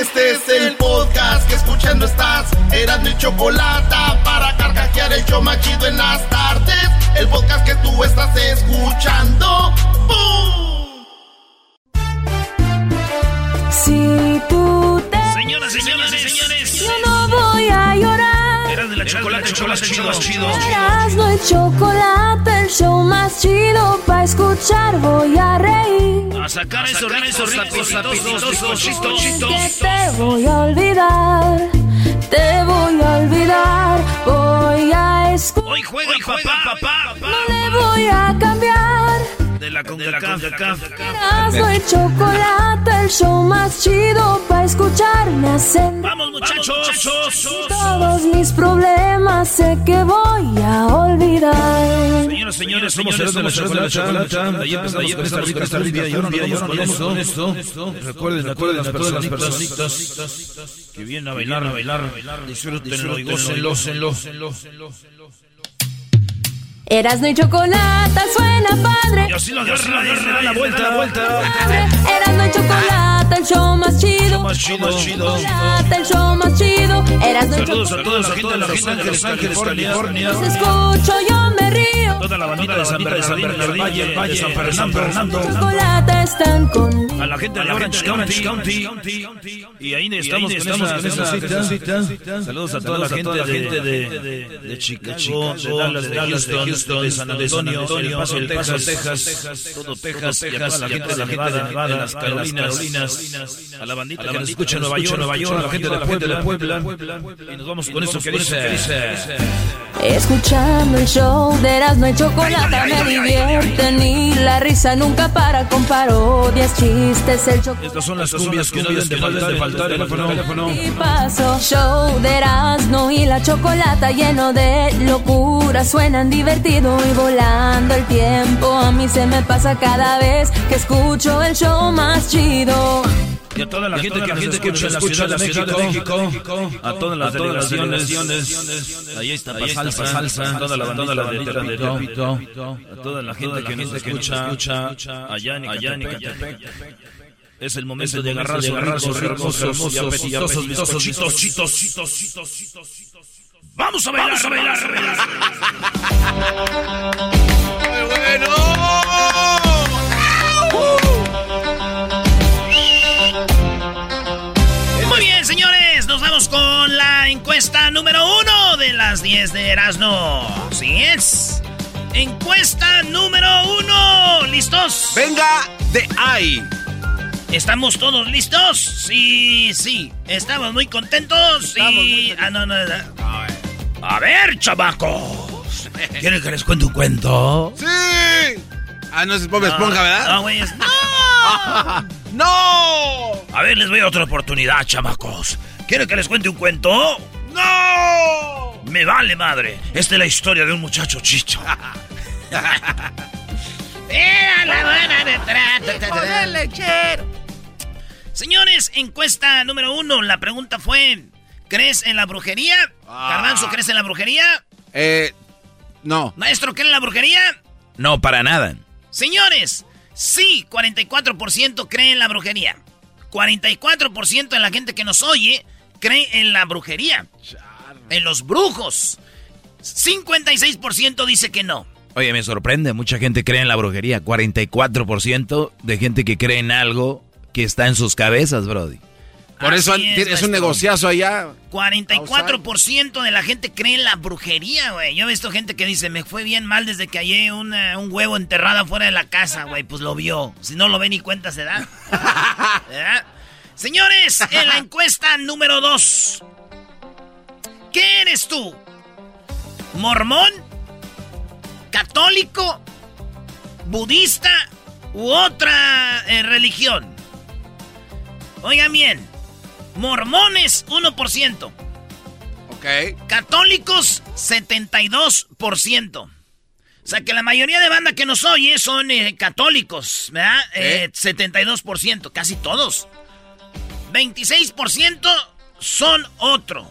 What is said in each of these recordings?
Este es el podcast que escuchando estás. Eran mi chocolate para carcajear el show machido en las tardes. El podcast que tú estás escuchando. ¡Bum! Si tú te. Señoras, señoras y señores. Yo no voy a llorar. Chocolate, chocolate, chido, chido. Erasmo y chocolate, el show más chido para escuchar voy a reír. A sacar esos ricos, ricos, Que te voy a olvidar, te voy a olvidar, voy a escuchar. Hoy juega, papá, papá, No le voy a cambiar. De la CONCACAF. Erasmo y chocolate, el show más chido para escuchar me hacen. Vamos, muchachos. Todos mis problemas sé que voy a olvidar. Señoras, señores, somos el de la chocolate. Ahí empezamos con esta y ahora nos vamos con esto. Recuerden, recuerden las personitas que vienen a bailar, a bailar. Disfrútenlo y gócenlo, gócenlo. Erasmo y chocolate suena padre. Y así lo agarra, agarra, la vuelta, la vuelta. Erasmo y chocolate, el show más chido. Más chido, chido. Chocolate, el show más chido. Erasmo y Saludos a chocolate. toda la gente de Los Ángeles, California. Los escucho, yo me río. Toda la bandita de San Bernardino, del Valle, de San Fernando. A la gente de Orange County. Y ahí estamos con esa cita. Saludos a toda la gente de de Chicago, de Dallas, de Houston, de San Antonio, El Paso, Texas, todo Texas, y a toda la gente de Nevada, de las Carolinas, a la bandita que nos escucha en Nueva York, Nueva York, a la gente de Puebla, y nos vamos con eso que dice... Escuchando el show de Erasmo y Chocolate me divierten y la risa nunca para con parodias, chistes, el chocolate. Estas son las cumbias que no deben de faltar, de faltar el teléfono. Y paso, show de Erasmo y la chocolata lleno de locura, suenan divertido y volando el tiempo. A mí se me pasa cada vez que escucho el show más chido. Y a toda la gente que nos escucha en la Ciudad de México, a todas las delegaciones, ahí está para salsa, salsa, toda la bandita de Tepito, a toda la gente que nos escucha allá en Icatepec. Es el momento de agarrar sus hermosos. Vamos a bailar, a bailar, a bailar. ¡Muy bueno! Vamos con la encuesta número uno de las 10 de Erasmo. Así es. Encuesta número uno. ¿Listos? Venga de ahí. ¿Estamos todos listos? Sí, sí. Estamos muy contentos. Sí. Ah, no, no, no. A ver, chamacos. ¿Quieren que les cuente un cuento? ¡Sí! Ah, no es Bob Esponja, ¿verdad? No, güey. es- ¡No! A ver, les doy otra oportunidad, chamacos. ¿Quieren que les cuente un cuento? ¡No! Me vale madre. Esta es la historia de un muchacho chicho. Era la buena de lechero. Señores, encuesta número uno. La pregunta fue: ¿Crees en la brujería? Garbanzo, ¿crees en la brujería? Eh, no. Maestro, ¿cree en la brujería? No, para nada. Señores, sí, 44% cree en la brujería. 44% de la gente que nos oye cree en la brujería. En los brujos. 56% dice que no. Oye, me sorprende, mucha gente cree en la brujería. 44% de gente que cree en algo que está en sus cabezas, Brody. Por eso es, un negociazo allá. 44% de la gente cree en la brujería, güey. Yo he visto gente que dice, me fue bien mal desde que hallé un huevo enterrado fuera de la casa, güey. Pues lo vio. Si no lo ve ni cuenta se da. Señores, en la encuesta número 2. ¿Qué eres tú? ¿Mormón? ¿Católico? ¿Budista? ¿U otra eh, religión? Oigan bien. Mormones, 1%. Ok. Católicos, 72%. O sea que la mayoría de banda que nos oye son eh, católicos, ¿verdad? 72%, eh, casi todos. 26% son otro.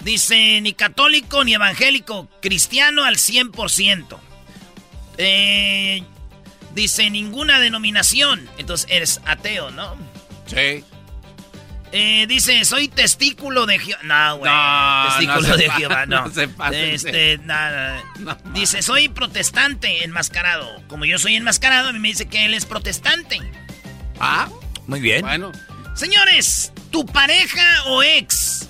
Dice ni católico ni evangélico, cristiano al 100%. Eh, dice ninguna denominación. Entonces eres ateo, ¿no? Sí. Eh, dice, soy testículo de Jehová. No, güey. testículo de Jehová, no. este, nada. dice, soy protestante enmascarado. Como yo soy enmascarado, a mí me dice que él es protestante. Ah, muy bien. Bueno. Señores, tu pareja o ex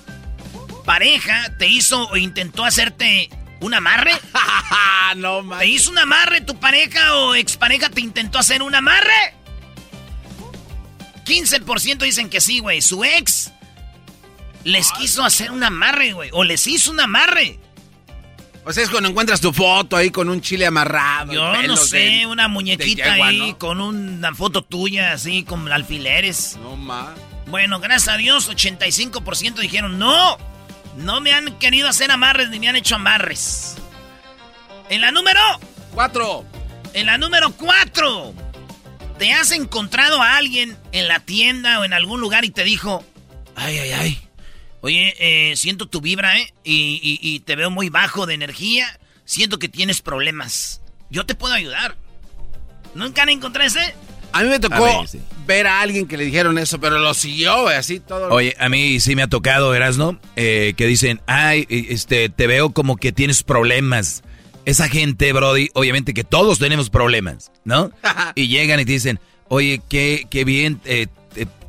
pareja te hizo o intentó hacerte un amarre. no, man. ¿Te hizo un amarre tu pareja o expareja te intentó hacer un amarre? 15% dicen que sí, güey. Su ex les quiso hacer un amarre, güey. O les hizo un amarre. O sea, es cuando encuentras tu foto ahí con un chile amarrado. Yo no sé, una muñequita ahí con una foto tuya así con alfileres. No más. Bueno, gracias a Dios, 85% dijeron no. No me han querido hacer amarres ni me han hecho amarres. En la número 4. En la número 4. ¿Te has encontrado a alguien en la tienda o en algún lugar y te dijo, ay, ay, ay, oye, eh, siento tu vibra, ¿eh? Y, te veo muy bajo de energía, siento que tienes problemas. Yo te puedo ayudar. ¿Nunca han encontrado ese? A mí me tocó ver, a alguien que le dijeron eso, pero lo siguió, así todo. Oye, a mí sí me ha tocado, Erasno, eh, que dicen, ay, este, te veo como que tienes problemas esa gente, Brody, obviamente que todos tenemos problemas, ¿no? y llegan y te dicen, oye, qué, qué bien, eh,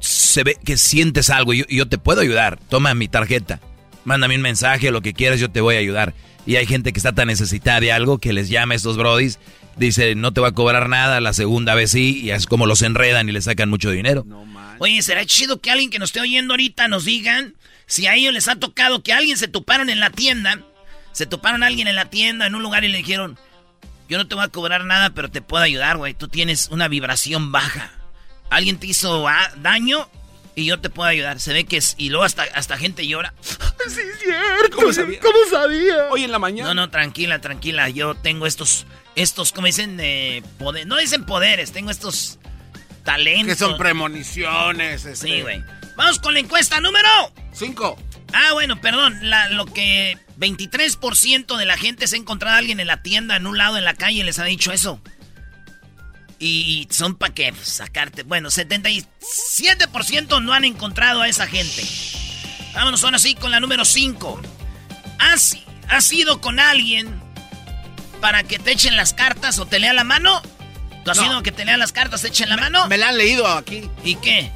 se ve que sientes algo y yo, te puedo ayudar. Toma mi tarjeta, mándame un mensaje, lo que quieras, yo te voy a ayudar. Y hay gente que está tan necesitada de algo que les llama a estos Brodis, dice, no te va a cobrar nada, la segunda vez sí, y es como los enredan y le sacan mucho dinero. Oye, será chido que alguien que nos esté oyendo ahorita nos digan si a ellos les ha tocado que alguien se toparon en la tienda se toparon a alguien en la tienda, en un lugar y le dijeron, yo no te voy a cobrar nada, pero te puedo ayudar, güey. Tú tienes una vibración baja. Alguien te hizo ah, daño y yo te puedo ayudar. Se ve que es... Y luego hasta, hasta gente llora. sí, es cierto. ¿Cómo sabía? ¿Cómo sabía? Hoy en la mañana. No, no, tranquila, tranquila. Yo tengo estos... Estos, como dicen, eh, poder, no dicen poderes, tengo estos talentos. Que son premoniciones. Este. Sí, güey. Vamos con la encuesta número... Cinco. Ah, bueno, perdón. lo que 23% de la gente se ha encontrado a alguien en la tienda, en un lado, en la calle, les ha dicho eso. Y son para qué sacarte. Bueno, 77% no han encontrado a esa gente. Vámonos ahora sí con la número 5. ¿Has, ¿Has ido con alguien para que te echen las cartas o te lea la mano? ¿Tú has ido que te lean las cartas, te echen la mano? Me la han leído aquí. ¿Y qué?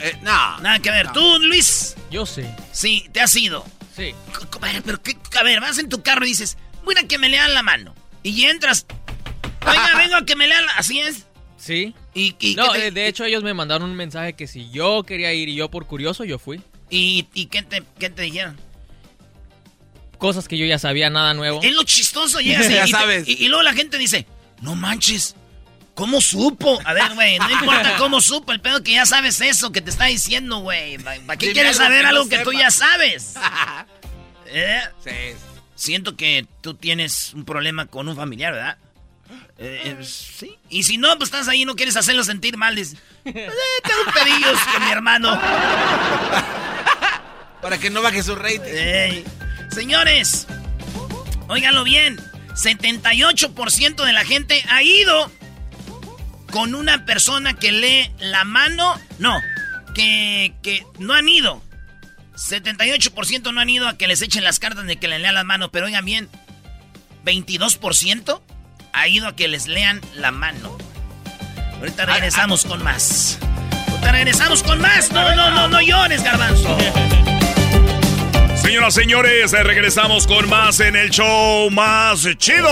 Eh, no. Nada que ver. ¿Tú, Luis? Yo sí. Sí, te has ido. Sí. Pero, ¿qué? A ver, vas en tu carro y dices, voy a que me lean la mano. Y entras. Oiga, vengo a que me lean la... ¿Así es? Sí. ¿Y, no, de hecho ellos me mandaron un mensaje que si yo quería ir y yo por curioso, yo fui. ¿Y, qué, te, qué te dijeron? Cosas que yo ya sabía, nada nuevo. Es lo chistoso, llegas ya sabes. y luego la gente dice, no manches, ¿Cómo supo? A ver, güey, no importa cómo supo, el pedo que ya sabes eso que te está diciendo, güey. ¿Para qué quieres saber algo que, tú ya sabes? ¿Eh? Sí. Siento que tú tienes un problema con un familiar, ¿verdad? Eh, eh, sí. Y si no, pues estás ahí y no quieres hacerlo sentir mal. Dices, eh, tengo pedillos con mi hermano. Para que no baje su rating. Señores, óiganlo bien. 78% de la gente ha ido con una persona que lee la mano. No, que, que no han ido. 78% no han ido a que les echen las cartas de que le lea la mano. Pero oigan bien, 22% ha ido a que les lean la mano. Ahorita regresamos con más. Ahorita regresamos con más. No, no, no, no llores, garbanzo. Señoras, señores, regresamos con más en el show más chido.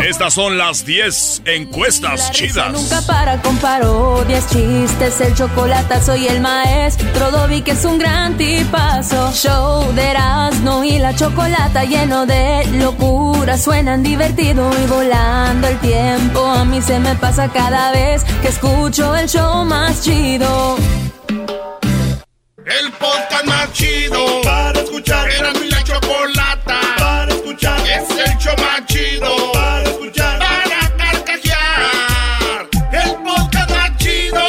Estas son las 10 encuestas chidas. Nunca para con parodias, chistes, el chocolate, soy el maestro Dobby que es un gran tipazo. Show de Erasmo y la chocolata lleno de locura, suenan divertido y volando el tiempo. A mí se me pasa cada vez que escucho el show más chido. El podcast más chido para escuchar. Era mi la chocolata para escuchar. Es el show más chido para escuchar. Para carcajear. El podcast más chido.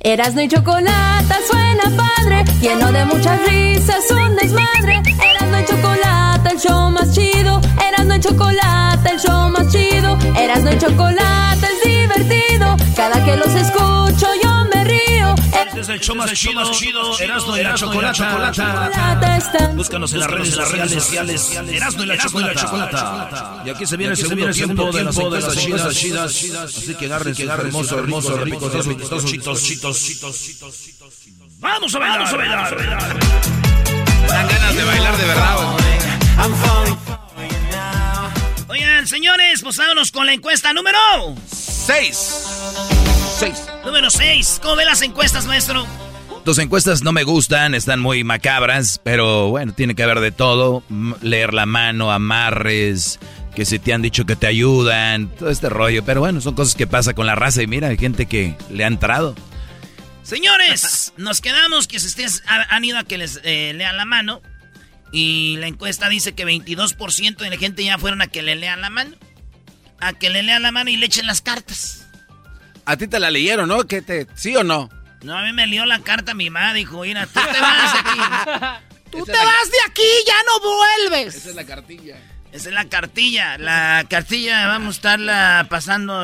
Erasmo y chocolate suena padre, lleno de muchas risas, un desmadre. Erasmo y chocolate, el show más chido. Erasmo y chocolate, el show más chido. Erasmo y chocolate es divertido. Cada que los escucho yo es el show más chido, Erasmo y la chocolata. Búscanos en las redes sociales, Erasmo y la chocolata. Y aquí se viene el segundo tiempo de las encuestas chidas. Así que agarren, que agarren, hermoso, hermoso, rico, chitos, chitos, chitos. Vamos a bailar, vamos a bailar. Dan ganas de bailar de verdad, Oigan, señores, pues vámonos con la encuesta número 6. 6. Número 6. ¿Cómo ven las encuestas, maestro? Tus encuestas no me gustan, están muy macabras, pero bueno, tiene que haber de todo. Leer la mano, amarres, que se te han dicho que te ayudan, todo este rollo. Pero bueno, son cosas que pasa con la raza y mira, hay gente que le ha entrado. Señores, nos quedamos que si ustedes ha- han ido a que les eh, lean la mano. Y la encuesta dice que 22% de la gente ya fueron a que le lean la mano. A que le lean la mano y le echen las cartas. A ti te la leyeron, ¿no? ¿Qué te, ¿Sí o no? No, a mí me lió la carta mi mamá. Dijo, mira, tú te vas aquí. Tú te vas de aquí, ya no vuelves. Esa es la cartilla. Esa es la cartilla. La cartilla vamos a estarla pasando.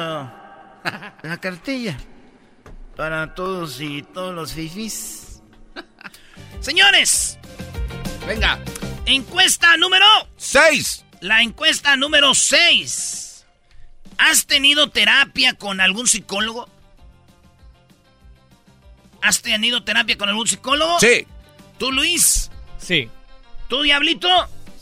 La cartilla. Para todos y todos los fifis. Señores, Venga. encuesta número 6. La encuesta número 6. ¿Has tenido terapia con algún psicólogo? ¿Has tenido terapia con algún psicólogo? Sí. ¿Tú, Luis? Sí. ¿Tú, Diablito?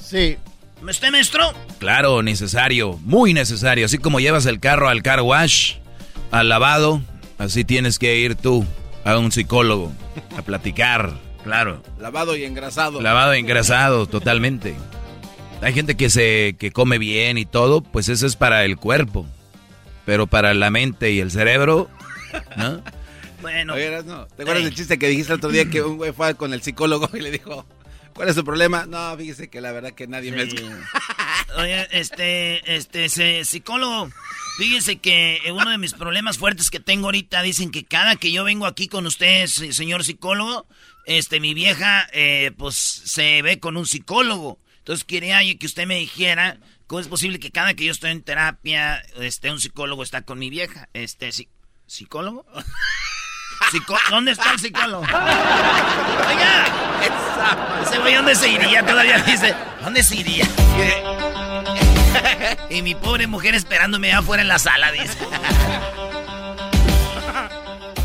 Sí. ¿Usted, maestro? Claro, necesario, muy necesario. Así como llevas el carro al car wash, al lavado, así tienes que ir tú a un psicólogo a platicar, claro. Lavado y engrasado. Lavado e engrasado, totalmente. Hay gente que se que come bien y todo, pues eso es para el cuerpo. Pero para la mente y el cerebro, ¿no? Bueno. Oye, ¿te acuerdas del chiste que dijiste el otro día que un güey fue con el psicólogo y le dijo, ¿cuál es su problema? No, fíjese que la verdad que nadie me... Oye, este, este, ese psicólogo, fíjense que uno de mis problemas fuertes que tengo ahorita, dicen que cada que yo vengo aquí con usted, se- señor psicólogo, este, mi vieja, eh, pues, se ve con un psicólogo. Entonces quería que usted me dijera cómo es posible que cada que yo estoy en terapia, este, un psicólogo está con mi vieja. Este, ¿sí- ¿psicólogo? Psico- ¿Dónde está el psicólogo? Oiga, ese güey, ¿dónde se iría? Todavía dice, ¿dónde se iría? Y mi pobre mujer esperándome afuera en la sala, dice.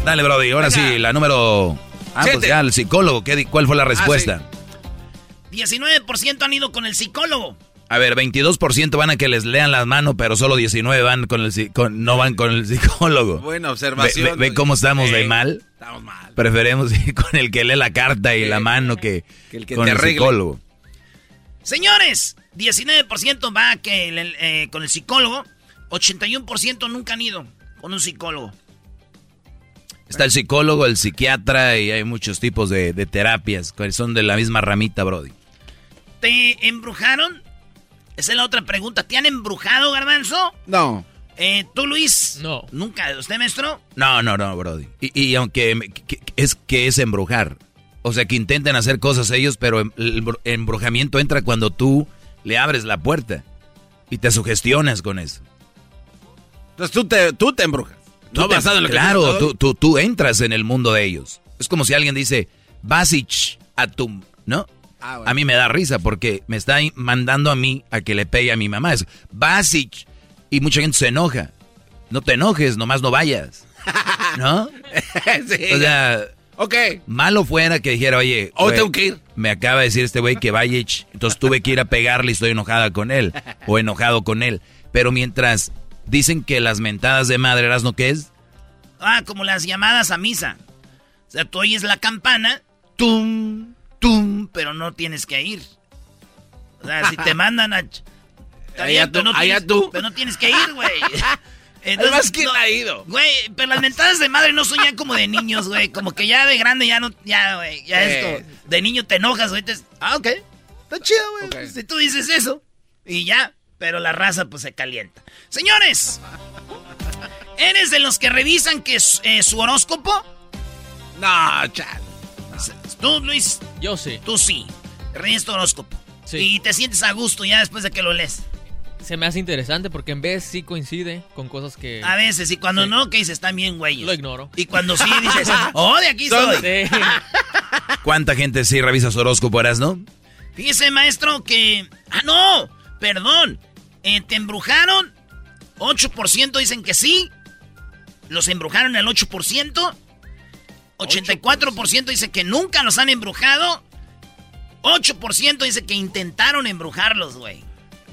Dale, Brody, ahora sí, la número... Ah, pues ya, el psicólogo, ¿qué ¿cuál fue la respuesta? 19% han ido con el psicólogo. A ver, 22% van a que les lean las manos, pero solo 19 van con el, con- no van con el psicólogo. Buena observación. ve- ve cómo estamos de Eh, mal. Estamos mal. Preferemos ir con el que lee la carta y la mano que, que el que con te el arregle. psicólogo. Señores, 19% va que el- eh, con el psicólogo. 81% nunca han ido con un psicólogo. Está el psicólogo, el psiquiatra y hay muchos tipos de, de terapias que son de la misma ramita, Brody. ¿Te embrujaron? Esa es la otra pregunta. ¿Te han embrujado, Garbanzo? No. Eh, ¿Tú, Luis? No. ¿Nunca? ¿Usted, maestro? No, no, no, Brody. Y, y aunque me- que- que es que es embrujar. O sea, que intenten hacer cosas ellos, pero em- el embru- embrujamiento entra cuando tú le abres la puerta y te sugestionas con eso. Entonces tú te, tú te embrujas. Tú No te- basado en lo que Claro, todo. tú, tú, tú entras en el mundo de ellos. Es como si alguien dice, vas a tu... ¿No? Ah, a mí me da risa porque me está mandando a mí a que le pegue a mi mamá. Es basic. Y mucha gente se enoja. No te enojes, nomás no vayas. ¿No? sí. O sea, ok. malo fuera que dijera, oye, O tengo que ir. me acaba de decir este güey que vaya, entonces tuve que ir a pegarle y estoy enojada con él. O enojado con él. Pero mientras dicen que las mentadas de madre, ¿no qué es? Ah, como las llamadas a misa. O sea, tú oyes la campana, tum, tum, pero no tienes que ir. O sea, si te mandan a... Allá tú, no allá tienes- tú. Pero no tienes que ir, güey. Además, ¿quién no, ha ido? Güey, pero las mentadas de madre no son ya como de niños, güey. Como que ya de grande ya no, ya, güey. Ya Sí. esto. De niño te enojas, güey. te- Ah, ok. Está chido, güey. Ok. Si tú dices eso. Y ya. Pero la raza, pues, se calienta. Señores. ¿Eres de los que revisan que eh, su horóscopo? No, chal. Tú, Luis, Yo sí. tú sí. Revisas tu horóscopo. Sí. Y te sientes a gusto ya después de que lo lees. Se me hace interesante porque en vez sí coincide con cosas que... A veces, y cuando Sí. no, que dices, están bien, güeyes. Lo ignoro. Y cuando sí, dices, oh, de aquí soy. Sí. ¿Cuánta gente sí revisa su horóscopo, no? Fíjese, maestro, que... Ah, no, perdón. Eh, ¿Te embrujaron? 8% dicen que sí. Los embrujaron el 8%. 84% dice que nunca los han embrujado. 8% dice que intentaron embrujarlos, güey.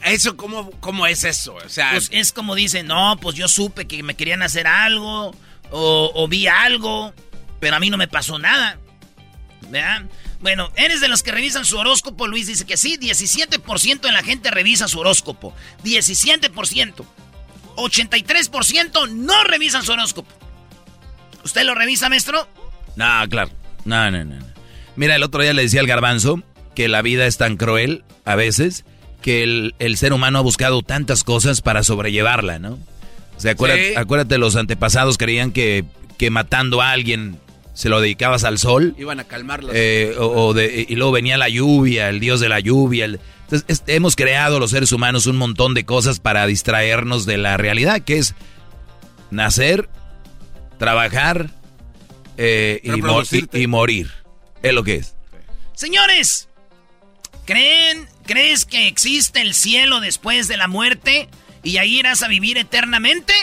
Eso, ¿cómo, ¿cómo es eso? O sea, Pues es como dicen, no, pues yo supe que me querían hacer algo. O, o vi algo. Pero a mí no me pasó nada. ¿Verdad? Bueno, ¿eres de los que revisan su horóscopo? Luis dice que sí, 17% de la gente revisa su horóscopo. 17%. 83% no revisan su horóscopo. ¿Usted lo revisa, maestro? No, claro. No, no, no. Mira, el otro día le decía al garbanzo que la vida es tan cruel a veces que el, el ser humano ha buscado tantas cosas para sobrellevarla, ¿no? O sea, acuérdate, Sí. acuérdate, los antepasados creían que, que matando a alguien se lo dedicabas al sol. iban a calmarlos. eh, o, o de- y luego venía la lluvia, el dios de la lluvia. el- entonces, es- hemos creado los seres humanos un montón de cosas para distraernos de la realidad, que es nacer, trabajar eh, y, mo- y- Reproducirte. y morir. Es lo que es. Señores, ¿creen, ¿crees que existe el cielo después de la muerte y ahí irás a vivir eternamente?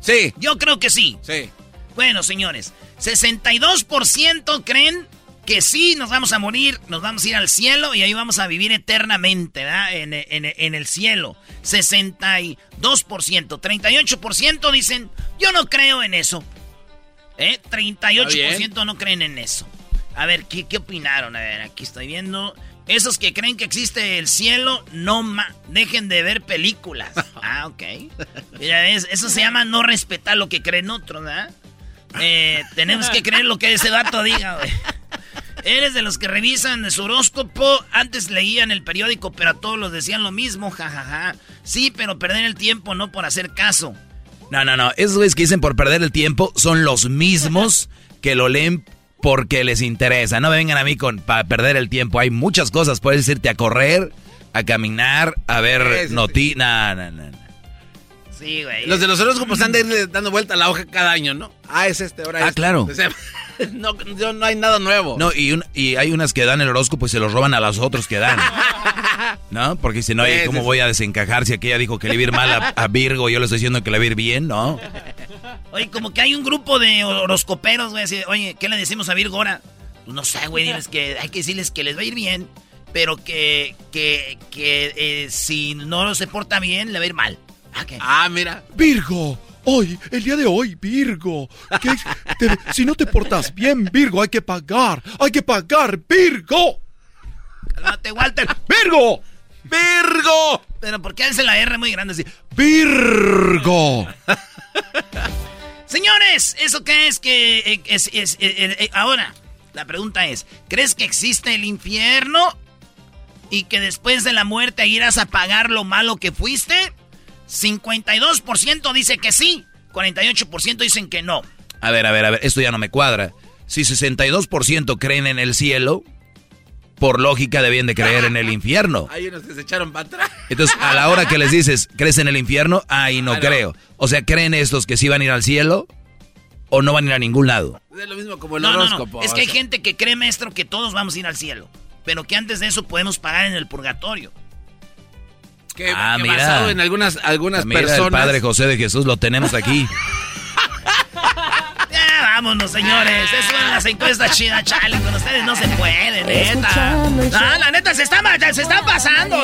sí, Yo creo que sí. sí. Bueno, señores, 62% creen que sí, nos vamos a morir, nos vamos a ir al cielo y ahí vamos a vivir eternamente, ¿verdad? En, en- en el cielo. 62%, 38% dicen, yo no creo en eso. ¿Eh? 38% no creen en eso. A ver, ¿qué, ¿qué opinaron? A ver, aquí estoy viendo. Esos que creen que existe el cielo, no ma dejen de ver películas. Ah, ok. Mira, eso se llama no respetar lo que creen otros, ¿verdad? Eh, tenemos que creer lo que ese vato diga, güey. Eres de los que revisan su horóscopo. Antes leían el periódico, pero a todos los decían lo mismo, jajaja. Sí, pero perder el tiempo no por hacer caso. No, no, no. Esos güeyes que dicen por perder el tiempo son los mismos que lo leen porque les interesa. No me vengan a mí con para perder el tiempo. Hay muchas cosas. Puedes irte a correr, a caminar, a ver noticias. No, no, no, no. Sí, güey. Los de los horóscopos de irle dando vuelta a la hoja cada año, ¿no? Ah, es este, ahora Ah, este. claro. O sea, no, yo- no hay nada nuevo. No, y, un- y hay unas que dan el horóscopo y se los roban a los otros que dan. ¿No? Porque si no, ¿cómo sí, voy a desencajar si aquella dijo que le iba a ir mal a, a Virgo y yo le estoy diciendo que le va a ir bien? No. Oye, como que hay un grupo de horoscoperos, güey, así, oye, ¿qué le decimos a Virgo ahora? Pues no sé, güey, diles que hay que decirles que les va a ir bien, pero que, que, que eh, si no se porta bien, le va a ir mal. Ah. Ah, mira. Virgo, hoy, el día de hoy, Virgo. que te- si no te portas bien, Virgo, hay que pagar. Hay que pagar, Virgo. Cálmate, Walter. Virgo. ¡Virgo! Pero ¿por qué hace la R muy grande así? Virgo. Señores, ¿eso qué es que eh, es, es- eh, eh, eh, ahora? La pregunta es, ¿crees que existe el infierno? Y que después de la muerte irás a pagar lo malo que fuiste? 52% dice que sí, 48% dicen que no. A ver, a ver, a ver, esto ya no me cuadra. Si 62% creen en el cielo, por lógica debían de creer en el infierno. Hay unos que se echaron para atrás. Entonces, a la hora que les dices, ¿crees en el infierno? Ay, no Ah, no. creo. O sea, ¿creen estos que sí van a ir al cielo o no van a ir a ningún lado? Es lo mismo como el No, no, horóscopo. no. Es que hay gente que cree, maestro, que todos vamos a ir al cielo. pero que antes de eso podemos pagar en el purgatorio. Que, ah, basado en algunas, algunas mira, personas. El Padre José de Jesús lo tenemos aquí. vámonos, señores. Eso en las encuestas chidas, chale. Con ustedes no se puede, neta. Ah, la neta, se está, se está pasando.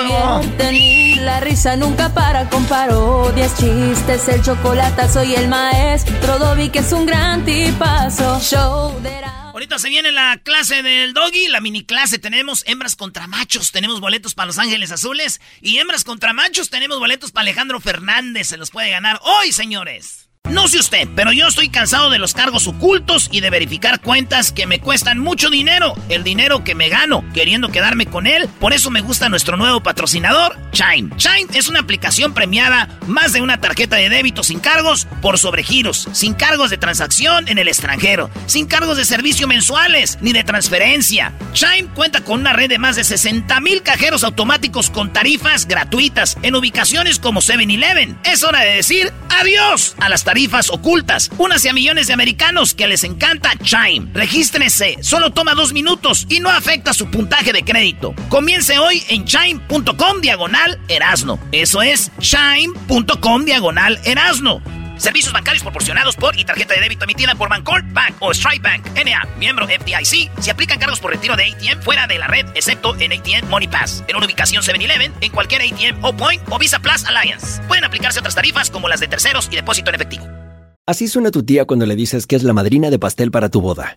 La risa nunca para con parodias, chistes, el chocolate, soy el maestro Dobby, que es un gran tipazo. Show de Ahorita se viene la clase del doggy, la mini clase. Tenemos hembras contra machos, tenemos boletos para Los Ángeles Azules. Y hembras contra machos, tenemos boletos para Alejandro Fernández. Se los puede ganar hoy, señores. No sé usted, pero yo estoy cansado de los cargos ocultos y de verificar cuentas que me cuestan mucho dinero. El dinero que me gano queriendo quedarme con él. Por eso me gusta nuestro nuevo patrocinador, Chime. Chime es una aplicación premiada más de una tarjeta de débito sin cargos por sobregiros, sin cargos de transacción en el extranjero, sin cargos de servicio mensuales ni de transferencia. Chime cuenta con una red de más de 60 mil cajeros automáticos con tarifas gratuitas en ubicaciones como 7-Eleven. Es hora de decir adiós a las tarifas ocultas. Unas a millones de americanos que les encanta Chime. Regístrense, solo toma dos minutos y no afecta su puntaje de crédito. Comience hoy en chime.com diagonal erasno. Eso es chime.com diagonal erasno. Servicios bancarios proporcionados por y tarjeta de débito emitida por Bancorp Bank o Strike Bank, NA, miembro FDIC. Se aplican cargos por retiro de ATM fuera de la red, excepto en ATM Money Pass. En una ubicación 7-Eleven, en cualquier ATM o Point o Visa Plus Alliance. Pueden aplicarse otras tarifas como las de terceros y depósito en efectivo. Así suena tu tía cuando le dices que es la madrina de pastel para tu boda.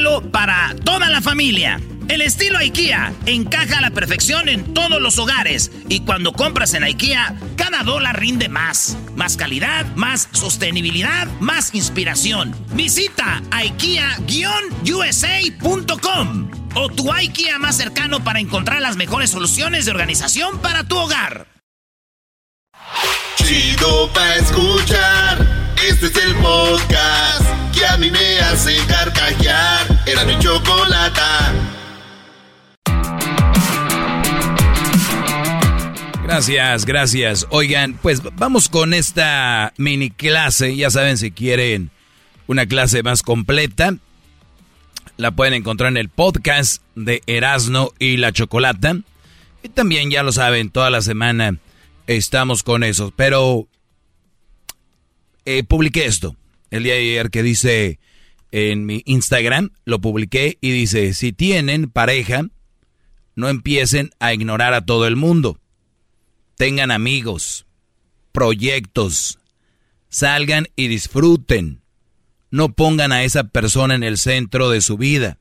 para toda la familia. El estilo IKEA encaja a la perfección en todos los hogares y cuando compras en IKEA, cada dólar rinde más. Más calidad, más sostenibilidad, más inspiración. Visita IKEA-USA.com o tu IKEA más cercano para encontrar las mejores soluciones de organización para tu hogar. Chido para escuchar. Este es el podcast que a mí me hace carcajear. Era mi chocolata. Gracias, gracias. Oigan, pues vamos con esta mini clase. Ya saben, si quieren una clase más completa, la pueden encontrar en el podcast de Erasno y la Chocolata. Y también, ya lo saben, toda la semana estamos con eso. Pero eh, publiqué esto el día de ayer que dice en mi Instagram, lo publiqué y dice, si tienen pareja, no empiecen a ignorar a todo el mundo. Tengan amigos, proyectos, salgan y disfruten. No pongan a esa persona en el centro de su vida,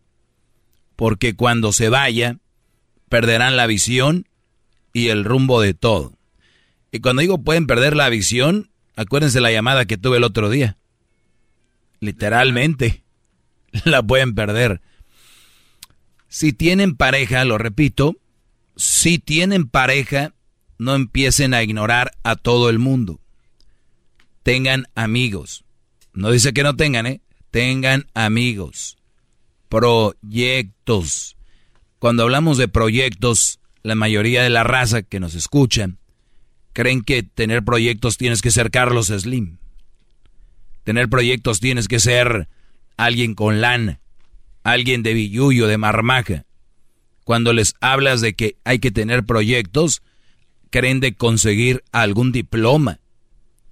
porque cuando se vaya, perderán la visión y el rumbo de todo. Y cuando digo pueden perder la visión, Acuérdense la llamada que tuve el otro día. Literalmente. La pueden perder. Si tienen pareja, lo repito, si tienen pareja, no empiecen a ignorar a todo el mundo. Tengan amigos. No dice que no tengan, ¿eh? Tengan amigos. Proyectos. Cuando hablamos de proyectos, la mayoría de la raza que nos escuchan creen que tener proyectos tienes que ser Carlos Slim. Tener proyectos tienes que ser alguien con lana, alguien de billuyo, de marmaja. Cuando les hablas de que hay que tener proyectos, creen de conseguir algún diploma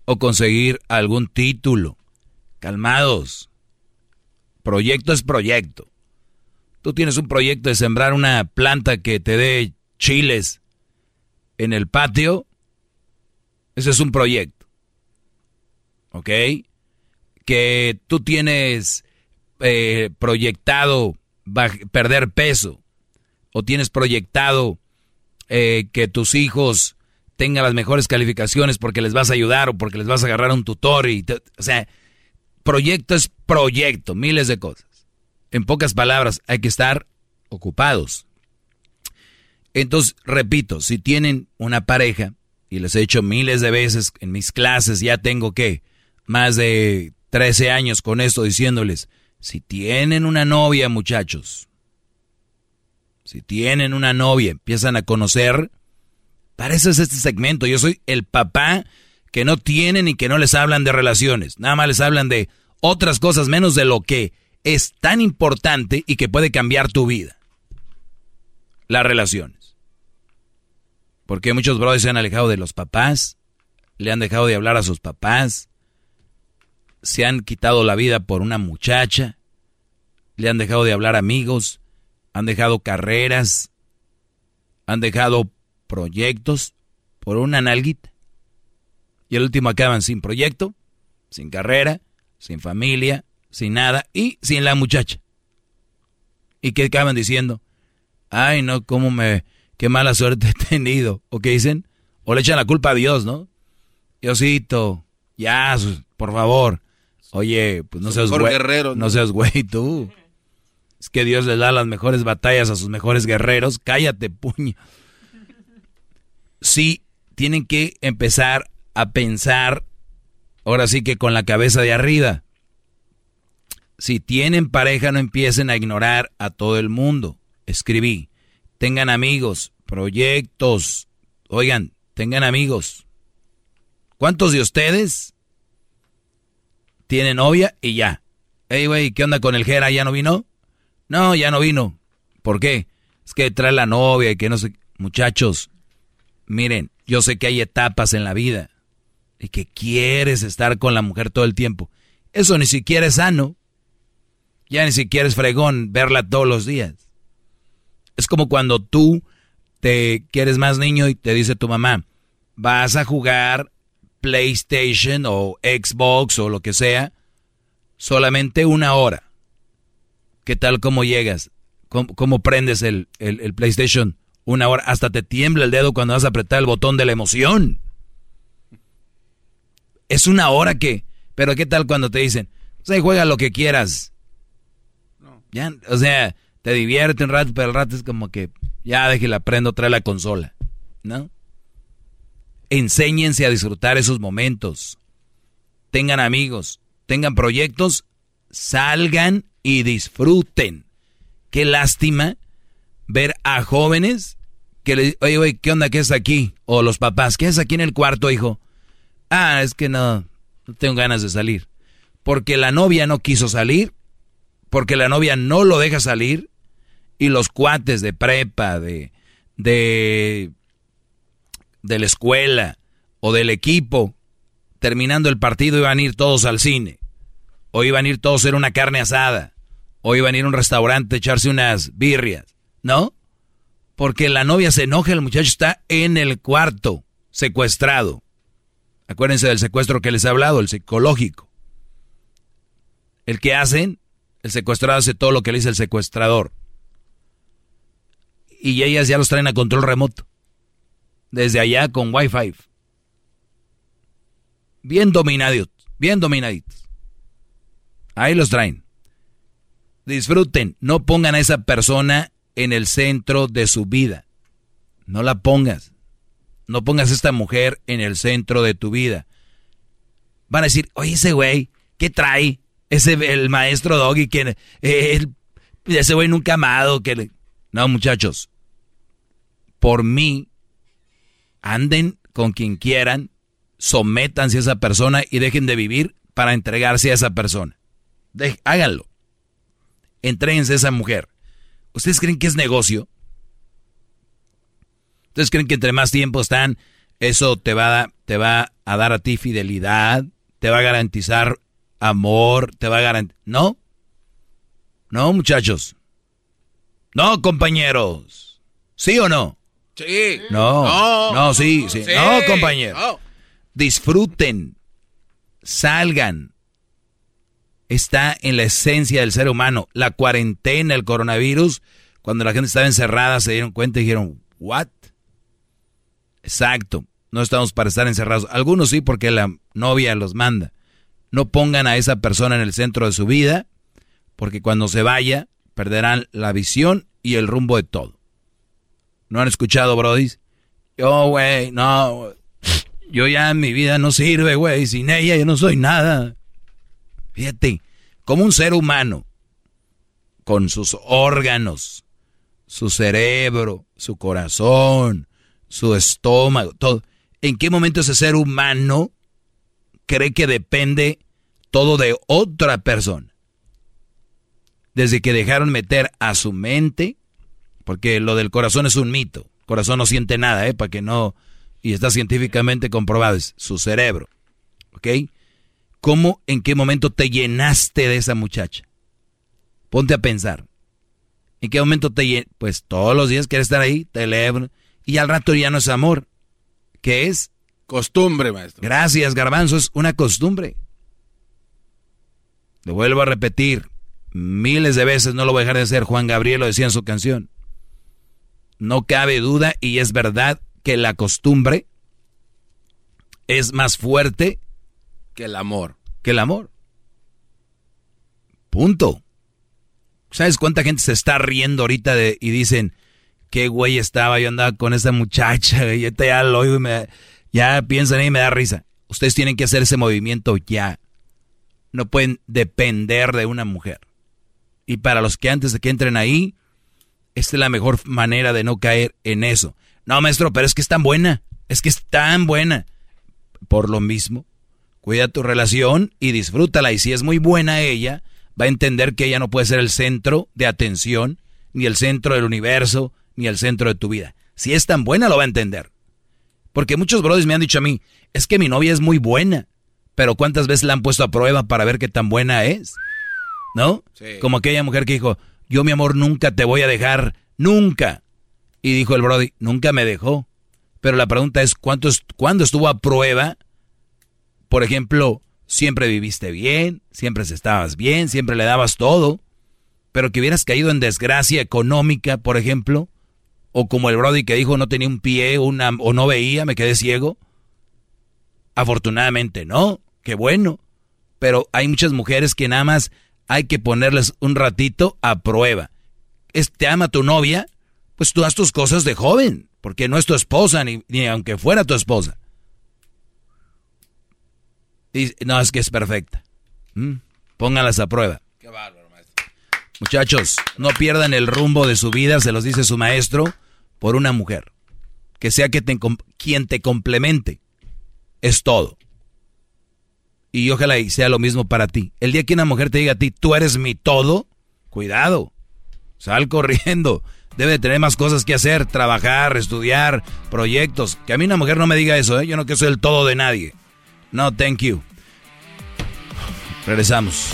o conseguir algún título. Calmados. Proyecto es proyecto. Tú tienes un proyecto de sembrar una planta que te dé chiles en el patio, ese es un proyecto. ¿Ok? Que tú tienes eh, proyectado perder peso o tienes proyectado eh, que tus hijos tengan las mejores calificaciones porque les vas a ayudar o porque les vas a agarrar un tutor y o sea, proyecto es proyecto, miles de cosas. En pocas palabras, hay que estar ocupados. Entonces, repito, si tienen una pareja, y les he hecho miles de veces en mis clases, ya tengo que más de 13 años con esto diciéndoles, si tienen una novia, muchachos, si tienen una novia, empiezan a conocer, para eso es este segmento. Yo soy el papá que no tienen y que no les hablan de relaciones, nada más les hablan de otras cosas menos de lo que es tan importante y que puede cambiar tu vida. Las relaciones. Porque muchos brothers se han alejado de los papás, le han dejado de hablar a sus papás, se han quitado la vida por una muchacha, le han dejado de hablar amigos, han dejado carreras, han dejado proyectos por una nalguita. Y el último acaban sin proyecto, sin carrera, sin familia, sin nada y sin la muchacha. ¿Y qué acaban diciendo? Ay, no, cómo me, qué mala suerte he tenido. ¿O qué dicen? O le echan la culpa a Dios, ¿no? Diosito, ya, por favor. Oye, pues no seas güey. Guerrero, ¿no? seas güey tú. Es que Dios le da las mejores batallas a sus mejores guerreros. Cállate, puño. Sí, tienen que empezar a pensar, ahora sí que con la cabeza de arriba. Si tienen pareja, no empiecen a ignorar a todo el mundo. Escribí. Tengan amigos, proyectos. Oigan, tengan amigos. ¿Cuántos de ustedes tienen novia y ya? Ey, güey, ¿qué onda con el Jera? ¿Ya no vino? No, ya no vino. ¿Por qué? Es que trae la novia y que no sé. Muchachos, miren, yo sé que hay etapas en la vida y que quieres estar con la mujer todo el tiempo. Eso ni siquiera es sano. Ya ni siquiera es fregón verla todos los días. Es como cuando tú te quieres más niño y te dice tu mamá, vas a jugar PlayStation o Xbox o lo que sea, solamente una hora. ¿Qué tal cómo llegas? ¿Cómo, prendes el, el, PlayStation? Una hora. Hasta te tiembla el dedo cuando vas a apretar el botón de la emoción. Es una hora que... Pero ¿qué tal cuando te dicen, o sea, juega lo que quieras? Ya, o sea, te divierte un rato, pero el rato es como que ya déjela prendo, trae la consola, ¿no? Enséñense a disfrutar esos momentos. Tengan amigos, tengan proyectos, salgan y disfruten. Qué lástima ver a jóvenes que le oye, oye, ¿qué onda? ¿Qué es aquí? O los papás, ¿qué es aquí en el cuarto, hijo? Ah, es que no, no tengo ganas de salir. Porque la novia no quiso salir porque la novia no lo deja salir y los cuates de prepa, de, de, de la escuela o del equipo, terminando el partido iban a ir todos al cine, o iban a ir todos a hacer una carne asada, o iban a ir a un restaurante a echarse unas birrias, ¿no? Porque la novia se enoja, el muchacho está en el cuarto, secuestrado. Acuérdense del secuestro que les he hablado, el psicológico. El que hacen el secuestrado hace todo lo que le dice el secuestrador. Y ellas ya los traen a control remoto. Desde allá con Wi-Fi. Bien dominados, bien dominaditos. Ahí los traen. Disfruten, no pongan a esa persona en el centro de su vida. No la pongas. No pongas a esta mujer en el centro de tu vida. Van a decir, oye, ese güey, ¿qué trae? Ese, el maestro Doggy, que eh, ese güey nunca amado, que No, muchachos, por mí, anden con quien quieran, sométanse a esa persona y dejen de vivir para entregarse a esa persona. háganlo. Entréguense a esa mujer. ¿Ustedes creen que es negocio? ¿Ustedes creen que entre más tiempo están, eso te va, te va a dar a ti fidelidad? ¿Te va a garantizar amor, te va a garantizar. No. No, muchachos. No, compañeros. ¿Sí o no? Sí. No, No. no, sí, sí. Sí. No, compañero. No. Disfruten, salgan. Está en la esencia del ser humano. La cuarentena, el coronavirus, cuando la gente estaba encerrada, se dieron cuenta y dijeron, ¿what? Exacto. No estamos para estar encerrados. Algunos sí, porque la novia los manda. No pongan a esa persona en el centro de su vida, porque cuando se vaya, perderán la visión y el rumbo de todo. ¿No han escuchado, Brody? Yo, güey, no. Yo ya en mi vida no sirve, güey. Sin ella yo no soy nada. Fíjate, como un ser humano, con sus órganos, su cerebro, su corazón, su estómago, todo. ¿En qué momento ese ser humano cree que depende todo de otra persona? Desde que dejaron meter a su mente, porque lo del corazón es un mito. El corazón no siente nada, ¿eh? Para que no... Y está científicamente comprobado, es su cerebro. ¿Ok? ¿Cómo, en qué momento te llenaste de esa muchacha? Ponte a pensar. ¿En qué momento te llenaste? Pues todos los días quieres estar ahí, teléfono, y al rato ya no es amor. ¿Qué es? Costumbre, maestro. Gracias, garbanzo, es una costumbre. Lo vuelvo a repetir. Miles de veces no lo voy a dejar de hacer. Juan Gabriel lo decía en su canción. No cabe duda y es verdad que la costumbre es más fuerte Que el amor. que el amor. Punto. ¿Sabes cuánta gente se está riendo ahorita y dicen, qué güey estaba, yo andaba con esa muchacha, y ya lo oigo y me, ya piensan y me da risa. Ustedes tienen que hacer ese movimiento ya. No pueden depender de una mujer. Y para los que antes de que entren ahí, esta es la mejor manera de no caer en eso. No, maestro, pero es que es tan buena. Es que es tan buena. Por lo mismo, cuida tu relación y disfrútala. Y si es muy buena ella, va a entender que ella no puede ser el centro de atención, ni el centro del universo, ni el centro de tu vida. Si es tan buena, lo va a entender. Porque muchos brothers me han dicho a mí, es que mi novia es muy buena. Pero ¿cuántas veces la han puesto a prueba para ver qué tan buena es? ¿No? Sí. Como aquella mujer que dijo, yo mi amor nunca te voy a dejar, nunca. Y dijo el Brody, nunca me dejó. Pero la pregunta es, ¿cuánto ¿cuándo estuvo a prueba? Por ejemplo, siempre viviste bien, siempre estabas bien, siempre le dabas todo. Pero que hubieras caído en desgracia económica, por ejemplo. O como el Brody que dijo, no tenía un pie una, o no veía, me quedé ciego. Afortunadamente no, qué bueno. Pero hay muchas mujeres que nada más hay que ponerles un ratito a prueba. Es, ¿Te ama tu novia? Pues tú haz tus cosas de joven, porque no es tu esposa, ni, ni aunque fuera tu esposa. Y, no, es que es perfecta. Mm, Pónganlas a prueba. Qué bárbaro, maestro. Muchachos, no pierdan el rumbo de su vida, se los dice su maestro, por una mujer. Que sea que te, quien te complemente. Es todo. Y ojalá y sea lo mismo para ti. El día que una mujer te diga a ti, tú eres mi todo, cuidado. Sal corriendo. Debe de tener más cosas que hacer, trabajar, estudiar, proyectos. Que a mí una mujer no me diga eso, ¿eh? Yo no que soy el todo de nadie. No, thank you. Regresamos.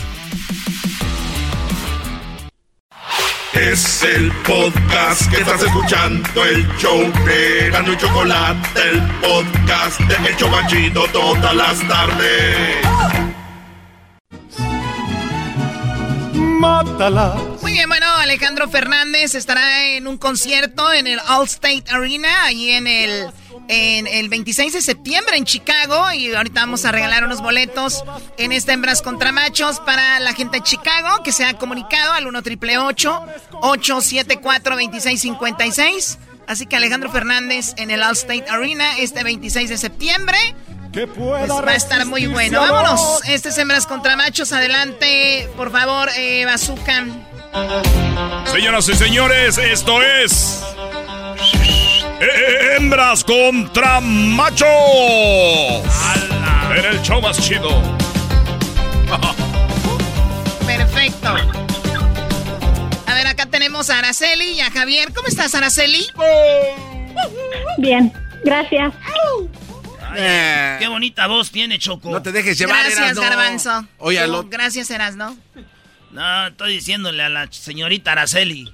Es el podcast que estás escuchando, el show de Gano y Chocolate, el podcast de El Chobachito todas las tardes. Mátala. Muy bien, bueno, Alejandro Fernández estará en un concierto en el Allstate Arena, ahí en el, en el 26 de septiembre en Chicago. Y ahorita vamos a regalar unos boletos en esta Hembras contra Machos para la gente de Chicago que se ha comunicado al 1 triple 874 2656 Así que Alejandro Fernández en el Allstate Arena este 26 de septiembre. Pues va a estar muy bueno. Vámonos. Este es Hembras contra Machos. Adelante, por favor, eh, Bazooka. Señoras y señores, esto es. Hembras contra machos. En el show más chido. Perfecto. A ver, acá tenemos a Araceli y a Javier. ¿Cómo estás, Araceli? Bien, gracias. Qué bonita voz tiene Choco. No te dejes llevar, Gracias, Erasno. Garbanzo. Oye, lo- Gracias, Erasno. No, estoy diciéndole a la señorita Araceli.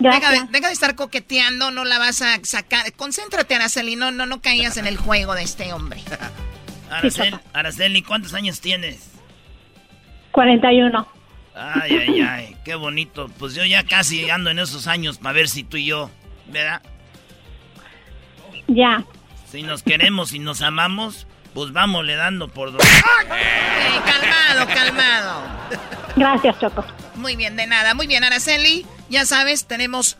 Deja de, deja de, estar coqueteando, no la vas a sacar. Concéntrate, Araceli, no, no, no caigas en el juego de este hombre. Araceli, Araceli, ¿cuántos años tienes? 41. Ay, ay, ay, qué bonito. Pues yo ya casi ando en esos años para ver si tú y yo, ¿verdad? Ya. Si nos queremos y nos amamos, pues vamos le dando por dos. calmado, calmado. Gracias, Choco. Muy bien, de nada. Muy bien, Araceli. Ya sabes, tenemos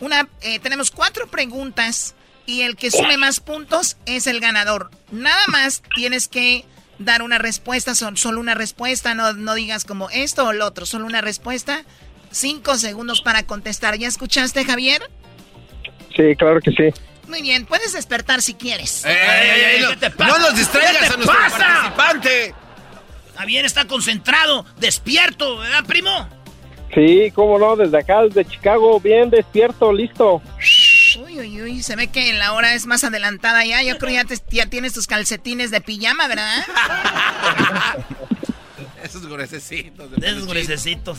una, eh, tenemos cuatro preguntas y el que sume más puntos es el ganador. Nada más tienes que dar una respuesta, son, solo una respuesta, no, no digas como esto o lo otro, solo una respuesta. Cinco segundos para contestar. ¿Ya escuchaste, Javier? Sí, claro que sí. Muy bien, puedes despertar si quieres. ¿Qué te pasa? No nos distraigas a nuestro participante. Javier está concentrado, despierto, ¿verdad, primo? Sí, cómo no, desde acá, desde Chicago, bien despierto, listo. Uy, uy, uy, se ve que la hora es más adelantada ya. Yo creo que ya, tienes tus calcetines de pijama, ¿verdad? Esos gruesecitos. De, esos gruesecitos.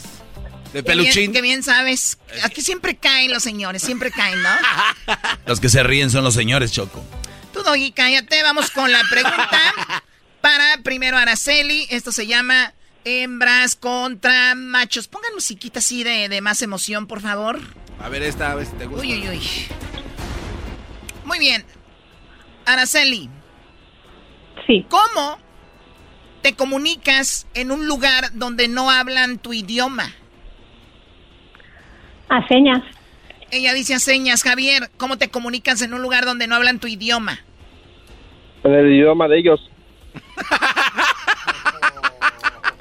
De peluchín. Qué bien, sabes. Aquí siempre caen los señores, siempre caen, ¿no? Los que se ríen son los señores, Choco. Tú, Doggy, cállate. Vamos con la pregunta para primero Araceli. Esto se llama hembras contra machos. Pongan musiquita así de, de más emoción, por favor. A ver esta, a ver si te gusta. Uy, uy, uy. Muy bien. Araceli. Sí. ¿Cómo te comunicas en un lugar donde no hablan tu idioma? A señas. Ella dice a señas. Javier, ¿cómo te comunicas en un lugar donde no hablan tu idioma? En el idioma de ellos.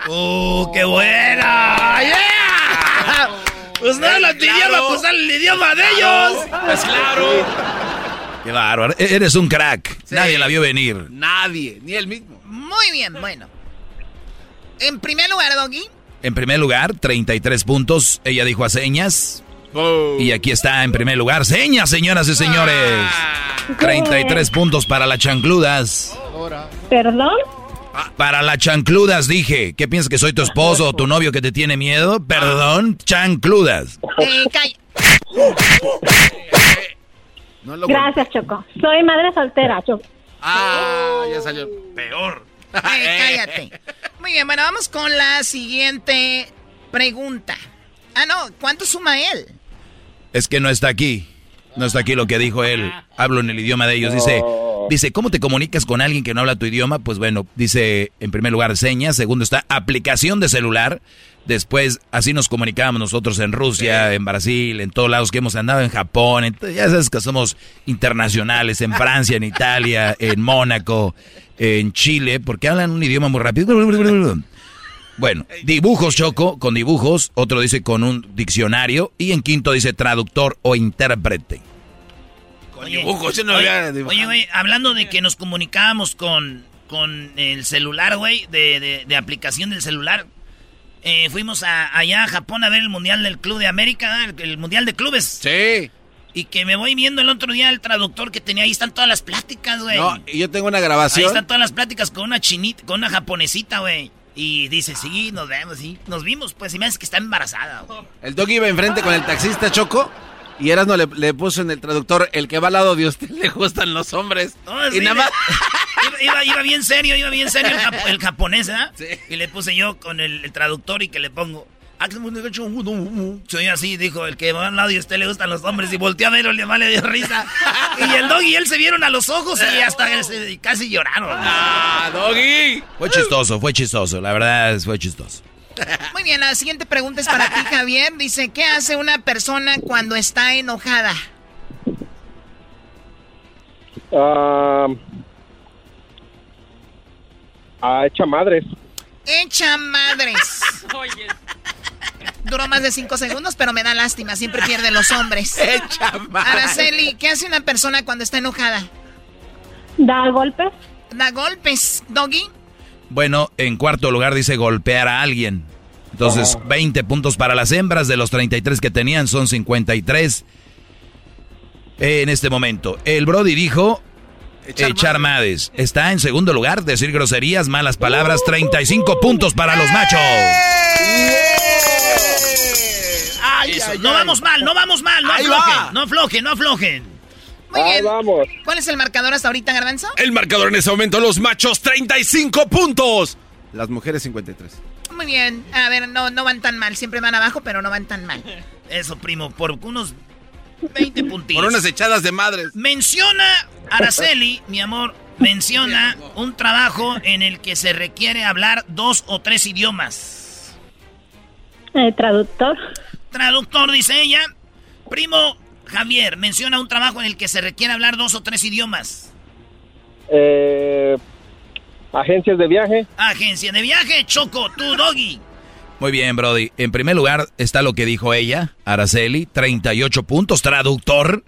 ¡Uh, qué buena! ¡Yeah! Pues no hablan tu idioma, pues el idioma de ellos. Pues claro. Qué bárbaro. E-, eres un crack. Nadie la vio venir. Nadie, ni él mismo. Muy bien, bueno. En primer lugar, Doggy. En primer lugar, 33 puntos. Ella dijo a señas. Y aquí está en primer lugar. Señas, señoras y señores. 33 puntos para las chancludas. ¿Perdón? Para las chancludas dije. ¿Qué piensas que soy tu esposo o tu novio que te tiene miedo? Perdón, chancludas. Eh, Gracias, Choco. Soy madre soltera, Choco. Ah, ya salió peor. Eh, cállate. Muy bien, bueno, vamos con la siguiente pregunta. Ah, no, ¿cuánto suma él? Es que no está aquí. No está aquí lo que dijo él. Hablo en el idioma de ellos. Dice, dice, ¿cómo te comunicas con alguien que no habla tu idioma? Pues bueno, dice en primer lugar señas, segundo está aplicación de celular. Después, así nos comunicábamos nosotros en Rusia, en Brasil, en todos lados que hemos andado, en Japón, ya sabes que somos internacionales, en Francia, en Italia, en Mónaco, en Chile, porque hablan un idioma muy rápido. Bueno, dibujos, Choco, con dibujos. Otro dice con un diccionario. Y en quinto dice traductor o intérprete. Yo no oye, güey, hablando de que nos comunicábamos con, con el celular, güey, de, de, aplicación del celular. Eh, fuimos a, allá a Japón a ver el Mundial del Club de América, el, el Mundial de Clubes. Sí. Y que me voy viendo el otro día el traductor que tenía ahí están todas las pláticas, güey. No, y yo tengo una grabación. Ahí están todas las pláticas con una chinita, con una japonesita, güey. Y dice, sí, nos vemos, sí. Nos vimos, pues, y me dice que está embarazada. Güey. El doggy iba enfrente con el taxista Choco. Y Erasmo le, le puso en el traductor, el que va al lado de usted le gustan los hombres. No, y sí, nada más... Iba, iba, bien serio, iba bien serio el, japo, el japonés, ¿eh? Sí. Y le puse yo con el, el traductor y que le pongo... Soy así, dijo, el que va al lado y a usted le gustan los hombres y volteó a verlo, le le dio risa. Y el doggy y él se vieron a los ojos y hasta casi lloraron. ¡Ah, doggy! Fue chistoso, fue chistoso, la verdad fue chistoso. Muy bien, la siguiente pregunta es para ti, Javier. Dice, ¿qué hace una persona cuando está enojada? Uh, uh, echa madres. Echa madres. Duró más de cinco segundos, pero me da lástima. Siempre pierden los hombres. Echa madres. Araceli, ¿qué hace una persona cuando está enojada? Da golpes. Da golpes. Doggy. Bueno, en cuarto lugar dice golpear a alguien. Entonces, oh. 20 puntos para las hembras. De los 33 que tenían, son 53 en este momento. El Brody dijo echar, echar madres. Está en segundo lugar, decir groserías, malas palabras. 35 puntos para los machos. Ay, ay, no vamos mal, no vamos mal, no aflojen, no aflojen, no aflojen. Muy bien. vamos. ¿Cuál es el marcador hasta ahorita, Garbanzo? El marcador en ese momento, los machos, 35 puntos. Las mujeres, 53. Muy bien. A ver, no, no van tan mal. Siempre van abajo, pero no van tan mal. Eso, primo, por unos 20 puntitos. Por unas echadas de madres. Menciona, Araceli, mi amor, menciona un trabajo en el que se requiere hablar dos o tres idiomas. Eh, traductor. Traductor, dice ella. Primo Javier, menciona un trabajo en el que se requiere hablar dos o tres idiomas. Eh, agencias de viaje. Agencia de viaje, Choco, tú, Doggy. Muy bien, Brody. En primer lugar está lo que dijo ella, Araceli, 38 puntos, traductor.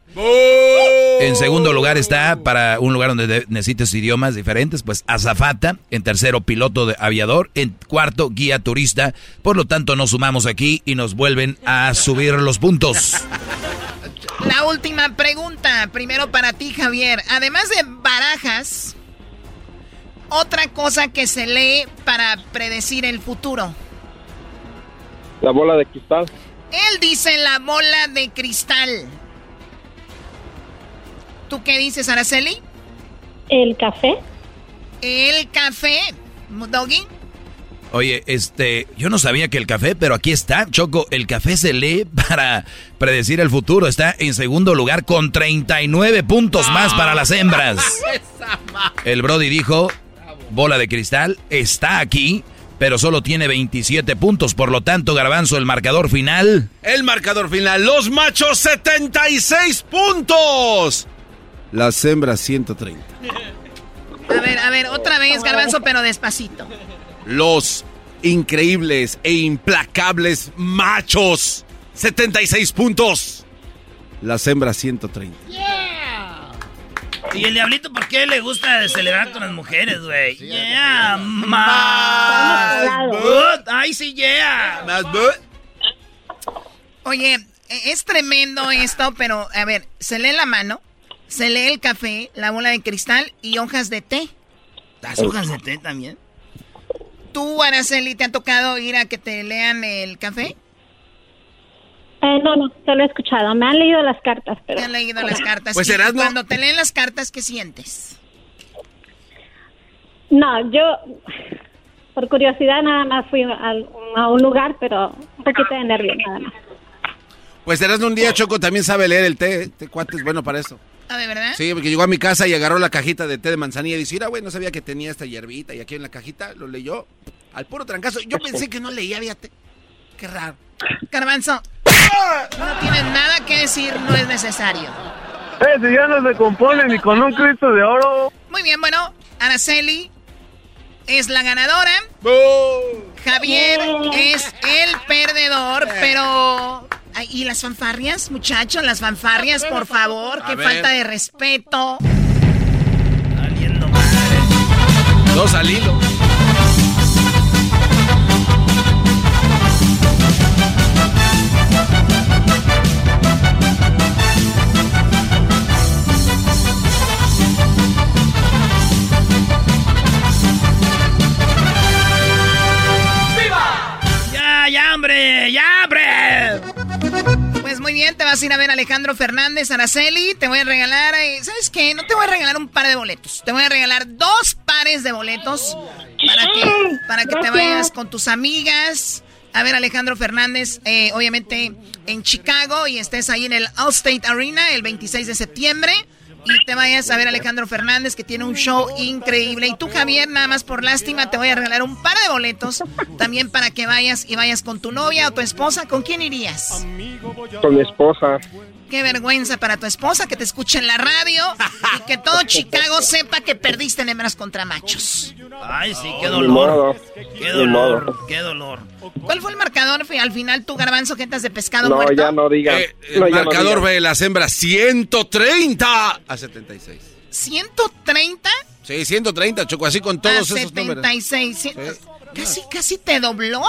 En segundo lugar está, para un lugar donde necesites idiomas diferentes, pues azafata. En tercero, piloto de aviador. En cuarto, guía turista. Por lo tanto, nos sumamos aquí y nos vuelven a subir los puntos. La última pregunta, primero para ti, Javier. Además de barajas, otra cosa que se lee para predecir el futuro. La bola de cristal. Él dice la bola de cristal. ¿Tú qué dices, Araceli? El café. El café. Doggy. Oye, este, yo no sabía que el café, pero aquí está, Choco, el café se lee para predecir el futuro. Está en segundo lugar con 39 puntos más para las hembras. El Brody dijo, bola de cristal, está aquí pero solo tiene 27 puntos. Por lo tanto, Garbanzo, el marcador final. El marcador final, los machos 76 puntos. Las hembras 130. A ver, a ver, otra vez, Garbanzo, pero despacito. Los increíbles e implacables machos 76 puntos. Las hembras 130. ¿Y el diablito por qué le gusta celebrar con las mujeres, güey? yeah, más. Ay, sí, yeah. Más Oye, e, es tremendo esto, pero a ver, se lee la mano, se lee el café, la bola de cristal y hojas de té. ¿Las hojas de té también? ¿Tú, Araceli, te ha tocado ir a que te lean el café? Eh, no, no, solo he escuchado. Me han leído las cartas, pero... Me han leído las cartas. Pues Cuando te leen las cartas, ¿qué sientes? No, yo... Por curiosidad nada más fui a, un lugar, pero un poquito de nervios nada más. Pues Erasmo un día, Choco, también sabe leer el té. Este cuate es bueno para eso. ¿Ah, de verdad? Sí, porque llegó a mi casa y agarró la cajita de té de manzanilla y dice, mira, güey, no sabía que tenía esta hierbita. Y aquí en la cajita lo leyó al puro trancazo. Yo pensé que no leía, fíjate. Qué raro. Garbanzo, no tienes nada que decir, no es necesario. Eh, si ya no se compone ni con un Cristo de oro. Muy bien, bueno, Araceli es la ganadora. Javier es el perdedor, pero... ¿Y las fanfarrias, muchachos? Las fanfarrias, por favor. Qué falta de respeto. Dos al hilo. ya, bien, te vas a ir a ver a Alejandro Fernández, Araceli. Te voy a regalar, eh, ¿sabes qué? No te voy a regalar un par de boletos. Te voy a regalar dos pares de boletos para que, para que te vayas con tus amigas a ver Alejandro Fernández, eh, obviamente en Chicago, y estés ahí en el Allstate Arena el 26 de septiembre y te vayas a ver Alejandro Fernández, que tiene un show increíble. Y tú, Javier, nada más por lástima, te voy a regalar un par de boletos también para que vayas y vayas con tu novia o tu esposa. ¿Con quién irías? Con mi esposa. Qué vergüenza para tu esposa que te escuche en la radio y que todo Chicago sepa que perdiste en hembras contra machos. Ay, sí, qué dolor. Qué dolor, qué dolor. ¿Cuál fue el marcador al final, tu garbanzo, jetas de pescado no, muerto? ya no digas. Eh, el marcador ve las hembras 130 a 76. ¿130? Sí, 130, Choco, así con todos a esos 76. Casi, casi te dobló.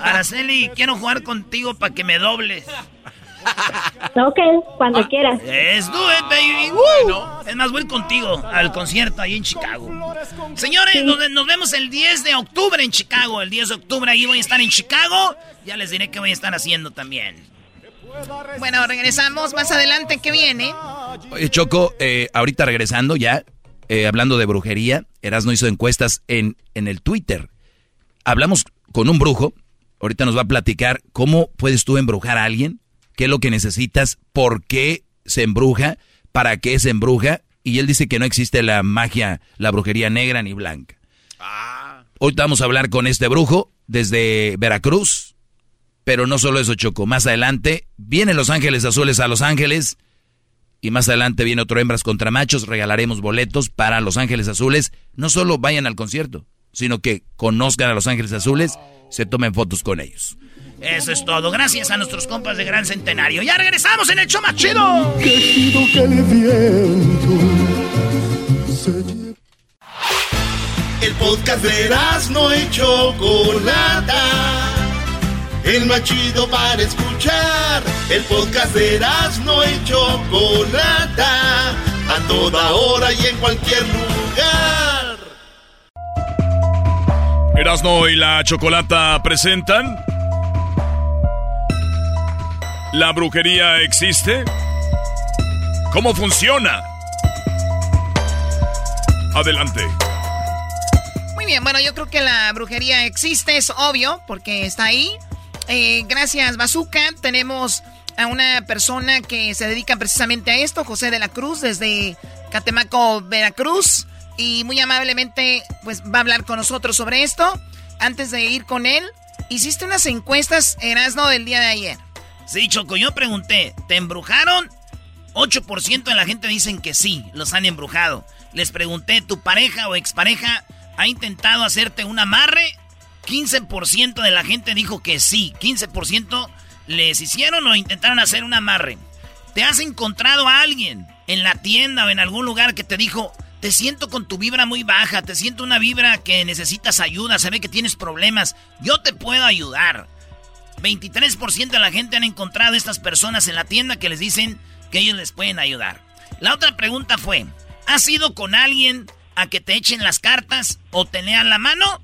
Araceli, quiero jugar contigo para que me dobles. ok, cuando ah, quieras. Es do it, baby. Bueno, es más, voy contigo al concierto ahí en Chicago. Señores, nos, vemos el 10 de octubre en Chicago. El 10 de octubre ahí voy a estar en Chicago. Ya les diré qué voy a estar haciendo también. Bueno, regresamos más adelante. ¿Qué viene? Oye, Choco, eh, ahorita regresando ya, eh, hablando de brujería, Erasmo hizo encuestas en, en el Twitter. Hablamos con un brujo. Ahorita nos va a platicar cómo puedes tú embrujar a alguien, qué es lo que necesitas, por qué se embruja, para qué se embruja. Y él dice que no existe la magia, la brujería negra ni blanca. Ah. Hoy vamos a hablar con este brujo desde Veracruz. Pero no solo eso, Choco. Más adelante vienen Los Ángeles Azules a Los Ángeles. Y más adelante viene otro Hembras contra Machos. Regalaremos boletos para Los Ángeles Azules. No solo vayan al concierto, sino que conozcan a Los Ángeles Azules, se tomen fotos con ellos. Eso es todo. Gracias a nuestros compas de Gran Centenario. Ya regresamos en el show más chido. El podcast de no y Chocolata. El más chido para escuchar. El podcast de no y Chocolata. A toda hora y en cualquier lugar. Erasno y la Chocolata presentan. ¿La brujería existe? ¿Cómo funciona? Adelante. Muy bien, bueno, yo creo que la brujería existe, es obvio, porque está ahí. Eh, gracias, Bazooka. Tenemos a una persona que se dedica precisamente a esto, José de la Cruz, desde Catemaco, Veracruz y muy amablemente pues va a hablar con nosotros sobre esto. Antes de ir con él, hiciste unas encuestas, Erasno, del día de ayer. Sí, Choco, yo pregunté, ¿te embrujaron? 8% de la gente dicen que sí, los han embrujado. Les pregunté, ¿tu pareja o expareja ha intentado hacerte un amarre? 15% de la gente dijo que sí, 15% les hicieron o intentaron hacer un amarre. ¿Te has encontrado a alguien en la tienda o en algún lugar que te dijo, te siento con tu vibra muy baja, te siento una vibra que necesitas ayuda, se ve que tienes problemas, yo te puedo ayudar. 23% de la gente han encontrado a estas personas en la tienda que les dicen que ellos les pueden ayudar. La otra pregunta fue, ¿has ido con alguien a que te echen las cartas o te lean la mano?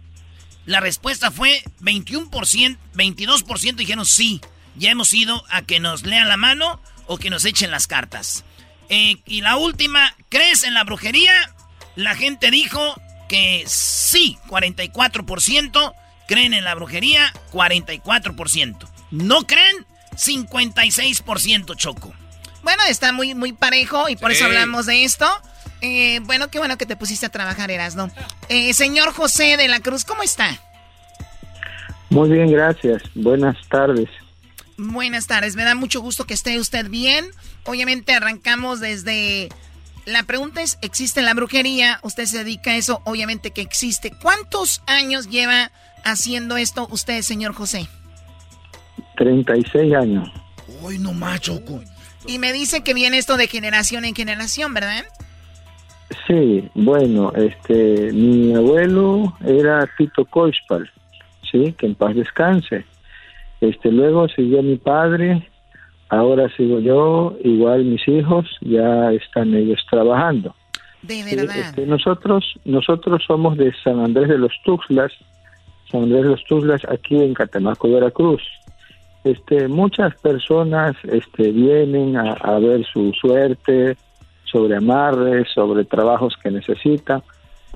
La respuesta fue 21%, 22% dijeron sí, ya hemos ido a que nos lean la mano o que nos echen las cartas. Eh, y la última, ¿crees en la brujería? La gente dijo que sí, 44%. Creen en la brujería, 44%. ¿No creen? 56% Choco. Bueno, está muy, muy parejo y por eso hablamos de esto. Eh, bueno, qué bueno que te pusiste a trabajar, Erasno. Eh, señor José de la Cruz, ¿cómo está? Muy bien, gracias. Buenas tardes. Buenas tardes, me da mucho gusto que esté usted bien. Obviamente arrancamos desde... La pregunta es, ¿existe la brujería? Usted se dedica a eso, obviamente que existe. ¿Cuántos años lleva haciendo esto usted, señor José? 36 años. Uy, no macho. Y me dice que viene esto de generación en generación, ¿verdad? Sí, bueno, este, mi abuelo era Tito Coispal, sí, que en paz descanse. Este, luego siguió mi padre, ahora sigo yo, igual mis hijos, ya están ellos trabajando. De verdad. Este, nosotros, nosotros somos de San Andrés de los Tuxtlas, San Andrés de los Tuxtlas, aquí en Catemaco, Veracruz. Este, muchas personas este, vienen a, a ver su suerte, sobre amarres, sobre trabajos que necesitan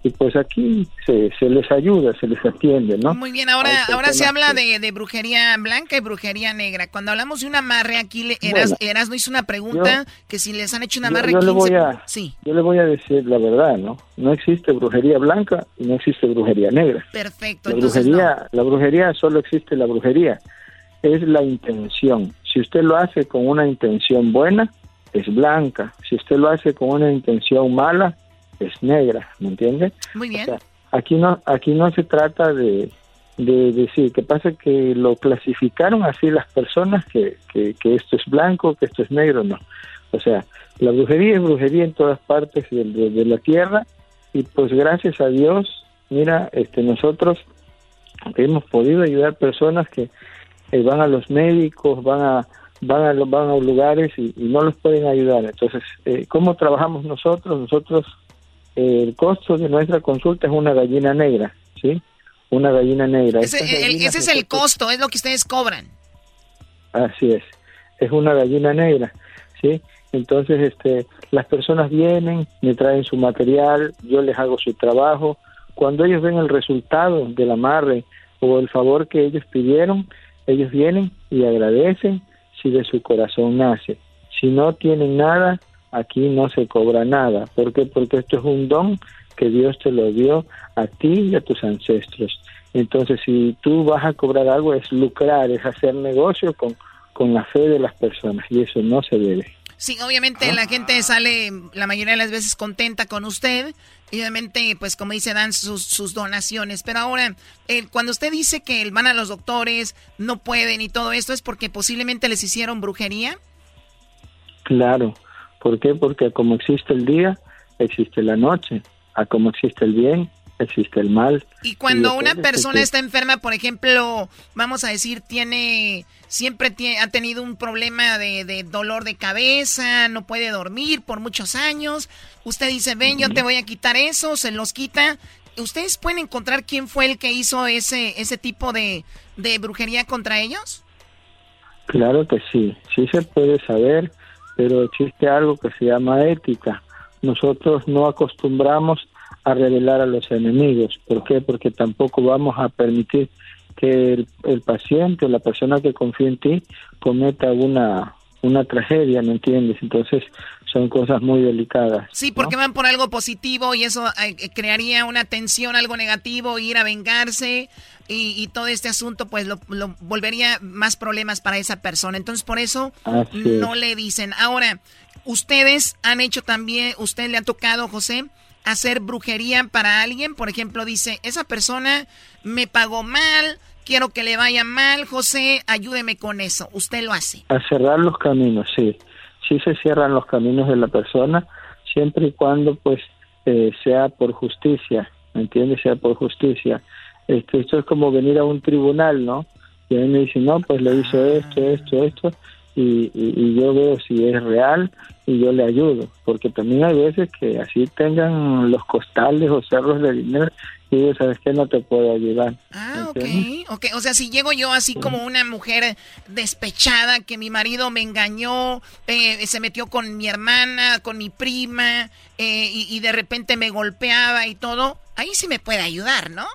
y pues aquí se, se, les ayuda, se les atiende, ¿no? Muy bien, ahora, ahora se habla de, de, brujería blanca y brujería negra. Cuando hablamos de un amarre, aquí le, Eras, no hizo una pregunta que si les han hecho un amarre... Yo, le voy a, sí. yo le voy a decir la verdad, ¿no? No existe brujería blanca y no existe brujería negra. Perfecto. La, brujería, la brujería solo existe la brujería. Es la intención. Si usted lo hace con una intención buena, es blanca. Si usted lo hace con una intención mala, es negra, ¿me entiende? Muy bien. aquí no, aquí no se trata de, de decir, que pasa que lo clasificaron así las personas, que, que, esto es blanco, que esto es negro, no. O sea, la brujería es brujería en todas partes de, de, la tierra y pues gracias a Dios, mira, este nosotros hemos podido ayudar personas que van a los médicos, van a, van a, van a lugares y, no los pueden ayudar. Entonces, eh, ¿cómo trabajamos nosotros? Nosotros, eh, el costo de nuestra consulta es una gallina negra, ¿sí? Una gallina negra. Ese, ese es el costo, es lo que ustedes cobran. Así es, es una gallina negra, ¿sí? Entonces, este, las personas vienen, me traen su material, yo les hago su trabajo. Cuando ellos ven el resultado del amarre o el favor que ellos pidieron, ellos vienen y agradecen si de su corazón nace. Si no tienen nada, aquí no se cobra nada. ¿Por qué? Porque esto es un don que Dios te lo dio a ti y a tus ancestros. Entonces, si tú vas a cobrar algo, es lucrar, es hacer negocio con, con la fe de las personas y eso no se debe. Sí, obviamente la gente sale la mayoría de las veces contenta con usted y obviamente, pues como dice, dan sus, sus donaciones. Pero ahora, cuando usted dice que van a los doctores, no pueden y todo esto, ¿es porque posiblemente les hicieron brujería? Claro. ¿Por qué? Porque como existe el día, existe la noche. A como existe el bien, existe el mal. Y cuando una persona está enferma, por ejemplo, vamos a decir, tiene, siempre ha tenido un problema de, dolor de cabeza, no puede dormir por muchos años, usted dice, ven, yo te voy a quitar eso, se los quita. ¿Ustedes pueden encontrar quién fue el que hizo ese, ese tipo de, de brujería contra ellos? Claro que sí, sí se puede saber, pero existe algo que se llama ética. Nosotros no acostumbramos a revelar a los enemigos. ¿Por qué? Porque tampoco vamos a permitir que el, el paciente o la persona que confía en ti cometa una, una tragedia, ¿me entiendes? Entonces son cosas muy delicadas. Sí, porque van por algo positivo y eso eh, eh, crearía una tensión, algo negativo, ir a vengarse y, todo este asunto pues lo, volvería más problemas para esa persona. Entonces por eso no le dicen. Ahora, ustedes han hecho también, usted le ha tocado, José, hacer brujería para alguien? Por ejemplo, dice, esa persona me pagó mal, quiero que le vaya mal, José, ayúdeme con eso. ¿Usted lo hace? A cerrar los caminos, sí. Sí se cierran los caminos de la persona, siempre y cuando pues eh, sea por justicia, ¿me entiendes? Sea por justicia. Este, esto es como venir a un tribunal, ¿no? Y a mí me dicen, no, pues le hizo esto, esto, esto, y, y, yo veo si es real y yo le ayudo, porque también hay veces que así tengan los costales o cerros de dinero y yo, ¿sabes que No te puedo ayudar. Ah, ok, ok, o sea, si llego yo así como una mujer despechada, que mi marido me engañó, eh, se metió con mi hermana, con mi prima, eh, y, de repente me golpeaba y todo, ahí sí me puede ayudar, ¿no?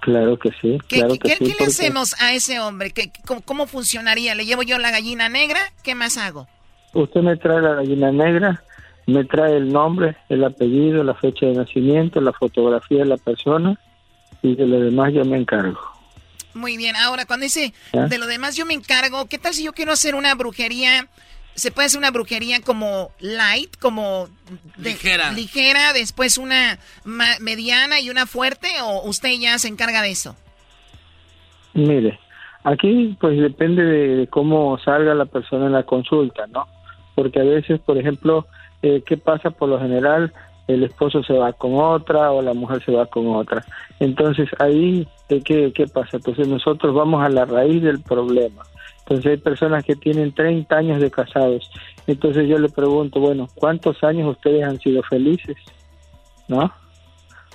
Claro que sí. ¿Qué, claro que ¿qué le hacemos a ese hombre? ¿Qué, cómo, funcionaría? ¿Le llevo yo la gallina negra? ¿Qué más hago? Usted me trae la gallina negra, me trae el nombre, el apellido, la fecha de nacimiento, la fotografía de la persona y de lo demás yo me encargo. Muy bien, ahora cuando dice de lo demás yo me encargo, ¿qué tal si yo quiero hacer una brujería se puede hacer una brujería como light, como ligera. ligera, después una mediana y una fuerte, o usted ya se encarga de eso? Mire, aquí pues depende de cómo salga la persona en la consulta, ¿no? Porque a veces, por ejemplo, eh, ¿qué pasa por lo general? El esposo se va con otra o la mujer se va con otra. Entonces ahí, ¿qué, qué pasa? Entonces nosotros vamos a la raíz del problema entonces hay personas que tienen 30 años de casados. Entonces yo le pregunto, bueno, ¿cuántos años ustedes han sido felices? ¿No?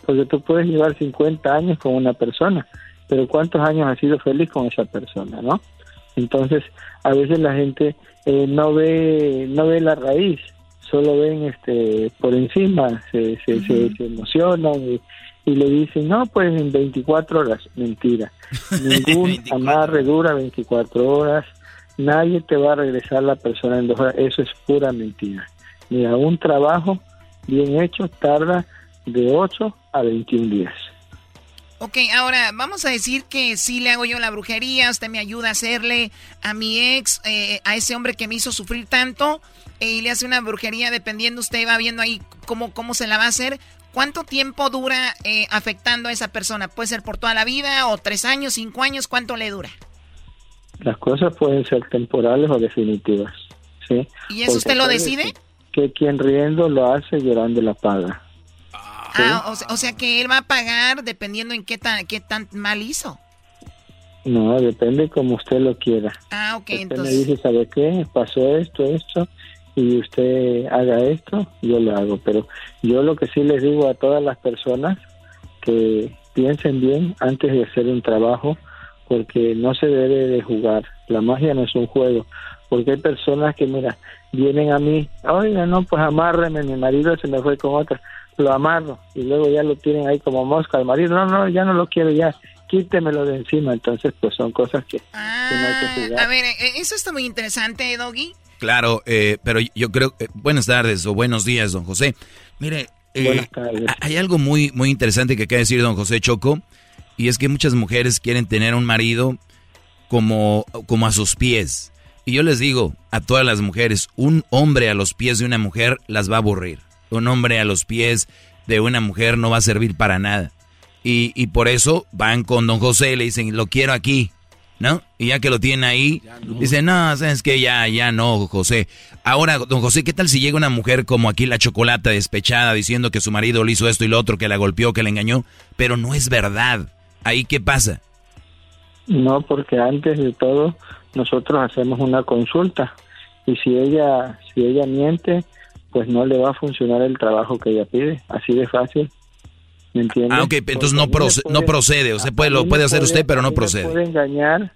Porque tú puedes llevar 50 años con una persona, pero ¿cuántos años has sido feliz con esa persona? ¿No? Entonces, a veces la gente eh, no ve no ve la raíz, solo ven este por encima, se, se, se, se emocionan y, y le dicen, no, pues en 24 horas. Mentira. Ningún amarre dura 24 horas. Nadie te va a regresar la persona en dos horas. Eso es pura mentira. Mira, un trabajo bien hecho tarda de 8 a 21 días. Ok, ahora vamos a decir que si le hago yo la brujería, usted me ayuda a hacerle a mi ex, eh, a ese hombre que me hizo sufrir tanto, eh, y le hace una brujería, dependiendo, usted va viendo ahí cómo, cómo se la va a hacer. ¿Cuánto tiempo dura eh, afectando a esa persona? ¿Puede ser por toda la vida o tres años, cinco años? ¿Cuánto le dura? Las cosas pueden ser temporales o definitivas. ¿sí? ¿Y eso usted lo decide? Que quien riendo lo hace, llorando la paga. Ah, o, sea, que él va a pagar dependiendo en qué tan, qué tan mal hizo. No, depende como usted lo quiera. Ah, ok, usted entonces... me dice, ¿sabe qué? Pasó esto, esto, y usted haga esto, yo lo hago. Pero yo lo que sí les digo a todas las personas que piensen bien antes de hacer un trabajo, porque no se debe de jugar. La magia no es un juego. Porque hay personas que, mira, vienen a mí, oiga, no, pues amárreme, mi marido se me fue con otra, lo amarro y luego ya lo tienen ahí como mosca al marido, no, no, ya no lo quiero, ya, quítemelo de encima. Entonces, pues son cosas que, que no hay que Ah, jugar. a ver, eh, eso está muy interesante, Doggy. Claro, eh, pero yo creo... eh, buenas tardes o buenos días, don José. Mire, eh, hay algo muy, muy interesante que acaba de decir don José Choco, y es que muchas mujeres quieren tener un marido como, como a sus pies. Y yo les digo a todas las mujeres, un hombre a los pies de una mujer las va a aburrir. Un hombre a los pies de una mujer no va a servir para nada. Y, y por eso van con don José y le dicen, lo quiero aquí, ¿no? Y ya que lo tienen ahí, dicen, no, sabes que ya, ya no, José. Ahora, don José, ¿qué tal si llega una mujer como aquí la chocolata despechada diciendo que su marido le hizo esto y lo otro, que la golpeó, que la engañó? Pero no es verdad. ¿Ahí qué pasa? No, porque antes de todo nosotros hacemos una consulta y si ella si ella miente, pues no le va a funcionar el trabajo que ella pide, así de fácil. ¿Me entiende? Ah, ok, entonces no, proce- no procede. O sea, puede, lo puede hacer usted, pero no Me procede. puede engañar,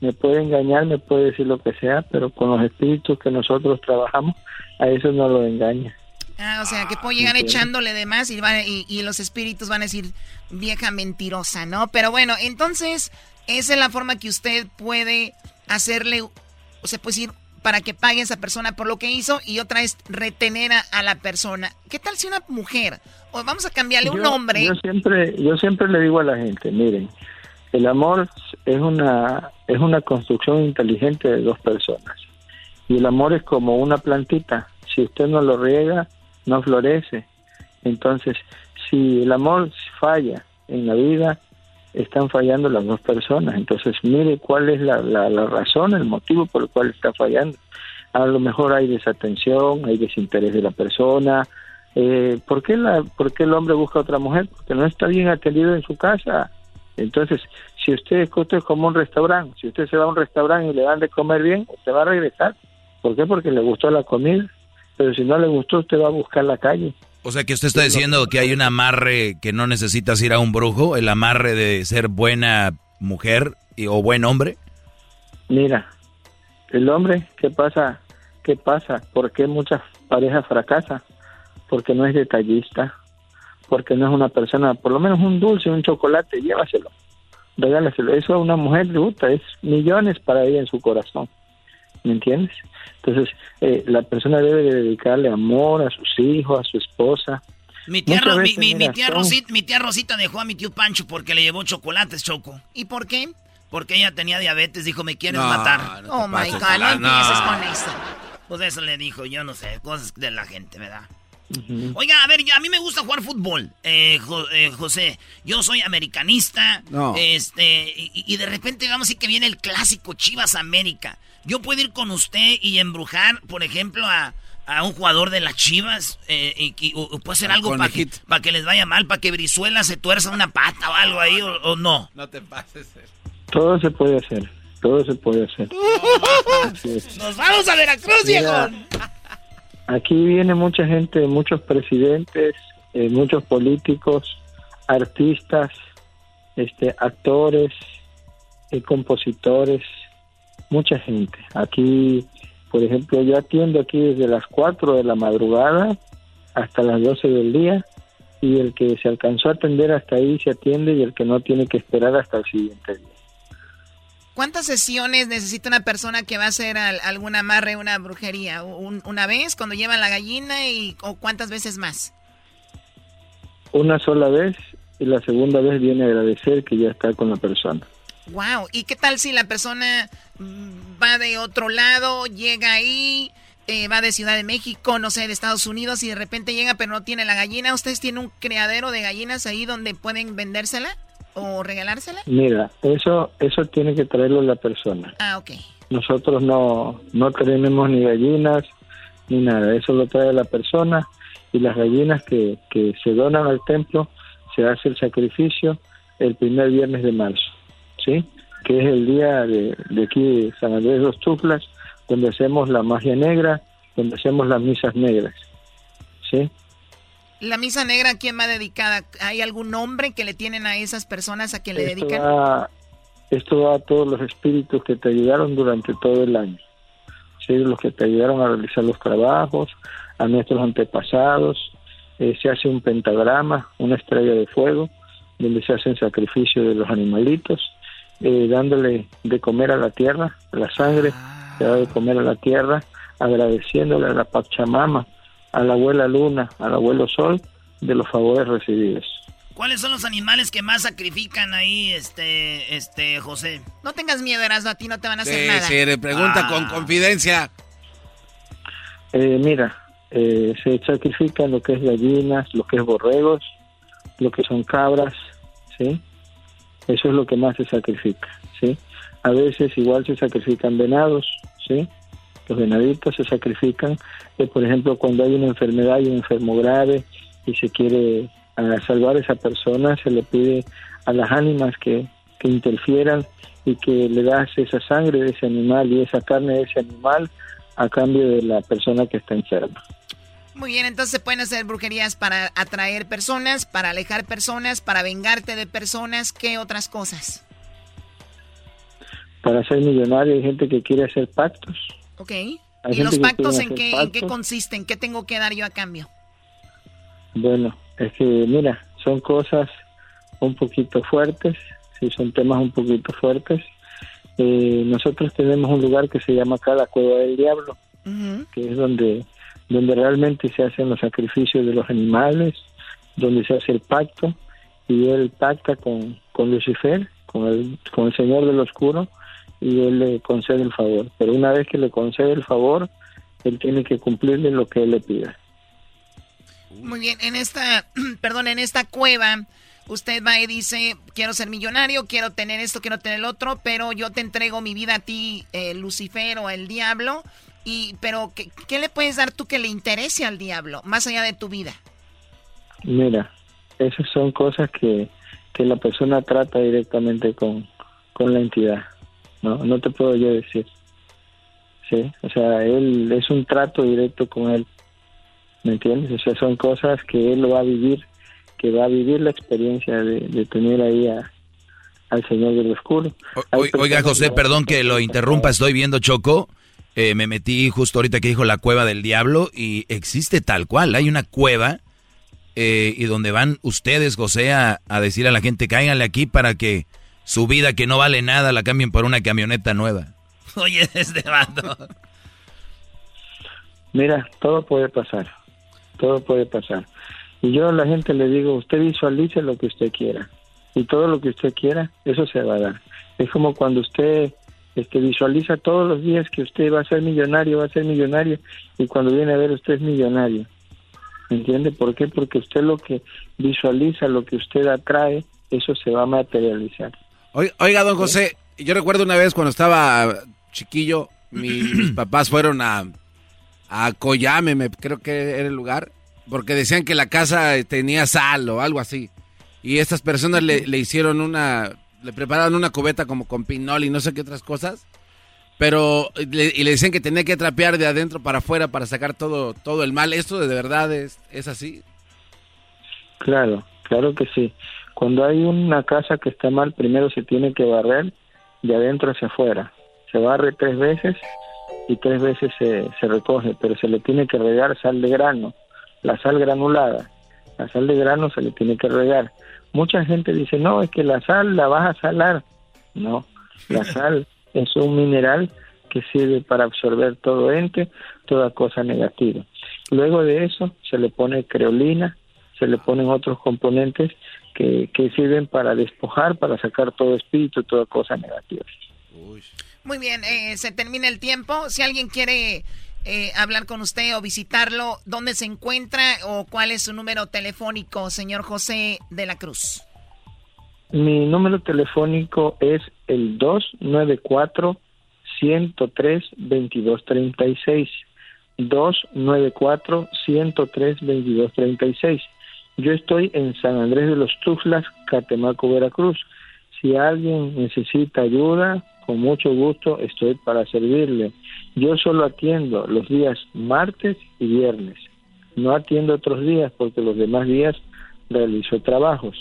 me puede engañar, me puede decir lo que sea, pero con los espíritus que nosotros trabajamos, a eso no lo engaña. Ah, o sea, que puedo llegar echándole de más y, van- y, y los espíritus van a decir, vieja mentirosa, ¿no? Pero bueno, entonces, esa es la forma que usted puede hacerle, o sea, puede decir, para que pague a esa persona por lo que hizo y otra es retener a, la persona. ¿Qué tal si una mujer, o vamos a cambiarle un nombre? Yo siempre, yo siempre le digo a la gente, miren, el amor es una, es una construcción inteligente de dos personas. Y el amor es como una plantita. Si usted no lo riega, no florece. Entonces, si el amor falla en la vida, están fallando las dos personas. Entonces, mire cuál es la, la, razón, el motivo por el cual está fallando. A lo mejor hay desatención, hay desinterés de la persona. Eh, ¿por, qué la, ¿Por qué el hombre busca a otra mujer? Porque no está bien atendido en su casa. Entonces, si usted, esto es como un restaurante, si usted se va a un restaurante y le dan de comer bien, usted va a regresar. ¿Por qué? Porque le gustó la comida. Pero si no le gustó, usted va a buscar la calle. O sea, que usted está diciendo que hay un amarre que no necesitas ir a un brujo, el amarre de ser buena mujer y- o buen hombre. Mira, el hombre, ¿qué pasa? ¿Qué pasa? ¿Por qué muchas parejas fracasan? Porque no es detallista, porque no es una persona, por lo menos un dulce, un chocolate, llévaselo, regálaselo. Eso a una mujer le gusta, es millones para ella en su corazón, ¿me entiendes? Entonces, eh, la persona debe de dedicarle amor a sus hijos, a su esposa. Mi tía, Ro- mi, veces, mi- mi tía Rosita, mi tía Rosita dejó a mi tío Pancho porque le llevó chocolates, Choco. ¿Y por qué? Porque ella tenía diabetes, dijo, me quieres No, matar. no Oh, my God, no empieces con eso. Pues eso le dijo, yo no sé, cosas de la gente, ¿verdad? Oiga, a ver, yo- a mí me gusta jugar fútbol, eh, Jo- eh, José. Yo soy americanista. No. Este, y, y de repente vamos a decir que viene el clásico Chivas América. Yo puedo ir con usted y embrujar, por ejemplo, a, a un jugador de las Chivas. eh, y, y- o, o puede hacer Al algo para que, pa' que les vaya mal, para que Brizuela se tuerza una pata o algo ahí, o, o no. No te pases. Todo se puede hacer, todo se puede hacer. ¡Nos vamos a Veracruz, Mira, viejo! Aquí viene mucha gente, muchos presidentes, eh, muchos políticos, artistas, este, actores, eh, compositores, mucha gente. Aquí, por ejemplo, yo atiendo aquí desde las 4 de la madrugada hasta las 12 del día y el que se alcanzó a atender hasta ahí se atiende y el que no tiene que esperar hasta el siguiente día. ¿Cuántas sesiones necesita una persona que va a hacer al- algún amarre, una brujería? ¿Un- ¿Una vez cuando lleva la gallina y o cuántas veces más? Una sola vez y la segunda vez viene a agradecer que ya está con la persona. Wow. ¿Y qué tal si la persona mm, va de otro lado, llega ahí, eh, va de Ciudad de México, no sé, de Estados Unidos y de repente llega pero no tiene la gallina? ¿Ustedes tienen un criadero de gallinas ahí donde pueden vendérsela o regalársela? Mira, eso eso tiene que traerlo la persona. Ah, ok. Nosotros no no tenemos ni gallinas ni nada, eso lo trae la persona y las gallinas que, que se donan al templo se hace el sacrificio el primer viernes de marzo, ¿sí? que es el día de, de aquí de San Andrés de los Tuxtlas, donde hacemos la magia negra, donde hacemos las misas negras. ¿Sí? La misa negra, ¿a quién va dedicada? ¿Hay algún nombre que le tienen a esas personas a quien le Esto dedican? va- esto va a todos los espíritus que te ayudaron durante todo el año. ¿sí? Los que te ayudaron a realizar los trabajos, a nuestros antepasados. Eh, se hace un pentagrama, una estrella de fuego, donde se hacen sacrificios de los animalitos, eh, dándole de comer a la tierra, la sangre se da de comer a la tierra, agradeciéndole a la Pachamama, a la abuela Luna, al abuelo Sol, de los favores recibidos. ¿Cuáles son los animales que más sacrifican ahí, este, este, José? No tengas miedo, Erasmo, a ti no te van a hacer Sí, nada. sí, le pregunta Ah. con confidencia. Eh, mira, eh, se sacrifican lo que es gallinas, lo que es borregos, lo que son cabras, ¿sí? Eso es lo que más se sacrifica, ¿sí? A veces igual se sacrifican venados, ¿sí? Los venaditos se sacrifican, eh, por ejemplo, cuando hay una enfermedad y un enfermo grave y se quiere ah, salvar a esa persona, se le pide a las ánimas que, que interfieran y que le das esa sangre de ese animal y esa carne de ese animal a cambio de la persona que está enferma. Muy bien, entonces se pueden hacer brujerías para atraer personas, para alejar personas, para vengarte de personas. ¿Qué otras cosas? Para ser millonario hay gente que quiere hacer pactos. Ok. Hay ¿Y los pactos en qué, en qué pactos. consisten? ¿Qué tengo que dar yo a cambio? Bueno, es que mira, son cosas un poquito fuertes, sí, son temas un poquito fuertes. Eh, nosotros tenemos un lugar que se llama acá la Cueva del Diablo, que es donde, donde realmente se hacen los sacrificios de los animales, donde se hace el pacto, y él pacta con, con Lucifer, con el, con el Señor del Oscuro, y él le concede el favor. Pero una vez que le concede el favor, él tiene que cumplirle lo que él le pida. Muy bien, en esta, perdón, en esta cueva, usted va y dice, quiero ser millonario, quiero tener esto, quiero tener el otro, pero yo te entrego mi vida a ti, eh, Lucifer o el diablo, y, pero ¿qué, qué le puedes dar tú que le interese al diablo, más allá de tu vida? Mira, esas son cosas que, que la persona trata directamente con, con la entidad. No, no te puedo yo decir. Sí, o sea, él es un trato directo con él. ¿Me entiendes? O sea, son cosas que él lo va a vivir, que va a vivir la experiencia de, de tener ahí a, al Señor del Oscuro. Hay Oiga, José, perdón que lo interrumpa, estoy viendo Choco. Eh, me metí justo ahorita que dijo la cueva del diablo y existe tal cual. Hay una cueva eh, y donde van ustedes, José, a, a decir a la gente, cáiganle aquí para que su vida que no vale nada la cambien por una camioneta nueva. Oye, este vato. Mira, todo puede pasar, todo puede pasar. Y yo a la gente le digo, usted visualice lo que usted quiera. Y todo lo que usted quiera, eso se va a dar. Es como cuando usted este, visualiza todos los días que usted va a ser millonario, va a ser millonario, y cuando viene a ver usted es millonario. ¿Me entiende? ¿Por qué? Porque usted lo que visualiza, lo que usted atrae, eso se va a materializar. Oi- Oiga, don José, yo recuerdo una vez cuando estaba chiquillo, mi- mis papás fueron a, a Coyame, me, creo que era el lugar, porque decían que la casa tenía sal o algo así. Y estas personas le, le hicieron una, le prepararon una cubeta como con pinol y no sé qué otras cosas. Pero, le- y le decían que tenía que trapear de adentro para afuera para sacar todo, todo el mal. ¿Esto de verdad es, es así? Claro, claro que sí. Cuando hay una casa que está mal, primero se tiene que barrer de adentro hacia afuera. Se barre tres veces y tres veces se, se recoge, pero se le tiene que regar sal de grano, la sal granulada. La sal de grano se le tiene que regar. Mucha gente dice, no, es que la sal la vas a salar. No, la sal es un mineral que sirve para absorber todo ente, toda cosa negativa. Luego de eso se le pone creolina, se le ponen otros componentes que, que sirven para despojar, para sacar todo espíritu, toda cosa negativa. Muy bien, eh, se termina el tiempo. Si alguien quiere eh, hablar con usted o visitarlo, ¿dónde se encuentra o cuál es su número telefónico, señor José de la Cruz? Mi número telefónico es el 294 103 2236. 294 103 2236. Yo estoy en San Andrés de los Tuxtlas, Catemaco, Veracruz. Si alguien necesita ayuda, con mucho gusto estoy para servirle. Yo solo atiendo los días martes y viernes. No atiendo otros días porque los demás días realizo trabajos.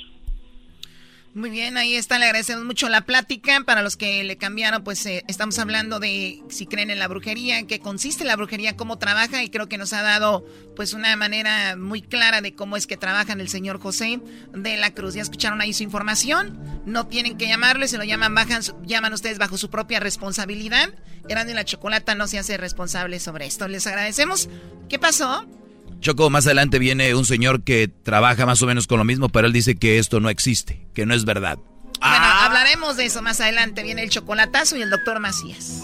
Muy bien, ahí está, le agradecemos mucho la plática. Para los que le cambiaron, pues eh, estamos hablando de si creen en la brujería, en qué consiste la brujería, cómo trabaja y creo que nos ha dado pues una manera muy clara de cómo es que trabaja el señor José de la Cruz. Ya escucharon ahí su información, no tienen que llamarle, se lo llaman, bajan, llaman ustedes bajo su propia responsabilidad. Eran de la Chocolata no se hace responsable sobre esto. Les agradecemos. ¿Qué pasó? Choco, más adelante viene un señor que trabaja más o menos con lo mismo, pero él dice que esto no existe, que no es verdad. Bueno, hablaremos de eso más adelante. Viene el chocolatazo y el doctor Macías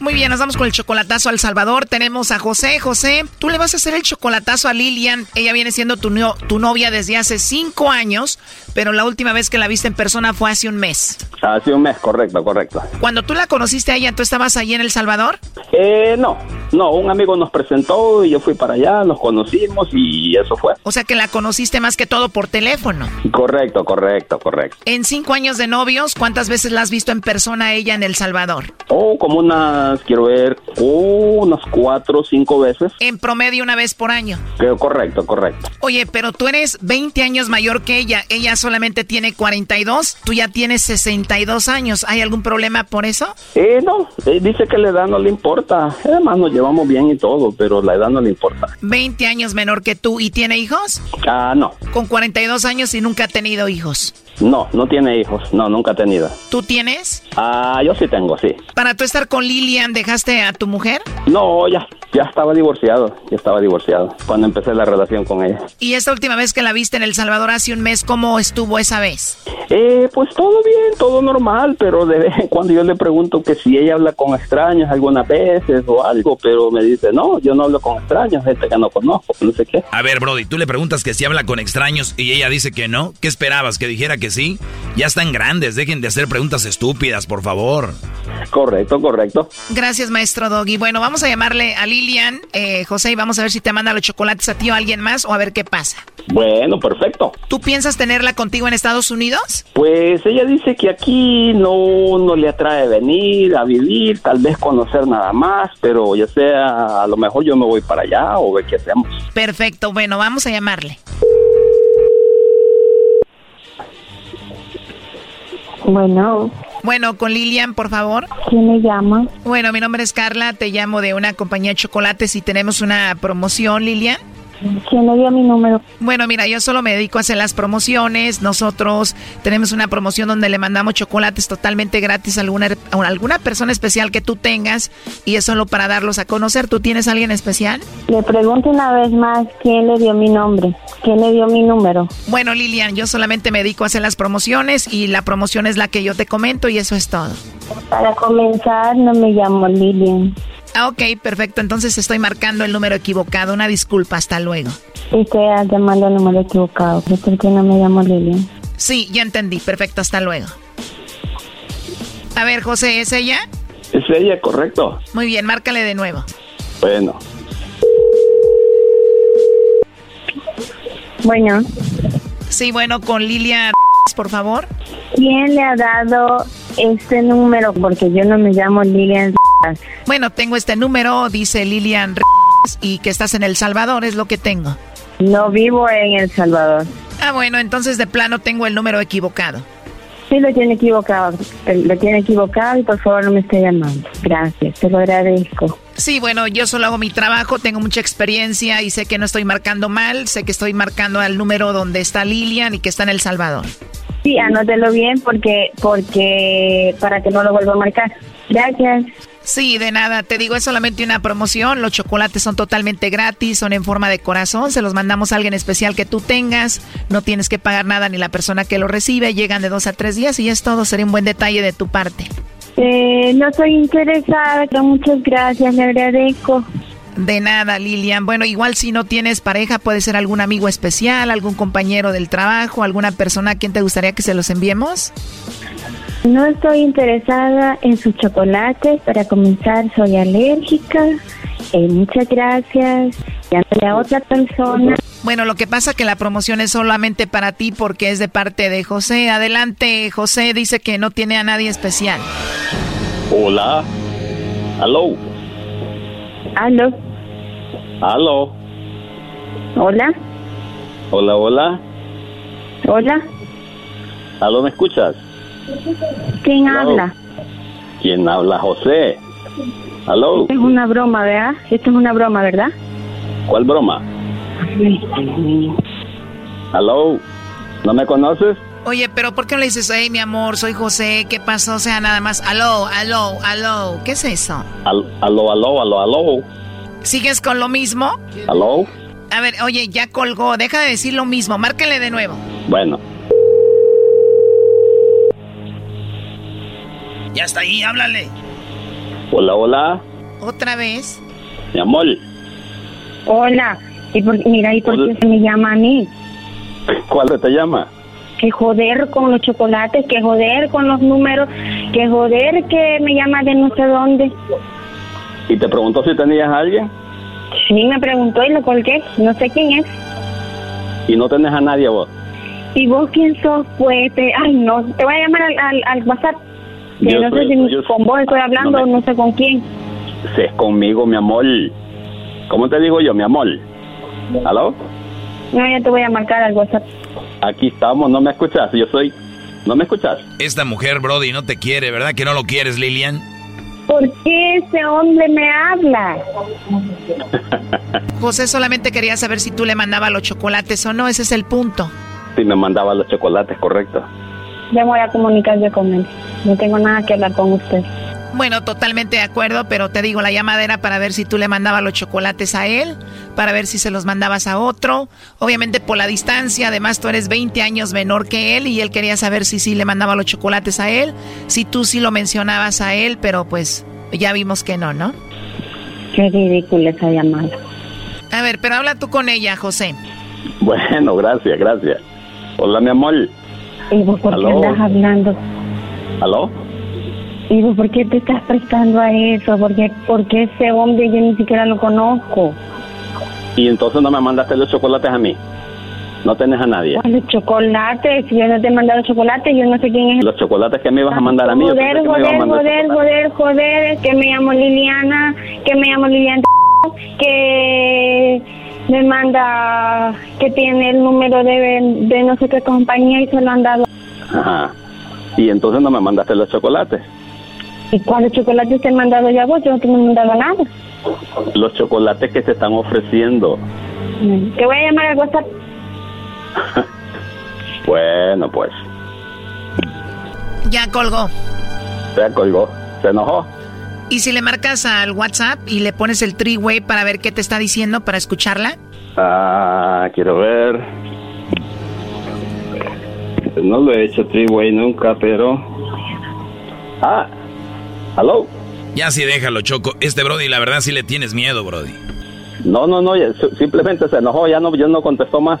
Muy bien, nos vamos con el chocolatazo al Salvador. Tenemos a José. José, tú le vas a hacer el chocolatazo a Lilian. Ella viene siendo tu, tu novia desde hace cinco años, pero la última vez que la viste en persona fue hace un mes. Hace un mes, correcto, correcto. Cuando tú la conociste a ella, ¿tú estabas allí en El Salvador? Eh, no, no, un amigo nos presentó y yo fui para allá, nos conocimos y eso fue. O sea que la conociste más que todo por teléfono. Correcto, correcto, correcto. En cinco años de novios, ¿cuántas veces la has visto en persona a ella en El Salvador? Oh, como una quiero ver, unas cuatro o cinco veces. En promedio una vez por año. Creo, correcto, correcto. Oye, pero tú eres 20 años mayor que ella. Ella solamente tiene 42, tú ya tienes 62 años. ¿Hay algún problema por eso? Eh, no, eh, dice que la edad no le importa. Además nos llevamos bien y todo, pero la edad no le importa. 20 años menor que tú y tiene hijos? Ah, no. Con 42 años y nunca ha tenido hijos. No, no tiene hijos. No, nunca ha tenido. ¿Tú tienes? Ah, yo sí tengo, sí. ¿Para tú estar con Dejaste a tu mujer? No, ya, ya estaba divorciado. Ya estaba divorciado cuando empecé la relación con ella. ¿Y esta última vez que la viste en El Salvador hace un mes, cómo estuvo esa vez? Eh, pues todo bien, todo normal, pero de vez en cuando yo le pregunto que si ella habla con extraños algunas veces o algo, pero me dice, no, yo no hablo con extraños, gente que no conozco, no sé qué. A ver, Brody, tú le preguntas que si habla con extraños y ella dice que no, ¿qué esperabas? ¿Que dijera que sí? Ya están grandes, dejen de hacer preguntas estúpidas, por favor. Correcto, correcto. Gracias, maestro Doggy. Bueno, vamos a llamarle a Lilian, eh, José, y vamos a ver si te manda los chocolates a ti o a alguien más o a ver qué pasa. Bueno, perfecto. ¿Tú piensas tenerla contigo en Estados Unidos? Pues ella dice que aquí no, no le atrae venir a vivir, tal vez conocer nada más, pero ya sea, a lo mejor yo me voy para allá o ve qué hacemos. Perfecto, bueno, vamos a llamarle. Bueno. Bueno, con Lilian, por favor. ¿Quién me llama? Bueno, mi nombre es Carla, te llamo de una compañía de chocolates y tenemos una promoción, Lilian. ¿Quién le dio mi número? Bueno, mira, yo solo me dedico a hacer las promociones. Nosotros tenemos una promoción donde le mandamos chocolates totalmente gratis a alguna, a alguna persona especial que tú tengas y es solo para darlos a conocer. ¿Tú tienes a alguien especial? Le pregunto una vez más quién le dio mi nombre, quién le dio mi número. Bueno, Lilian, yo solamente me dedico a hacer las promociones y la promoción es la que yo te comento y eso es todo. Para comenzar, no me llamo Lilian. Ah, ok, perfecto. Entonces estoy marcando el número equivocado. Una disculpa, hasta luego. Estoy llamando el número equivocado. ¿Por qué no me llamo Lilian? Sí, ya entendí. Perfecto, hasta luego. A ver, José, ¿es ella? Es ella, correcto. Muy bien, márcale de nuevo. Bueno. Bueno. Sí, bueno, con Lilian, por favor. ¿Quién le ha dado este número? Porque yo no me llamo Lilian. Bueno, tengo este número, dice Lilian y que estás en El Salvador, es lo que tengo. No vivo en El Salvador. Ah, bueno, entonces de plano tengo el número equivocado. Sí, lo tiene equivocado. Lo tiene equivocado y por favor no me esté llamando. Gracias, te lo agradezco. Sí, bueno, yo solo hago mi trabajo, tengo mucha experiencia y sé que no estoy marcando mal, sé que estoy marcando al número donde está Lilian y que está en El Salvador. Sí, anótelo bien porque, porque, para que no lo vuelva a marcar. Gracias. Sí, de nada. Te digo, es solamente una promoción. Los chocolates son totalmente gratis, son en forma de corazón. Se los mandamos a alguien especial que tú tengas. No tienes que pagar nada ni la persona que lo recibe. Llegan de dos a tres días y es todo. Sería un buen detalle de tu parte. Eh, no soy interesada, pero muchas gracias, le agradezco. De nada, Lilian. Bueno, igual si no tienes pareja, puede ser algún amigo especial, algún compañero del trabajo, alguna persona a quien te gustaría que se los enviemos. No estoy interesada en sus chocolates. Para comenzar, soy alérgica. Eh, muchas gracias. Llámale a otra persona. Bueno, lo que pasa que la promoción es solamente para ti porque es de parte de José. Adelante, José dice que no tiene a nadie especial. Hola. Aló. Aló. Aló. Hola. Hola, hola. Hola. Aló, ¿me escuchas? ¿Quién habla? ¿Quién habla? José. Aló. Es una broma, ¿verdad? Esto es una broma, ¿verdad? ¿Cuál broma? Aló. ¿No me conoces? Oye, pero ¿por qué no le dices, hey, mi amor, soy José, ¿qué pasó? O sea, nada más, aló, aló, aló, ¿qué es eso? Al, aló, aló, aló, aló. ¿Sigues con lo mismo? Aló. A ver, oye, ya colgó, deja de decir lo mismo, márquele de nuevo. Bueno. Ya está ahí, háblale. Hola, hola. ¿Otra vez? Mi amor. Hola. ¿Y por, mira, ¿y por qué se me llama a mí? ¿Cuál te llama? Que joder con los chocolates, que joder con los números, que joder que me llama de no sé dónde. ¿Y te preguntó si tenías a alguien? Sí, me preguntó y lo colgué. No sé quién es. ¿Y no tenés a nadie vos? ¿Y vos quién sos? Pues, te- ay, no, te voy a llamar al, al, al WhatsApp. Que Yo no sé si yo- con vos estoy hablando no o me- no sé con quién. Si es conmigo, mi amor. ¿Cómo te digo yo, mi amor? ¿Aló? No, ya te voy a marcar al WhatsApp. Aquí estamos, ¿no me escuchas? Yo soy... ¿No me escuchas? Esta mujer, Brody, no te quiere, ¿verdad que no lo quieres, Lilian? ¿Por qué ese hombre me habla? José solamente quería saber si tú le mandabas los chocolates o no, ese es el punto. Si me mandaba los chocolates, correcto. Ya voy a comunicarme con él. No tengo nada que hablar con usted. Bueno, totalmente de acuerdo, pero te digo, la llamada era para ver si tú le mandabas los chocolates a él, para ver si se los mandabas a otro. Obviamente por la distancia, además tú eres 20 años menor que él y él quería saber si sí le mandaba los chocolates a él, si tú sí lo mencionabas a él, pero pues ya vimos que no, ¿no? Qué ridícula esa llamada. A ver, pero habla tú con ella, José. Bueno, gracias, gracias. Hola, mi amor. ¿Y vos por qué andas hablando? ¿Aló? ¿Y vos por qué te estás prestando a eso? ¿Por qué, ese hombre yo ni siquiera lo conozco? Y entonces no me mandaste los chocolates a mí. No tenés a nadie. ¿Cuáles chocolates? Si yo no te he mandado chocolate, yo no sé quién es. Los chocolates que me ibas a mandar a mí. yo Joder, joder, mandar joder, joder, joder, que me llamo Liliana, que me llamo Liliana, que me manda, que tiene el número de, de no sé qué compañía y se lo han dado. Ajá. Y entonces no me mandaste los chocolates. ¿Y cuáles chocolates te he mandado ya vos? Yo no te he mandado nada. Los chocolates que te están ofreciendo. Mm, Te voy a llamar al WhatsApp. Bueno, pues, Ya colgó. ya colgó. ¿Se enojó? ¿Y si le marcas al WhatsApp y le pones el three-way para ver qué te está diciendo, para escucharla? Ah, quiero ver. No lo he hecho three-way nunca, pero... Ah, ¿aló? Ya sí, déjalo, Choco. Este Brody, la verdad sí le tienes miedo, Brody. No, no, no, simplemente se enojó, ya no, ya no contestó más.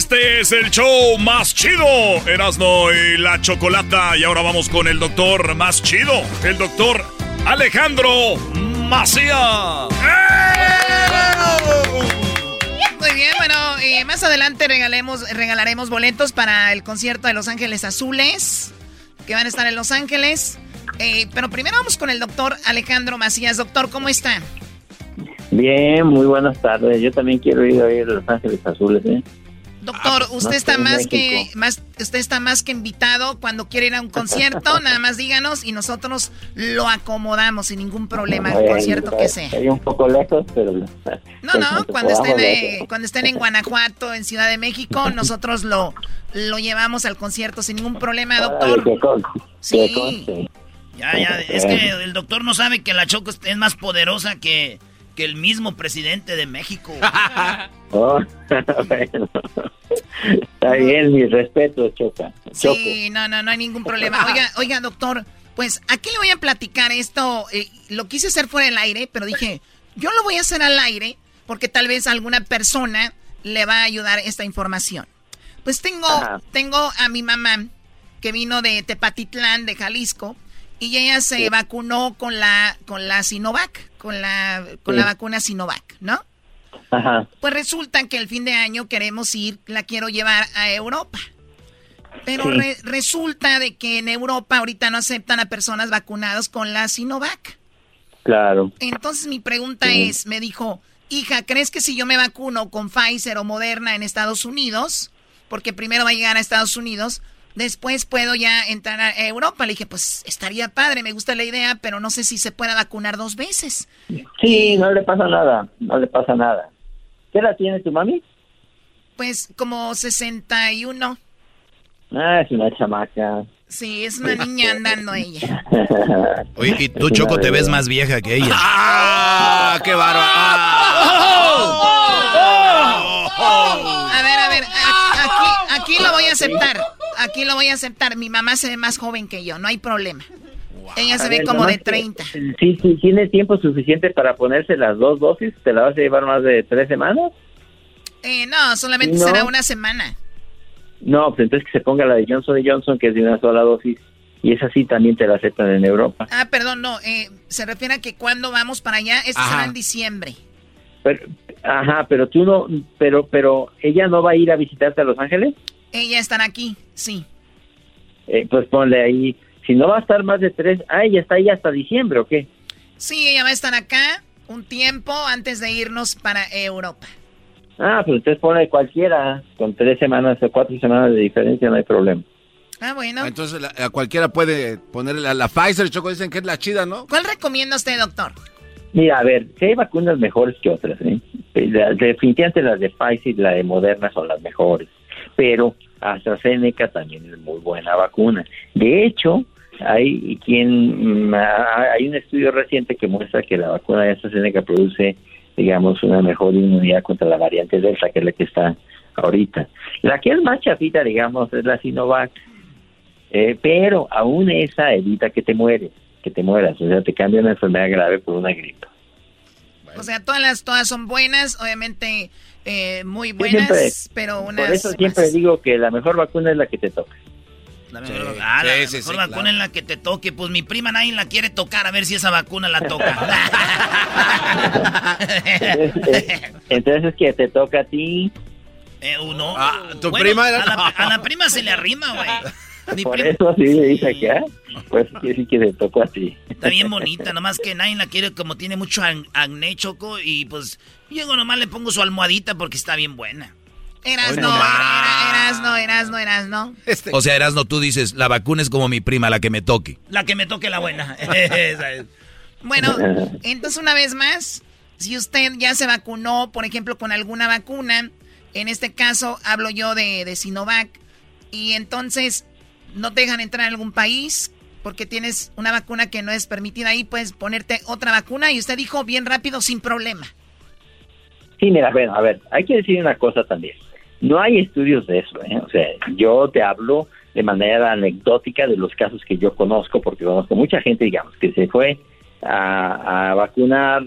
Este es el show más chido, Erasno y la Chocolata. Y ahora vamos con el doctor más chido, el doctor Alejandro Macía. Muy bien, bueno, eh, más adelante regalemos, regalaremos boletos para el concierto de Los Ángeles Azules, que van a estar en Los Ángeles. Eh, pero primero vamos con el doctor Alejandro Macías. Doctor, ¿cómo está? Bien, muy buenas tardes. Yo también quiero ir a ver Los Ángeles Azules, ¿eh? Doctor, usted no está estoy en más que más usted está más que invitado cuando quiere ir a un concierto, nada más díganos y nosotros lo acomodamos sin ningún problema, el concierto que sea. Estoy un poco lejos, pero... No, no, cuando estén eh, cuando estén en Guanajuato, en Ciudad de México, nosotros lo lo llevamos al concierto sin ningún problema, doctor. Sí. Ya, ya, es que el doctor no sabe que la Choco es más poderosa que, que el mismo presidente de México. Oh, bueno. Está bien, mi respeto, Choca. Choco. Sí, no, no, no hay ningún problema. Oiga, oiga, doctor, pues aquí le voy a platicar esto. eh, lo quise hacer fuera del aire, pero dije, yo lo voy a hacer al aire porque tal vez a alguna persona le va a ayudar esta información. Pues tengo, Ajá. tengo a mi mamá que vino de Tepatitlán, de Jalisco, y ella se vacunó con la, con la Sinovac, con la, con la vacuna Sinovac, ¿no? Ajá. Pues resulta que el fin de año queremos ir, la quiero llevar a Europa. Pero Sí. re- resulta de que en Europa ahorita no aceptan a personas vacunadas con la Sinovac. Claro. Entonces mi pregunta Sí. es, me dijo, hija, ¿crees que si yo me vacuno con Pfizer o Moderna en Estados Unidos, porque primero va a llegar a Estados Unidos, después puedo ya entrar a Europa? Le dije, pues estaría padre, me gusta la idea, pero no sé si se pueda vacunar dos veces. Sí, no le pasa nada, no le pasa nada. ¿Qué la tiene tu mami? Pues como 61. Ah, es una chamaca. Sí, es una niña andando ella. Oye, y tú, Choco, te ves más vieja que ella. ¡Ah! ¡Qué bárbaro! A ver, a ver, aquí, aquí lo voy a aceptar. Aquí lo voy a aceptar. Mi mamá se ve más joven que yo, no hay problema. Ella se A ve ver, como de que- 30. Sí, sí, tiene tiempo suficiente para ponerse las dos dosis. ¿Te la vas a llevar más de tres semanas? Eh, no, solamente No. será una semana. No, pues entonces que se ponga la de Johnson Johnson, que es de una sola dosis. Y esa sí también te la aceptan en Europa. Ah, perdón, no. eh, se refiere a que cuando vamos para allá, esto será en diciembre. Pero, ajá, pero tú no, pero, pero ella no va a ir a visitarte a Los Ángeles. Ella estará aquí, sí. Eh, pues ponle ahí. Si no va a estar más de tres, ah, ella está ahí hasta diciembre, ¿o qué? Sí, ella va a estar acá un tiempo antes de irnos para Europa. Ah, pues entonces ponle cualquiera, con tres semanas o cuatro semanas de diferencia, no hay problema. Ah, bueno. Entonces la- a cualquiera puede ponerle la, la Pfizer, Choco, dicen que es la chida, ¿no? ¿Cuál recomienda usted, doctor? Mira, a ver, si hay vacunas mejores que otras, ¿eh? La- definitivamente las de Pfizer y la de Moderna son las mejores. Pero AstraZeneca también es muy buena vacuna. De hecho, hay quien mm, hay un estudio reciente que muestra que la vacuna de AstraZeneca produce, digamos, una mejor inmunidad contra la variante Delta, que es la que está ahorita. La que es más chafita, digamos, es la Sinovac, eh, pero aún esa evita que te mueres, que te mueras, o sea, te cambia una enfermedad grave por una gripe. O sea, todas las todas son buenas, obviamente eh, muy buenas, pero unas Por eso siempre digo que la mejor vacuna es la que te toca. La mejor, ah, la mejor vacuna es la que te toque. Pues mi prima nadie la quiere tocar, a ver si esa vacuna la toca. entonces, es que te toca a ti. Eh, uno. Ah, tu prima era... a, la, prima se le arrima, güey. Por eso así le dice acá. Pues sí que te tocó a ti. Está bien bonita, nomás que nadie la quiere como tiene mucho acné, Choco. Y pues yo nomás le pongo su almohadita porque está bien buena. Eras no, eras no, eras no, eras no. O sea, eras no, tú dices, la vacuna es como mi prima, la que me toque. La que me toque la buena. bueno, entonces una vez más, si usted ya se vacunó, por ejemplo, con alguna vacuna, en este caso hablo yo de, de Sinovac, y entonces no te dejan entrar a algún país porque tienes una vacuna que no es permitida ahí, puedes ponerte otra vacuna y usted dijo bien rápido, sin problema. Sí, mira, bueno, a ver, hay que decir una cosa también. No hay estudios de eso, ¿eh? O sea, yo te hablo de manera anecdótica de los casos que yo conozco, porque conozco mucha gente, digamos, que se fue a, vacunar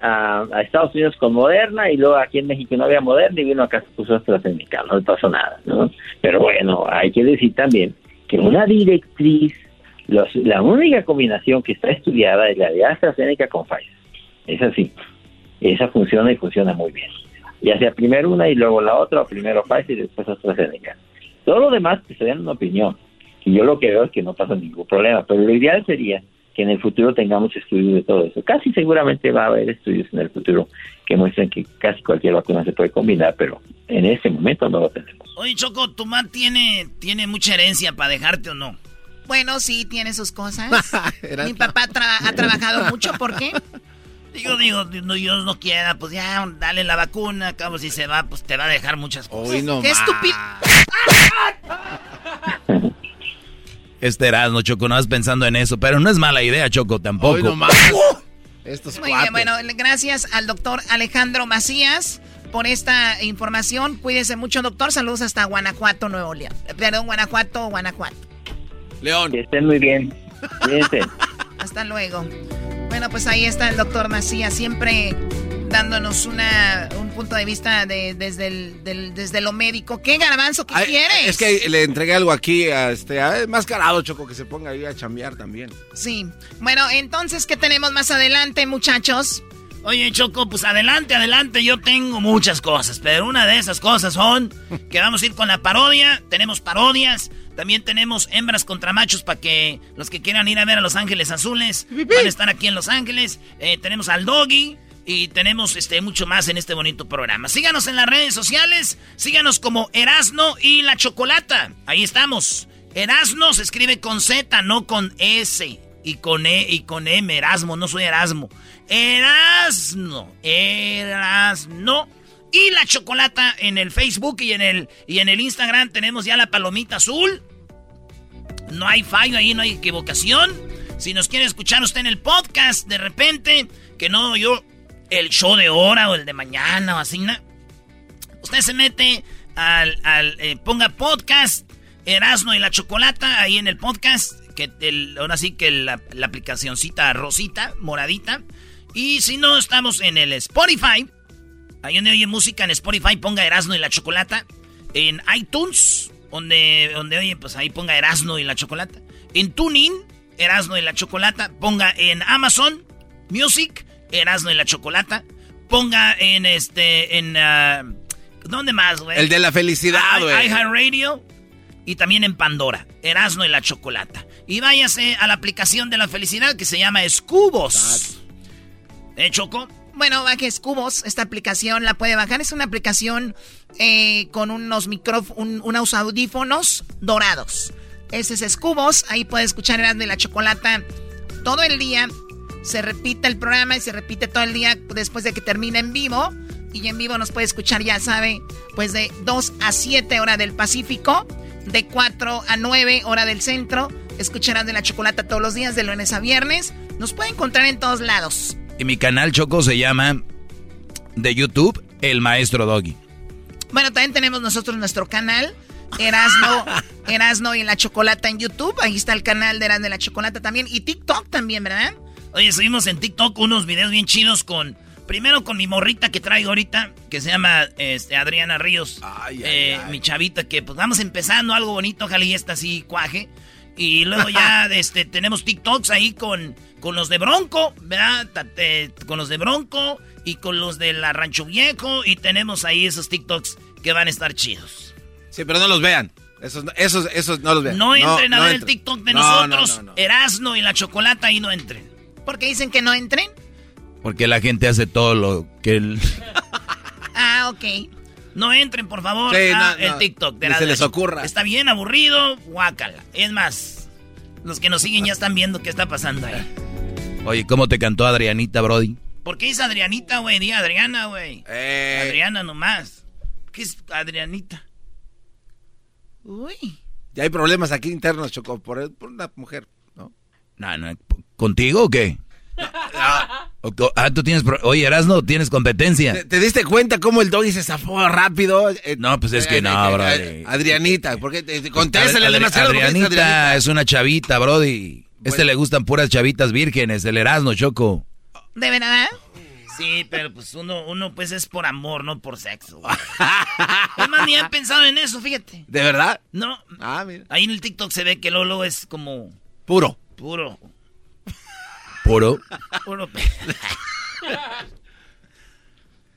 a, Estados Unidos con Moderna y luego aquí en México no había Moderna y vino acá se puso AstraZeneca, no le pasó nada, ¿no? Pero bueno, hay que decir también que una directriz, la única combinación que está estudiada es la de AstraZeneca con Pfizer. Es así. Esa funciona y funciona muy bien ya sea primero una y luego la otra, o primero Pfizer y después AstraZeneca. Todo lo demás que se den una opinión. Y yo lo que veo es que no pasa ningún problema, pero lo ideal sería que en el futuro tengamos estudios de todo eso. Casi seguramente va a haber estudios en el futuro que muestren que casi cualquier vacuna se puede combinar, pero en este momento no lo tenemos. Oye, Choco, ¿tu mamá tiene, tiene mucha herencia para dejarte o no? Bueno, sí, tiene sus cosas. Mi papá ha trabajado mucho, ¿por qué? Digo, digo, no, Dios no quiera, pues ya, dale la vacuna, cabo, si se va, pues te va a dejar muchas cosas. no ¡Qué estúpido! Este no Choco, no vas pensando en eso, pero no es mala idea, Choco, tampoco. no Estos Muy bien, bueno, gracias al doctor Alejandro Macías por esta información. Cuídese mucho, doctor. Saludos hasta Guanajuato, Nuevo León. Perdón, Guanajuato, Guanajuato. León. Que estén muy bien. Cuídense. hasta luego. Bueno, pues ahí está el doctor Macías, siempre dándonos una, un punto de vista de, desde, el, desde lo médico. ¿Qué garbanzo que quieres? Es que le entregué algo aquí a este a, más carado, Choco, que se ponga ahí a chambear también. Sí. Bueno, entonces, ¿qué tenemos más adelante, muchachos? Oye, Choco, pues adelante, adelante. Yo tengo muchas cosas, pero una de esas cosas son que vamos a ir con la parodia. Tenemos parodias. También tenemos hembras contra machos para que los que quieran ir a ver a Los Ángeles Azules van a estar aquí en Los Ángeles. Eh, tenemos al Doggy y tenemos este, mucho más en este bonito programa. Síganos en las redes sociales. Síganos como Erasno y la Chocolata. Ahí estamos. Erasno se escribe con Z, no con S. Y con E y con M. Erasmo, no soy Erasmo. Erasno. Erasno y la chocolata en el Facebook y en el, y en el Instagram tenemos ya la palomita azul. No hay fallo ahí, no hay equivocación. Si nos quiere escuchar usted en el podcast, de repente, que no yo, el show de hora o el de mañana o así, ¿no? Usted se mete al, al eh, ponga podcast, Erasno y la Chocolata, ahí en el podcast, que el, ahora sí que la, la aplicacioncita rosita, moradita. Y si no, estamos en el Spotify, Ahí donde oye música en Spotify, ponga Erasno y la Chocolata. En iTunes, donde, donde oye, pues ahí ponga Erasno y la Chocolata. En TuneIn, Erasno y la Chocolata. Ponga en Amazon Music, Erasno y la Chocolata. Ponga en este, en... Uh, ¿Dónde más, güey? El de la felicidad, güey. iHeartRadio y también en Pandora, Erasno y la Chocolata. Y váyase a la aplicación de la felicidad que se llama Escubos. ¿Eh, Choco? Bueno, bajes Cubos, esta aplicación la puede bajar. Es una aplicación eh, con unos micrófonos, unos audífonos dorados. Ese es Cubos, ahí puede escuchar Erasmo y la Chocolata todo el día. Se repite el programa y se repite todo el día después de que termine en vivo. Y en vivo nos puede escuchar, ya sabe, pues de 2 a 7 hora del Pacífico, de 4 a 9 hora del centro. Escucharán de la chocolata todos los días, de lunes a viernes. Nos puede encontrar en todos lados. Y mi canal Choco se llama de YouTube El Maestro Doggy. Bueno, también tenemos nosotros nuestro canal. Erasno, Erasno y la Chocolata en YouTube. Ahí está el canal de Erasno y la Chocolata también. Y TikTok también, ¿verdad? Oye, subimos en TikTok unos videos bien chidos con Primero con mi morrita que traigo ahorita, que se llama este, Adriana Ríos. Eh, mi chavita, que pues vamos empezando algo bonito, ojalá y está así cuaje. Y luego ya este, tenemos TikToks ahí con, con los de Bronco, ¿verdad? con los de Bronco y con los de la Rancho Viejo. Y tenemos ahí esos TikToks que van a estar chidos. Sí, pero no los vean. Esos, esos, esos no los vean. No entren a ver el TikTok de nosotros, Erasno y la Chocolata, ahí no entren. ¿Por qué dicen que no entren? Porque la gente hace todo lo que él... ah, ok. No entren, por favor, a el TikTok de se les ocurra. Está bien aburrido, guácala. Es más, los que nos siguen ya están viendo qué está pasando ahí. Oye, ¿cómo te cantó Adrianita, Brody? ¿Por qué es Adrianita, güey? Di Adriana, güey. Eh. Adriana nomás. ¿Qué es Adrianita? Uy. Ya hay problemas aquí internos, Choco, por, por una mujer, ¿no? No, no. ¿Contigo o qué? Ah, tú tienes. Oye, Erasno, tienes competencia. ¿Te, diste cuenta cómo el doggy se zafó rápido? Eh, no, pues es que no, bro. Adrianita, porque te, contéstale demasiado. Adrianita es una chavita, brody. Este le gustan puras chavitas vírgenes, el Erasno, Choco. ¿De verdad? Sí, pero pues uno, uno pues es por amor, no por sexo. es más, ni han pensado en eso, fíjate. ¿De verdad? No. Ah, mira. Ahí en el TikTok se ve que Lolo es como... Puro. Puro. Puro.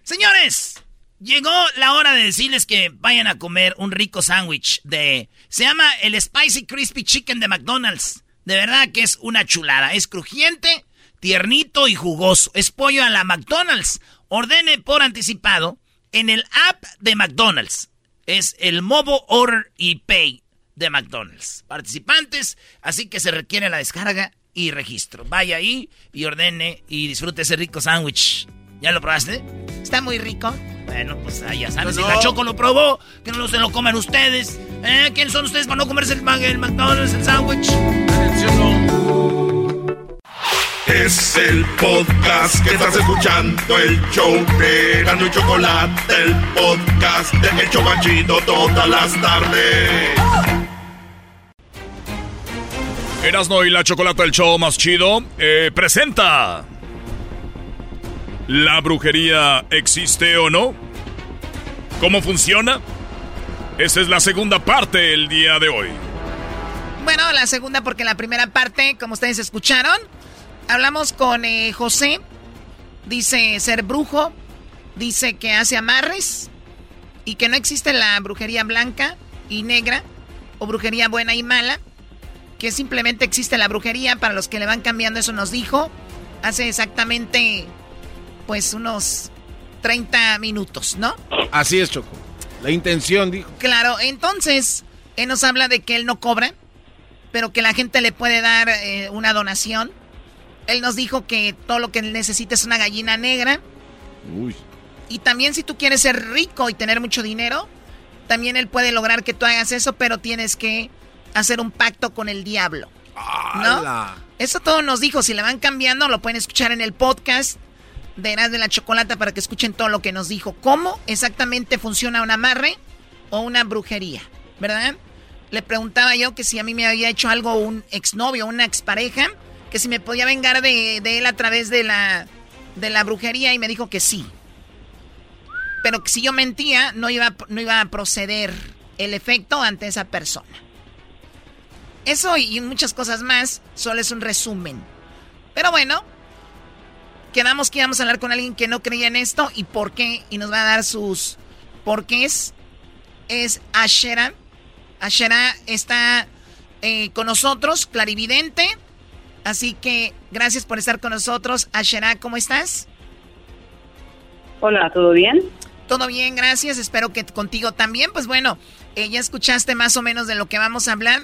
Señores, llegó la hora de decirles que vayan a comer un rico sándwich de... Se llama el Spicy Crispy Chicken de McDonald's. De verdad que es una chulada. Es crujiente, tiernito y jugoso. Es pollo a la McDonald's. Ordene por anticipado en el app de McDonald's. Es el Mobile Order y Pay de McDonald's. Participantes, así que se requiere la descarga y registro. Vaya ahí y ordene y disfrute ese rico sándwich. ¿Ya lo probaste? Está muy rico. Bueno, pues ah, ya sabes, si la Choco lo probó, que no se lo coman ustedes. ¿Eh? ¿Quiénes son ustedes para no comerse el, el McDonald's, el sándwich? Es el podcast que estás escuchando, el show de Gano y Chocolate, el podcast de El Chocachito todas las tardes. Erasno y la Chocolata, el show más chido, eh, presenta. ¿La brujería existe o no? ¿Cómo funciona? Esa es la segunda parte el día de hoy. Bueno, la segunda porque la primera parte, como ustedes escucharon, hablamos con eh, José. Dice ser brujo, dice que hace amarres y que no existe la brujería blanca y negra o brujería buena y mala que simplemente existe la brujería. Para los que le van cambiando, eso nos dijo hace exactamente, pues, unos 30 minutos, ¿no? Así es, Choco. La intención, dijo. Claro, entonces, él nos habla de que él no cobra, pero que la gente le puede dar eh, una donación. Él nos dijo que todo lo que necesita es una gallina negra. Uy. Y también si tú quieres ser rico y tener mucho dinero, también él puede lograr que tú hagas eso, pero tienes que hacer un pacto con el diablo. ¿No? Eso todo nos dijo. Si le van cambiando, lo pueden escuchar en el podcast de Eras de la Chocolata para que escuchen todo lo que nos dijo. ¿Cómo exactamente funciona un amarre o una brujería? ¿Verdad? Le preguntaba yo que si a mí me había hecho algo un exnovio, una expareja, que si me podía vengar de, él a través de la, de la brujería y me dijo que sí. Pero que si yo mentía, no iba, no iba a proceder el efecto ante esa persona. Eso y muchas cosas más solo es un resumen. Pero bueno, quedamos que íbamos a hablar con alguien que no creía en esto y por qué, y nos va a dar sus porqués. Es Ashera. Ashera está eh, con nosotros, clarividente. Así que gracias por estar con nosotros. Ashera, ¿cómo estás? Hola, ¿todo bien? Todo bien, gracias. Espero que contigo también. Pues bueno, eh, ya escuchaste más o menos de lo que vamos a hablar.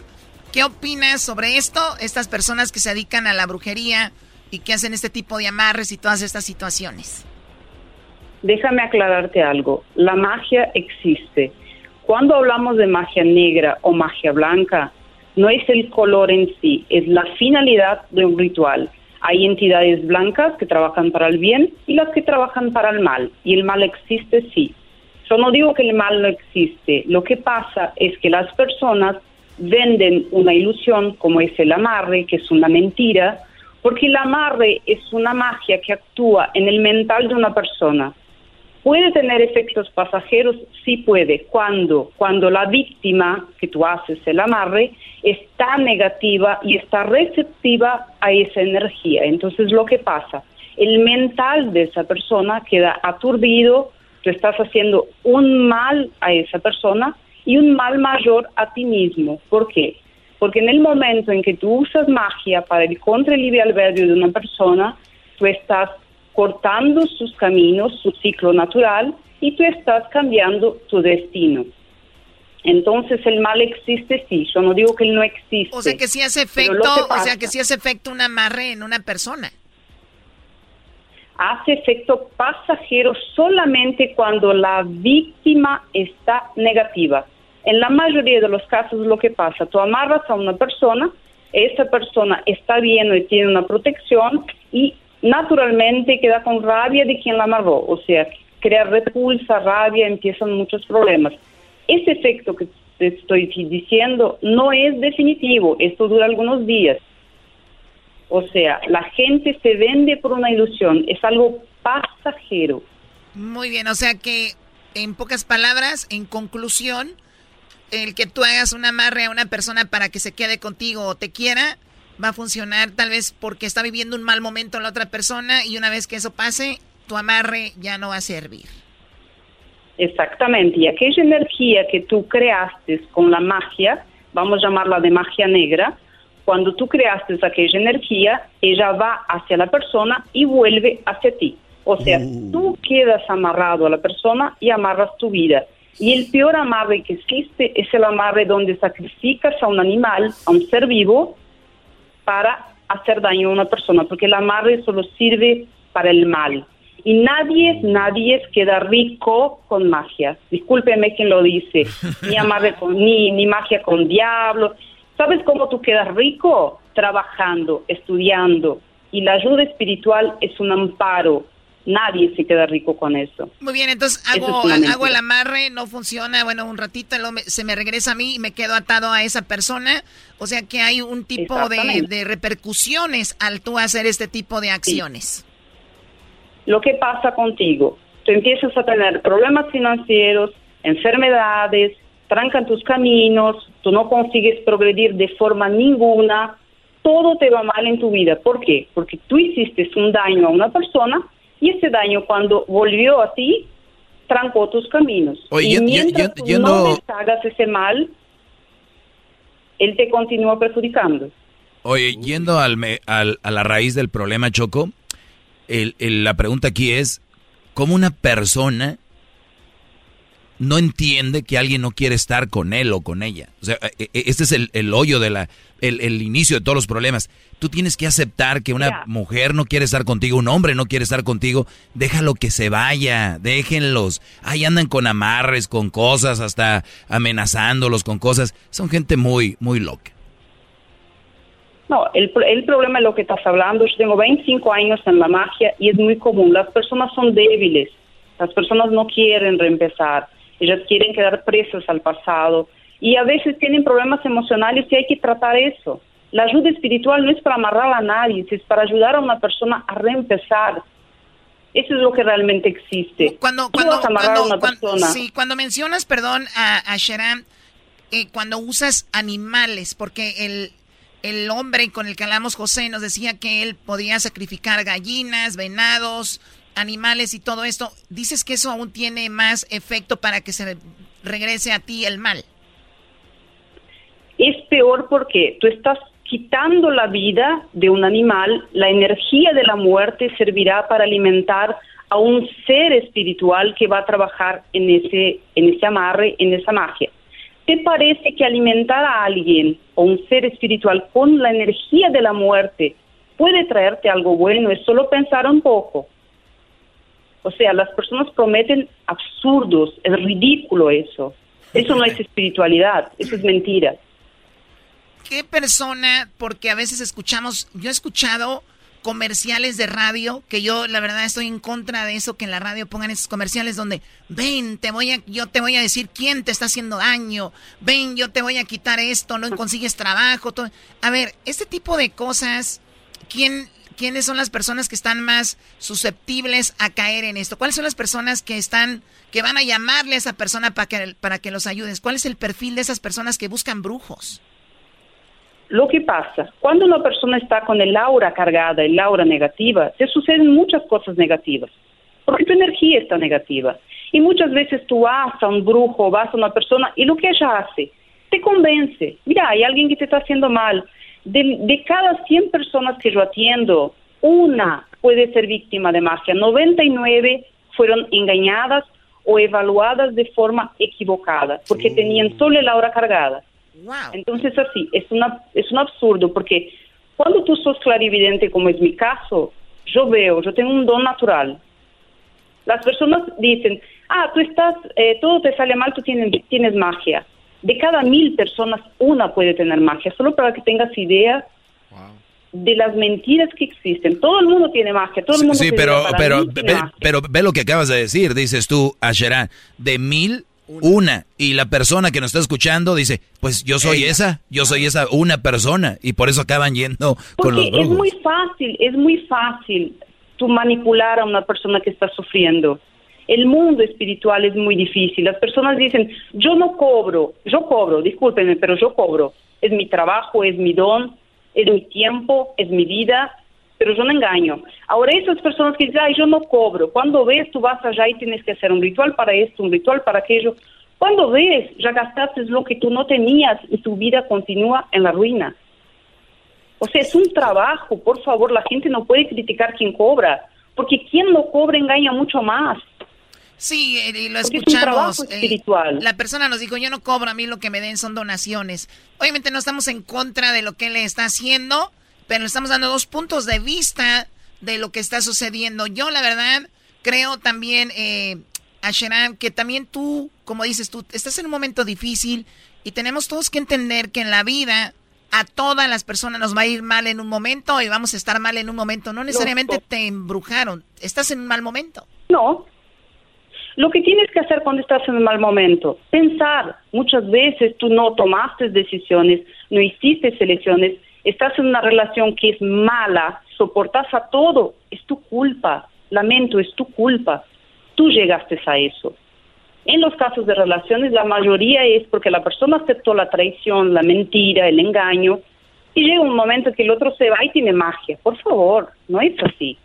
¿Qué opinas sobre esto? Estas personas que se dedican a la brujería y que hacen este tipo de amarres y todas estas situaciones. déjame aclararte algo. La magia existe. Cuando hablamos de magia negra o magia blanca, no es el color en sí, es la finalidad de un ritual. Hay entidades blancas que trabajan para el bien y las que trabajan para el mal. Y el mal existe, sí. Yo no digo que el mal no existe. Lo que pasa es que las personas venden una ilusión como es el amarre, que es una mentira, porque el amarre es una magia que actúa en el mental de una persona. ¿Puede tener efectos pasajeros? Sí puede. ¿Cuándo? Cuando la víctima que tú haces el amarre está negativa y está receptiva a esa energía. Entonces, lo que pasa, el mental de esa persona queda aturdido, tú estás haciendo un mal a esa persona y un mal mayor a ti mismo. ¿Por qué? Porque en el momento en que tú usas magia para el contra libre albedrío de una persona, tú estás cortando sus caminos, su ciclo natural, y tú estás cambiando tu destino. Entonces el mal existe, sí. Yo no digo que él no existe. O sea que sí hace efecto, o sea que sí hace efecto un amarre en una persona. Hace efecto pasajero solamente cuando la víctima está negativa. En la mayoría de los casos lo que pasa, tú amarras a una persona, esa persona está bien y tiene una protección y naturalmente queda con rabia de quien la amarró, o sea, crea repulsa, rabia, empiezan muchos problemas. Ese efecto que te estoy diciendo no es definitivo, esto dura algunos días. O sea, la gente se vende por una ilusión, es algo pasajero. Muy bien, o sea que en pocas palabras, en conclusión, el que tú hagas un amarre a una persona para que se quede contigo o te quiera, va a funcionar tal vez porque está viviendo un mal momento la otra persona y una vez que eso pase, tu amarre ya no va a servir. Exactamente, y aquella energía que tú creaste con la magia, vamos a llamarla de magia negra, cuando tú creaste aquella energía, ella va hacia la persona y vuelve hacia ti. O sea, uh. tú quedas amarrado a la persona y amarras tu vida. Y el peor amarre que existe es el amarre donde sacrificas a un animal, a un ser vivo, para hacer daño a una persona, porque el amarre solo sirve para el mal. Y nadie, nadie queda rico con magia. Discúlpeme quien lo dice. Ni amarre con, ni, ni magia con diablo. ¿Sabes cómo tú quedas rico? Trabajando, estudiando. Y la ayuda espiritual es un amparo, nadie se queda rico con eso. Muy bien, entonces hago, hago el amarre, no funciona, bueno, un ratito se me regresa a mí y me quedo atado a esa persona. O sea que hay un tipo de, repercusiones al tú hacer este tipo de acciones. Lo que pasa contigo, tú empiezas a tener problemas financieros, enfermedades, trancan tus caminos, tú no consigues progredir de forma ninguna, todo te va mal en tu vida. ¿Por qué? Porque tú hiciste un daño a una persona y ese daño cuando volvió a ti, trancó tus caminos. y mientras tú no hagas ese mal, él te continúa perjudicando. Oye, yendo al, al, a la raíz del problema, Choco, el, la pregunta aquí es, ¿cómo una persona no entiende que alguien no quiere estar con él o con ella? O sea, e, e, este es el, el hoyo de la, el, el, inicio de todos los problemas. Tú tienes que aceptar que una mujer no quiere estar contigo, un hombre no quiere estar contigo. Déjalo que se vaya, déjenlos. Ahí andan con amarres, con cosas, hasta amenazándolos con cosas. Son gente muy, muy loca. No, el, el problema es lo que estás hablando. Yo tengo 25 años en la magia y es muy común. Las personas son débiles. Las personas no quieren reempezar. Ellas quieren quedar presas al pasado y a veces tienen problemas emocionales y hay que tratar eso. La ayuda espiritual no es para amarrar a nadie, es para ayudar a una persona a reempezar. Eso es lo que realmente existe. Cuando, cuando, cuando, Sí, cuando mencionas, perdón, a, a eh, cuando usas animales, porque el, el hombre con el que hablamos, José, nos decía que él podía sacrificar gallinas, venados, animales y todo esto. ¿Dices que eso aún tiene más efecto para que se regrese a ti el mal? es peor porque tú estás quitando la vida de un animal, la energía de la muerte servirá para alimentar a un ser espiritual que va a trabajar en ese, en ese amarre, en esa magia. ¿Te parece que alimentar a alguien o un ser espiritual con la energía de la muerte puede traerte algo bueno? Es solo pensar un poco. O sea, las personas prometen absurdos, es ridículo eso. Eso no es espiritualidad, eso es mentira. ¿Qué persona, porque a veces escuchamos, yo he escuchado comerciales de radio, que yo la verdad estoy en contra de eso, que en la radio pongan esos comerciales donde, ven, te voy a, yo te voy a decir quién te está haciendo daño, ven, yo te voy a quitar esto, no consigues trabajo. Todo. A ver, este tipo de cosas, ¿quién, ¿quiénes son las personas que están más susceptibles a caer en esto? ¿Cuáles son las personas que están, que van a llamarle a esa persona para que, para que los ayudes? ¿Cuál es el perfil de esas personas que buscan brujos? Lo que pasa, cuando una persona está con el aura cargada, el aura negativa, te suceden muchas cosas negativas, porque tu energía está negativa. Y muchas veces tú vas a un brujo, vas a una persona y lo que ella hace, te convence, mira, hay alguien que te está haciendo mal. De, de cada 100 personas que yo atiendo, una puede ser víctima de magia, 99 fueron engañadas o evaluadas de forma equivocada, porque tenían solo el aura cargada. Entonces así, es, una, es un absurdo porque cuando tú sos clarividente, como es mi caso, yo veo, yo tengo un don natural. Las personas dicen, ah, tú estás, eh, todo te sale mal, tú tienes, tienes magia. De cada mil personas, una puede tener magia, solo para que tengas idea de las mentiras que existen. Todo el mundo tiene magia, todo el mundo Sí, pero, pero, ve, pero ve lo que acabas de decir, dices tú, Asherán, de mil una. Y la persona que nos está escuchando dice, pues yo soy esa, yo soy esa una persona. Y por eso acaban yendo con los brujos. Es muy fácil, es muy fácil tú manipular a una persona que está sufriendo. El mundo espiritual es muy difícil. Las personas dicen, yo no cobro, yo cobro, discúlpenme, pero yo cobro. Es mi trabajo, es mi don, es mi tiempo, es mi vida, pero yo no engaño. Ahora, esas personas que dicen, ay, yo no cobro, cuando ves, tú vas allá y tienes que hacer un ritual para esto, un ritual para aquello. Cuando ves, ya gastaste lo que tú no tenías y tu vida continúa en la ruina. O sea, es un trabajo, por favor, la gente no puede criticar quien cobra, porque quien no cobra engaña mucho más. Sí, y lo escuchamos. Es espiritual. la persona nos dijo, yo no cobro, a mí lo que me den son donaciones. Obviamente no estamos en contra de lo que él está haciendo, pero estamos dando dos puntos de vista de lo que está sucediendo. Yo, la verdad, creo también, eh, Asheran, que también tú, como dices tú, estás en un momento difícil y tenemos todos que entender que en la vida a todas las personas nos va a ir mal en un momento y vamos a estar mal en un momento. No necesariamente te embrujaron, estás en un mal momento. No. Lo que tienes que hacer cuando estás en un mal momento, pensar. Muchas veces tú no tomaste decisiones, no hiciste selecciones estás en una relación que es mala, soportas a todo, es tu culpa, lamento, es tu culpa, tú llegaste a eso. En los casos de relaciones, la mayoría es porque la persona aceptó la traición, la mentira, el engaño, y llega un momento que el otro se va y tiene magia. Por favor, no es así.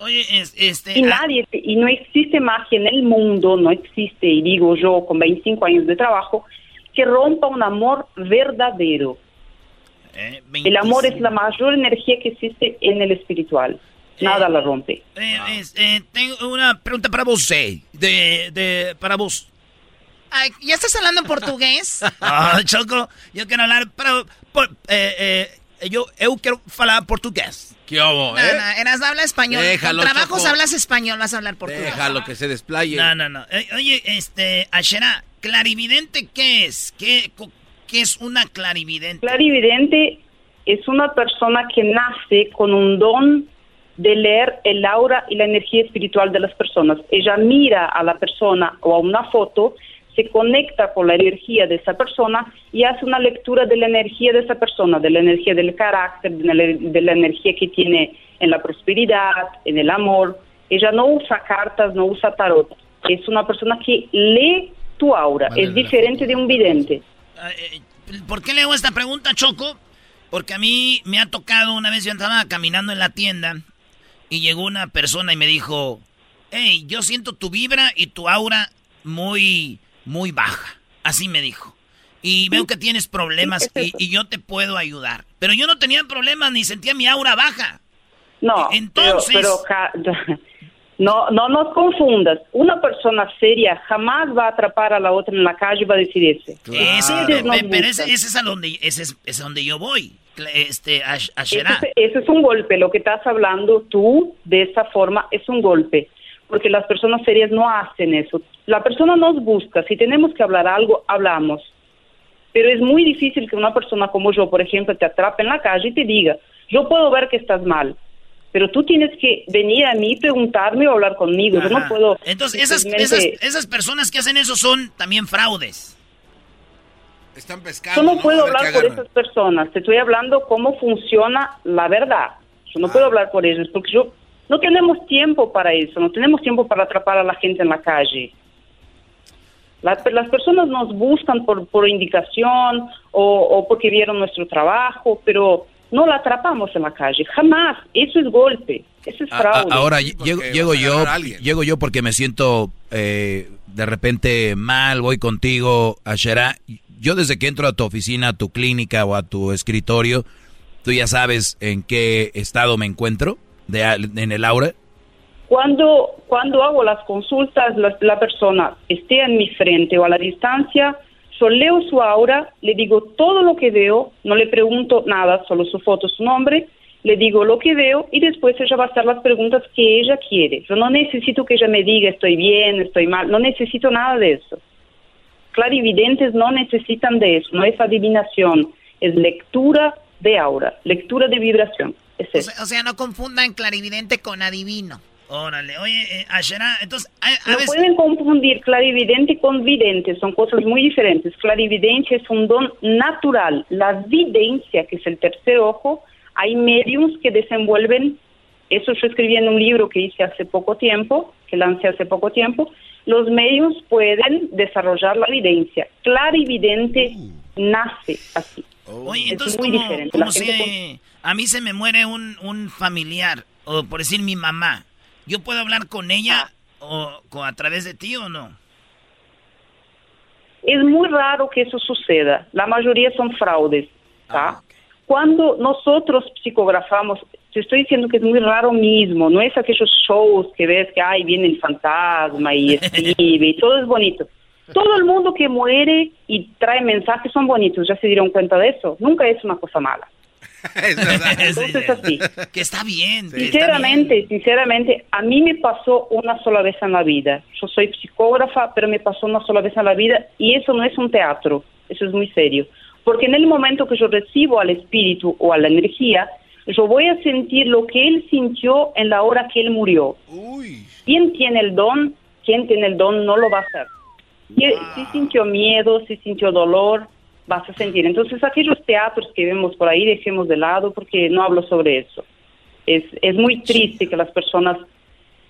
Oye, este... Y ah, nadie, y no existe magia en el mundo, no existe, y digo yo con 25 años de trabajo, que rompa un amor verdadero. Eh, el amor es la mayor energía que existe en el espiritual. Nada la rompe. Eh, tengo una pregunta para vos, de, de, para vos. ¿Ya estás hablando en portugués? ah, Choco, yo quiero hablar, pero yo, yo quiero hablar portugués. ¿Qué hago, eh? No, no, eras habla español. Déjalo, Con trabajos hablas español, vas a hablar portugués. Déjalo que se desplaye. No, no, no. oye, este, Ashera, clarividente, ¿qué es? ¿Qué, ¿Qué es una clarividente? Clarividente es una persona que nace con un don de leer el aura y la energía espiritual de las personas. Ella mira a la persona o a una foto, se conecta con la energía de esa persona y hace una lectura de la energía de esa persona, de la energía del carácter, de la, energía que tiene en la prosperidad, en el amor. Ella no usa cartas, no usa tarot. Es una persona que lee tu aura. es diferente de un vidente. Eh, ¿Por qué le hago esta pregunta, Choco? Porque a mí me ha tocado una vez, yo estaba caminando en la tienda y llegó una persona y me dijo, hey, yo siento tu vibra y tu aura muy, muy baja. Así me dijo. Y veo que tienes problemas y, yo te puedo ayudar. Pero yo no tenía problemas ni sentía mi aura baja. No, entonces... pero no, no nos confundas. Una persona seria jamás va a atrapar a la otra en la calle y va a decir ese. pero ese, es a donde, ese es, donde yo voy. Este, a, ese, ese, es un golpe. Lo que estás hablando tú de esa forma es un golpe. Porque las personas serias no hacen eso. La persona nos busca, si tenemos que hablar algo, hablamos. Pero es muy difícil que una persona como yo, por ejemplo, te atrape en la calle y te diga, yo puedo ver que estás mal, pero tú tienes que venir a mí, preguntarme o hablar conmigo. Yo no Ajá. puedo... Entonces, esas, esas, esas personas que hacen eso son también fraudes. Están Yo pescando. no ¿no? puedo hablar por esas personas, te estoy hablando cómo funciona la verdad. Yo no Ah. puedo hablar por ellos porque yo no tenemos tiempo para eso, no tenemos tiempo para atrapar a la gente en la calle. La- las personas nos buscan por, por indicación o, o porque vieron nuestro trabajo, pero no la atrapamos en la calle, jamás. Eso es golpe, eso es A- a- fraude. ahora llego, llego yo, llego yo porque me siento eh, de repente mal, voy contigo a Shera. Yo desde que entro a tu oficina, a tu clínica o a tu escritorio, tú ya sabes en qué estado me encuentro de, en el aura. Cuando, cuando hago las consultas, la, la persona esté en mi frente o a la distancia, yo leo su aura, le digo todo lo que veo, no le pregunto nada, solo su foto, su nombre, le digo lo que veo y después ella va a hacer las preguntas que ella quiere. Yo no necesito que ella me diga estoy bien, estoy mal, no necesito nada de eso. Clarividentes no necesitan de eso, no es adivinación, es lectura de aura, lectura de vibración. O sea, o sea, no confundan clarividente con adivino. Órale, oye, eh, Ashera, entonces, a, a No veces- pueden confundir clarividente con vidente, son cosas muy diferentes. Clarividencia es un don natural. La videncia, que es el tercer ojo, hay mediums que desenvuelven, eso yo escribí en un libro que hice hace poco tiempo, que lancé hace poco tiempo, los mediums pueden desarrollar la videncia. Clarividente nace así. Oye, Es entonces, muy ¿cómo, diferente. cómo a mí se me muere un, un familiar, o por decir mi mamá, ¿yo puedo hablar con ella o con- a través de ti o no? Es muy raro que eso suceda. La mayoría son fraudes. ¿tá? Cuando nosotros psicografamos, te estoy diciendo que es muy raro mismo, no es aquellos shows que ves que ay, viene el fantasma y escribe y todo es bonito. Todo el mundo que muere y trae mensajes son bonitos, ya se dieron cuenta de eso. Nunca es una cosa mala. Entonces así. Que está bien. que está bien. Sinceramente, sinceramente, a mí me pasó una sola vez en la vida. Yo soy psicógrafa, pero me pasó una sola vez en la vida y eso no es un teatro, eso es muy serio. Porque en el momento que yo recibo al espíritu o a la energía, yo voy a sentir lo que él sintió en la hora que él murió. ¿Quién tiene el don? ¿Quién tiene el don no lo va a hacer. Si, si sintió miedo, si sintió dolor, vas a sentir. Entonces, aquellos teatros que vemos por ahí, dejemos de lado porque no hablo sobre eso. Es, es muy triste que las personas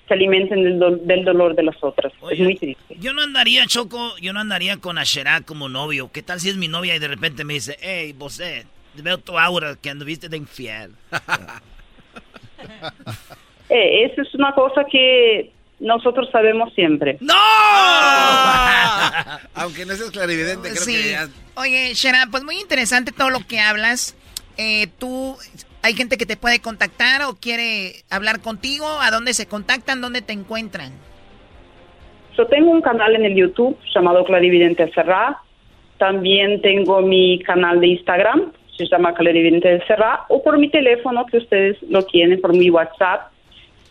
se alimenten del, do- del dolor de las otras. es muy triste. Yo no andaría, Choco, yo no andaría con Ashera como novio. ¿Qué tal si es mi novia y de repente me dice, hey, vos, veo tu aura que anduviste de infiel? Eh, eso es una cosa que nosotros sabemos siempre. ¡No! Aunque no seas clarividente, creo Sí. que ya... Oye, Shera, pues muy interesante todo lo que hablas. Eh, tú, hay gente que te puede contactar o quiere hablar contigo. ¿A dónde se contactan? ¿Dónde te encuentran? Yo tengo un canal en el YouTube llamado Clarividente Serra. También tengo mi canal de Instagram, se llama Clarividente Serra, o por mi teléfono que ustedes lo tienen, por mi WhatsApp.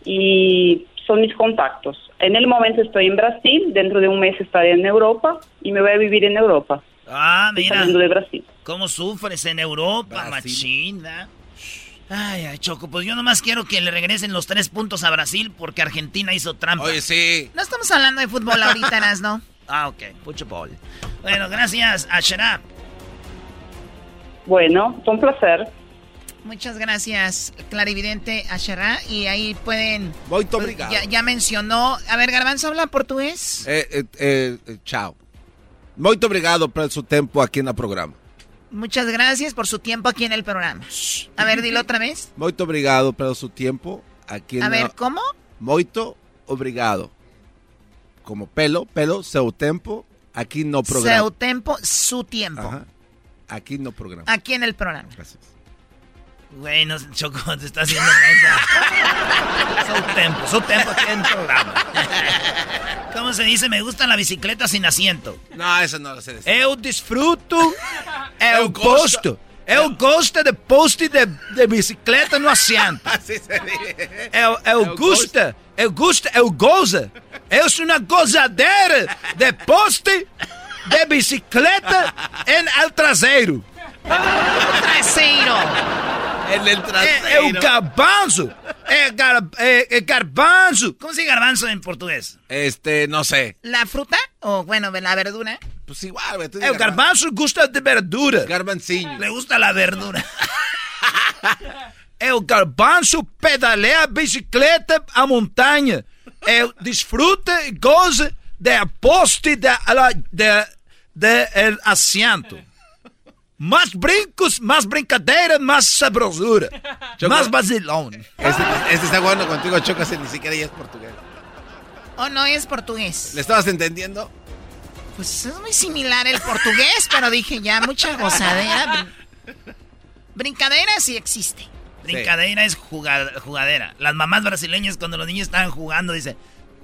Y son mis contactos. En el momento estoy en Brasil, dentro de un mes estaré en Europa y me voy a vivir en Europa. Ah, Estoy mira. saliendo de Brasil. ¿Cómo sufres en Europa, machina? Ay, ay, Choco, pues yo nomás quiero que le regresen los tres puntos a Brasil porque Argentina hizo trampa. Oye, sí. No estamos hablando de fútbol ahorita, ¿no? Ah, ok, fútbol. Bueno, gracias, Asherah. Bueno, fue un placer. Muchas gracias, Clarividente Asherá. Y ahí pueden. Muito pues, obrigado. Ya, ya mencionó. A ver, Garbanzo habla portugués. Eh, eh, eh, eh, tchau. Muito obrigado por su tiempo aquí en el programa. Muchas gracias por su tiempo aquí en el programa. A ver, dilo otra vez. Muito obrigado por su tiempo aquí en A ver, el- ¿cómo? Muito obrigado. Como pelo, pelo, seu tempo, aquí no programa. Seu tempo, su tiempo. Ajá. Aquí no programa. Aquí en el programa. Güey, no, Choco, te está haciendo mensa. su tempo, su tempo aquí en el programa. ¿Cómo se dice? Me gusta la bicicleta sin asiento. No, eso no lo sé decir. Eu disfruto, eu Eu gosto. gosto, Eu gosto de poste de, de bicicleta no assento. Así se dice. Eu, eu gosto, eu gosto, eu gozo. Eu sou uma gozadeira de poste de bicicleta em el traseiro. Traseiro. En el É, é o garbanzo. É, gar, é, é garbanzo. Como se dice garbanzo en portugués? Este, no sé. ¿La fruta? O bueno, la verdura. Pues igual, güey. tú El dices garbanzo gusta de verdura. Garbanciño. Le gusta la verdura. El garbanzo pedalea bicicleta a montanha. Eu desfruta e goza de poste de, la- de, de el asiento. Más brincos, más brincadeira, más sabrosura. Más vacilón. Este, este está jugando contigo, Choco, ese ni siquiera ya es portugués. ¿O no es portugués? ¿Le estabas entendiendo? Pues es muy similar el portugués, pero dije ya mucha gozadera. Brin- Brincadera sí existe. Brincadeira es jugad- jugadera. Las mamás brasileñas cuando los niños estaban jugando dicen,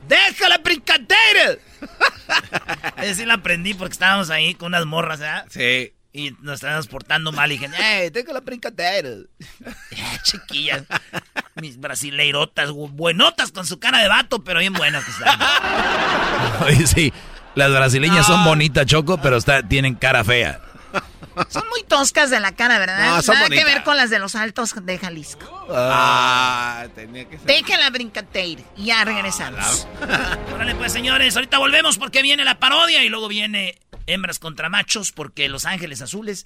¡Deja la brincadeira! Esa sí la aprendí porque estábamos ahí con unas morras, ¿verdad? Sí. Y nos estábamos portando mal y dije, ¡Ey, deja la brincadeira! Ya, Chiquillas. Mis brasileirotas, buenotas con su cara de vato, pero bien buenas que están. Oye, sí, las brasileñas son bonitas, Choco, pero está, tienen cara fea. Son muy toscas de la cara, ¿verdad? No, son Nada que ver con las de los altos de Jalisco. Ah, tenía que ser. Deja la brincadeira. Y ya regresamos. Órale, pues, señores, ahorita volvemos porque viene la parodia y luego viene hembras contra machos porque Los Ángeles Azules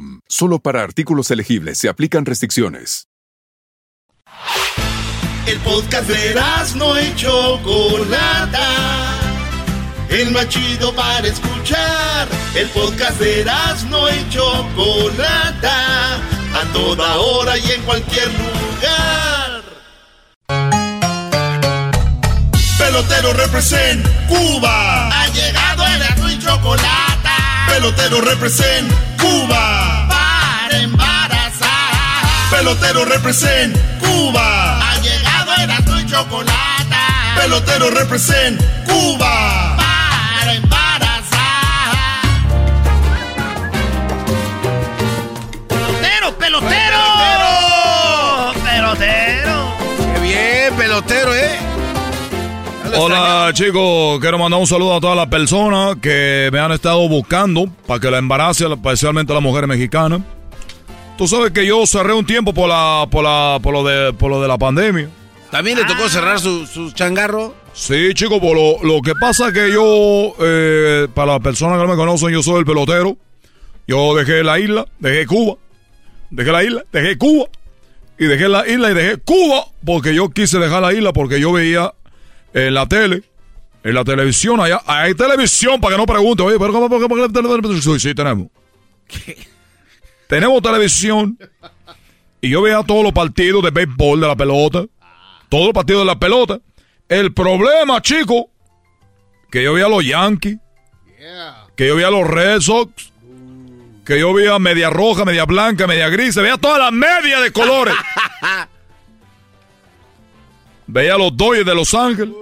Solo para artículos elegibles se aplican restricciones. El podcast de no y Chocolata. El más chido para escuchar. El podcast de no y Chocolata. A toda hora y en cualquier lugar. Pelotero represent Cuba. Ha llegado el y Chocolata. Pelotero represent Cuba. Para embarazar. Pelotero represent Cuba. Ha llegado el y Chocolata. Pelotero represent Cuba. Para embarazar. ¡Pelotero, pelotero! ¡Pelotero! Qué bien, pelotero, ¿eh? Hola chicos, quiero mandar un saludo a todas las personas que me han estado buscando para que la embarace, especialmente a las mujeres mexicanas. Tú sabes que yo cerré un tiempo por la, por la, por lo de, por lo de la pandemia. ¿También le tocó cerrar su, su changarro? Sí, chicos, por lo, lo que pasa es que yo, eh, para las personas que no me conocen, yo soy el pelotero. Yo dejé la isla, dejé Cuba, dejé la isla, dejé Cuba, y dejé la isla y dejé Cuba, porque yo quise dejar la isla porque yo veía en la tele, en la televisión, allá, hay televisión, para que no pregunte, oye, pero ¿cómo, por qué- por qué televisión? Sí, sí, tenemos. Tenemos televisión, y yo veía todos los partidos de béisbol, de la pelota, todos los partidos de la pelota. El problema, chico, que yo veía a los Yankees, que yo veía a los Red Sox, que yo veía media roja, media blanca, media gris, veía todas las medias de colores. veía a los Dodgers de Los Ángeles.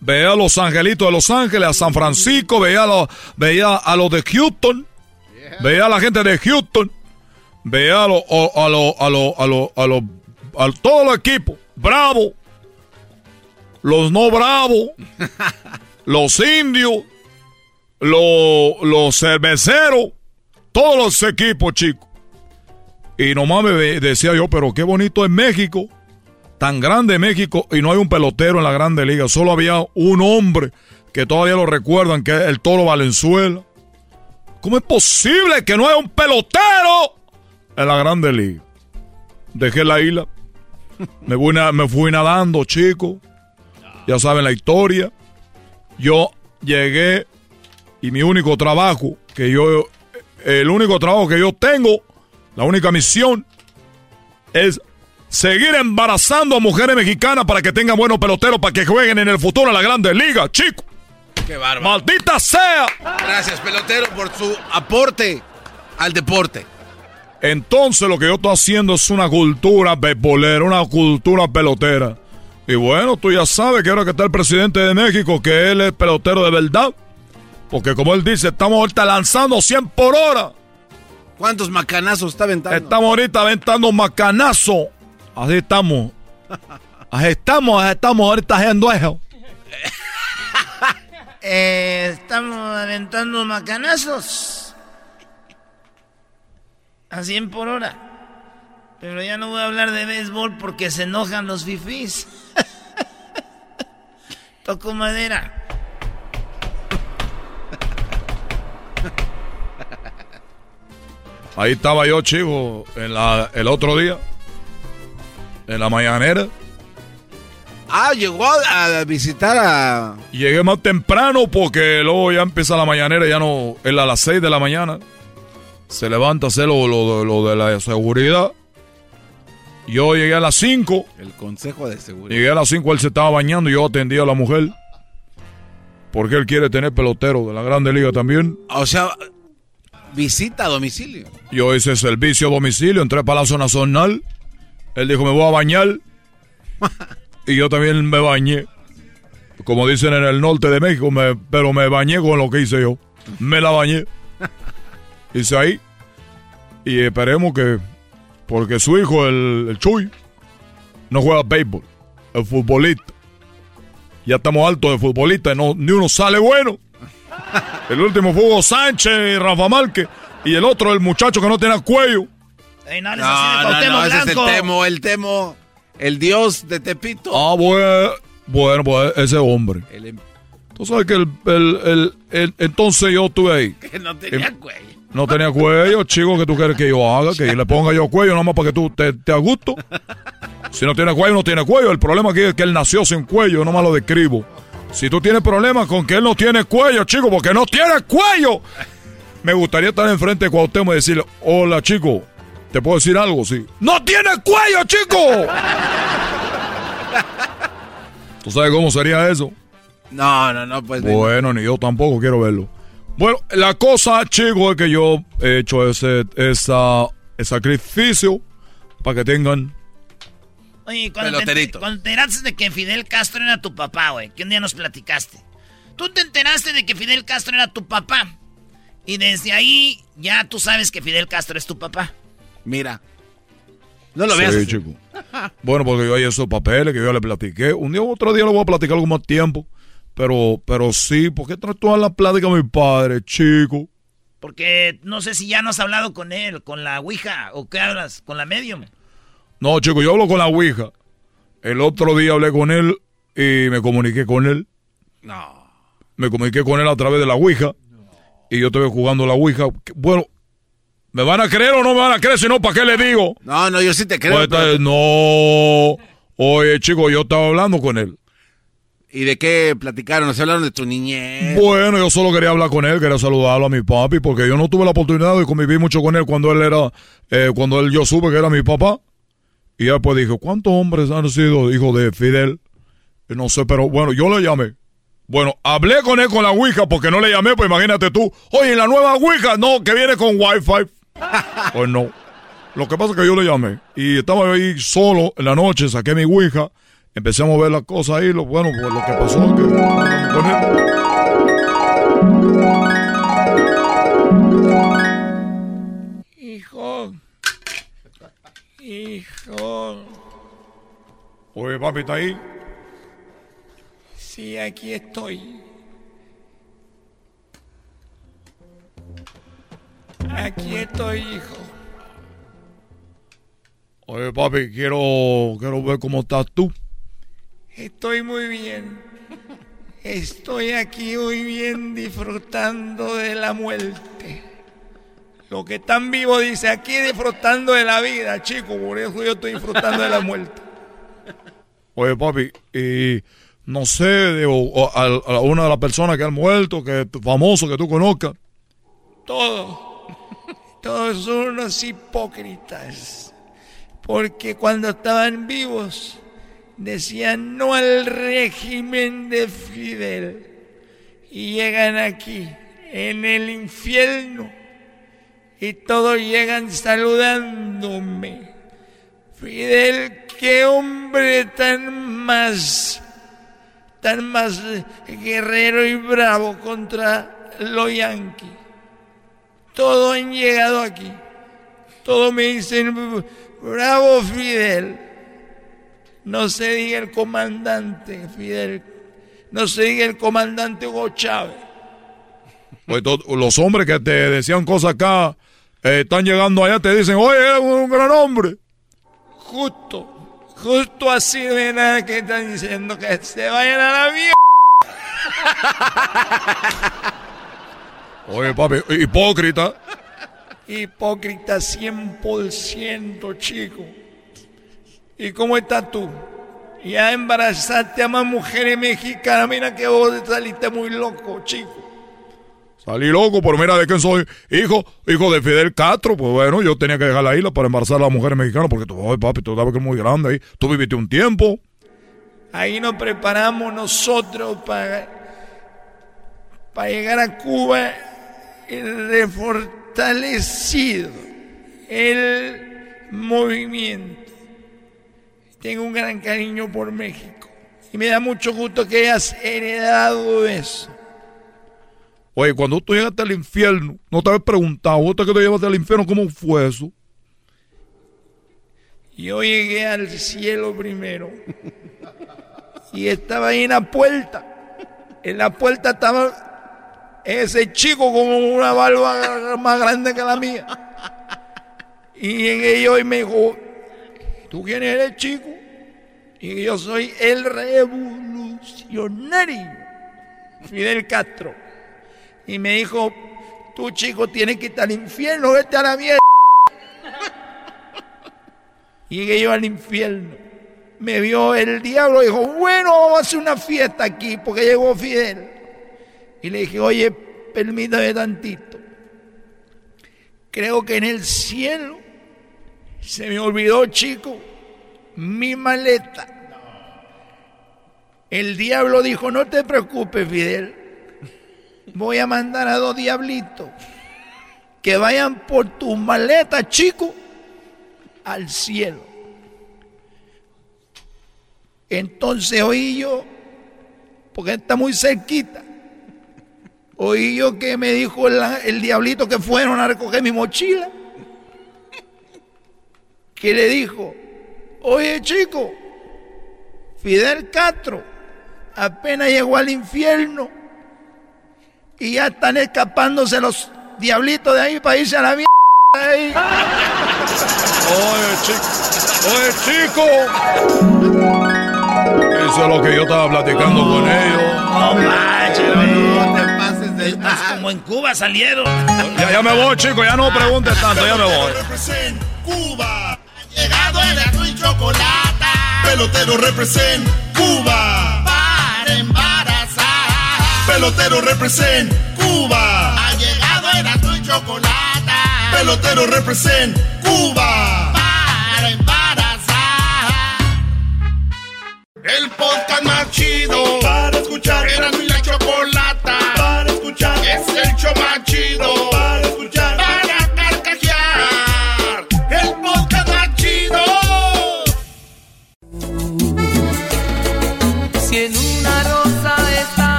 Veía a los Angelitos de Los Ángeles, a San Francisco, veía a los, veía a los de Houston, veía a la gente de Houston, veía a los, a los, a los, a los, a los, a todos los equipos, Bravo, los no bravos, los indios, los, los cerveceros, todos los equipos, chicos. Y nomás me decía yo, pero qué bonito es México, tan grande México, y no hay un pelotero en la grande liga, solo había un hombre que todavía lo recuerdan, que es el Toro Valenzuela. ¿Cómo es posible que no haya un pelotero en la grande liga? Dejé la isla, me fui, me fui nadando, chico. Ya saben la historia. Yo llegué y mi único trabajo que yo, el único trabajo que yo tengo La única misión es seguir embarazando a mujeres mexicanas para que tengan buenos peloteros para que jueguen en el futuro en la Grande Liga, chico. Qué bárbaro. ¡Maldita sea! Gracias, pelotero, por su aporte al deporte. Entonces lo que yo estoy haciendo es una cultura beisbolera, una cultura pelotera. Y bueno, tú ya sabes que ahora que está el presidente de México, que él es pelotero de verdad. Porque como él dice, estamos ahorita lanzando 100 por hora. ¿Cuántos macanazos está aventando? Estamos ahorita aventando macanazo. Así estamos. Así estamos, así estamos ahorita haciendo eso. Eh, estamos aventando macanazos. A 100 por hora. Pero ya no voy a hablar de béisbol porque se enojan los fifís. Toco madera. Ahí estaba yo, chico, en la, el otro día. En la mañanera. Ah, llegó a, a visitar a... Llegué más temprano porque luego ya empieza la mañanera, ya no, es a las 6 de la mañana. Se levanta a hacer lo, lo- lo de la seguridad. Yo llegué a las 5. El consejo de seguridad. Llegué a las 5, él se estaba bañando y yo atendí a la mujer. Porque él quiere tener pelotero de la Grande Liga también. O sea, visita a domicilio. Yo hice servicio a domicilio, entré a Palacio Nacional. Él dijo, me voy a bañar. y yo también me bañé. Como dicen en el norte de México, me- pero me bañé con lo que hice yo. Me la bañé. Hice ahí. Y esperemos que... Porque su hijo, el, el Chuy, no juega béisbol. El futbolista. Ya estamos altos de futbolistas, no, ni uno sale bueno. El último fue Hugo Sánchez y Rafa Márquez. Y el otro, el muchacho que no tiene cuello. Ey, no No, así de no, Cuauhtémoc no, ese es el. Temo, el Temo, el dios de Tepito. Ah, bueno, bueno, pues ese hombre. El em- Tú sabes que el, el- el- el- entonces yo estuve ahí. que no tenía Em- cuello. No tenía cuello, chico, que tú quieres que yo haga, que le ponga yo cuello nada más para que tú te, te a gusto. Si no tiene cuello, no tiene cuello. El problema aquí es que él nació sin cuello, no más lo describo. Si tú tienes problemas con que él no tiene cuello, chico, porque no tiene cuello. Me gustaría estar enfrente de Cuauhtémoc y decirle, hola, chico, ¿te puedo decir algo? Sí. ¡No tiene cuello, chico! ¿Tú sabes cómo sería eso? No, no, no, pues. Bueno, ni yo tampoco quiero verlo. Bueno, la cosa, chicos, es que yo he hecho ese, esa, ese sacrificio para que tengan... Oye, cuando te, cuando te enteraste de que Fidel Castro era tu papá, güey, que un día nos platicaste. Tú te enteraste de que Fidel Castro era tu papá. Y desde ahí ya tú sabes que Fidel Castro es tu papá. Mira. No lo Sí, veas. así. chico. Bueno, porque yo hay esos papeles que yo le platiqué. Un día u otro día le voy a platicar algo más tiempo. Pero, pero sí, ¿por qué traes toda la plática a mi padre, chico? Porque no sé si ya no has hablado con él, con la Ouija, o qué hablas, con la medium. No, chico, yo hablo con la Ouija. El otro día hablé con él y me comuniqué con él. No. Me comuniqué con él a través de la Ouija. Y yo estuve jugando la Ouija. Bueno, ¿me van a creer o no me van a creer? Si no, ¿para qué le digo? No, no, yo sí te creo. Pues, pero- eh, No. Oye, chico, yo estaba hablando con él. ¿Y de qué platicaron? ¿Se hablaron de tu niñez? Bueno, yo solo quería hablar con él, quería saludarlo a mi papi, porque yo no tuve la oportunidad de convivir mucho con él cuando él era, eh, cuando él yo supe que era mi papá. Y después dijo, ¿cuántos hombres han sido hijos de Fidel? Y no sé, pero bueno, yo le llamé. Bueno, hablé con él con la Ouija, porque no le llamé, pues imagínate tú. Oye, la nueva Ouija, no, que viene con Wi-Fi. Pues no. Lo que pasa es que yo le llamé. Y estaba ahí solo en la noche, saqué mi Ouija, empecé a mover las cosas ahí. Lo, bueno, pues lo que pasó es que. Hijo. Hijo. Oye, papi, ¿está ahí? Sí, aquí estoy. Aquí estoy, hijo. Oye, papi, quiero, quiero ver cómo estás tú. Estoy muy bien. Estoy aquí muy bien disfrutando de la muerte. Lo que están vivos dice aquí disfrutando de la vida, chico. Por eso yo estoy disfrutando de la muerte. Oye, papi, y no sé, digo, o- a, a una de las personas que han muerto, que famoso que tú conozcas. Todo. Todos son unos hipócritas. Porque cuando estaban vivos decían no al régimen de Fidel. Y llegan aquí, en el infierno, y todos llegan saludándome. Fidel, qué hombre tan más, tan más guerrero y bravo contra los yanquis. Todos han llegado aquí. Todos me dicen, bravo Fidel. No se diga el comandante Fidel. No se diga el comandante Hugo Chávez. Pues los hombres que te decían cosas acá eh, están llegando allá, te dicen, oye, eres un gran hombre. Justo, justo así de nada que están diciendo que se vayan a la mierda. Oye, papi, hipócrita. Hipócrita 100%, chico. ¿Y cómo estás tú? Ya embarazaste a más mujeres mexicanas. Mira que vos saliste muy loco, chico. Salí loco, por mira de quién soy. Hijo, hijo de Fidel Castro. Pues bueno, yo tenía que dejar la isla para embarazar a las mujeres mexicanas porque tú, oye, papi, tú sabes que es muy grande ahí. Tú viviste un tiempo. Ahí nos preparamos nosotros para, para llegar a Cuba refortalecido el movimiento. Tengo un gran cariño por México y me da mucho gusto que hayas heredado eso. Oye, cuando tú llegaste al infierno, no te habías preguntado, vos te que te llevaste al infierno, ¿cómo fue eso? Yo llegué al cielo primero y estaba ahí en la puerta. En la puerta estaba ese chico con una barba más grande que la mía. Y llegué yo y me dijo, ¿tú quién eres, chico? Y yo soy el revolucionario, Fidel Castro. Y me dijo, tú, chico, tienes que estar al infierno, vete a la mierda. Llegué yo al infierno. Me vio el diablo y dijo, bueno, vamos a hacer una fiesta aquí porque llegó Fidel. Y le dije, oye, permítame tantito. Creo que en el cielo se me olvidó, chico, mi maleta. El diablo dijo, no te preocupes, Fidel. Voy a mandar a dos diablitos que vayan por tu maleta, chico, al cielo. Entonces oí yo, porque está muy cerquita, oí yo que me dijo el, el diablito que fueron a recoger mi mochila, que le dijo, oye chico, Fidel Castro apenas llegó al infierno y ya están escapándose los diablitos de ahí para irse a la mierda. de ahí". Oye, chico. Oye, chico. Eso es lo que yo estaba platicando con ellos. No manches, de... como en Cuba salieron. Ya, ya me voy, chico. Ya no preguntes tanto. Ya me voy. Represent Cuba. Ha llegado el azul y chocolate. Pelotero represent Cuba. Para embarazar. Pelotero represent Cuba. Ha llegado el azul y chocolate. Pelotero represent Cuba.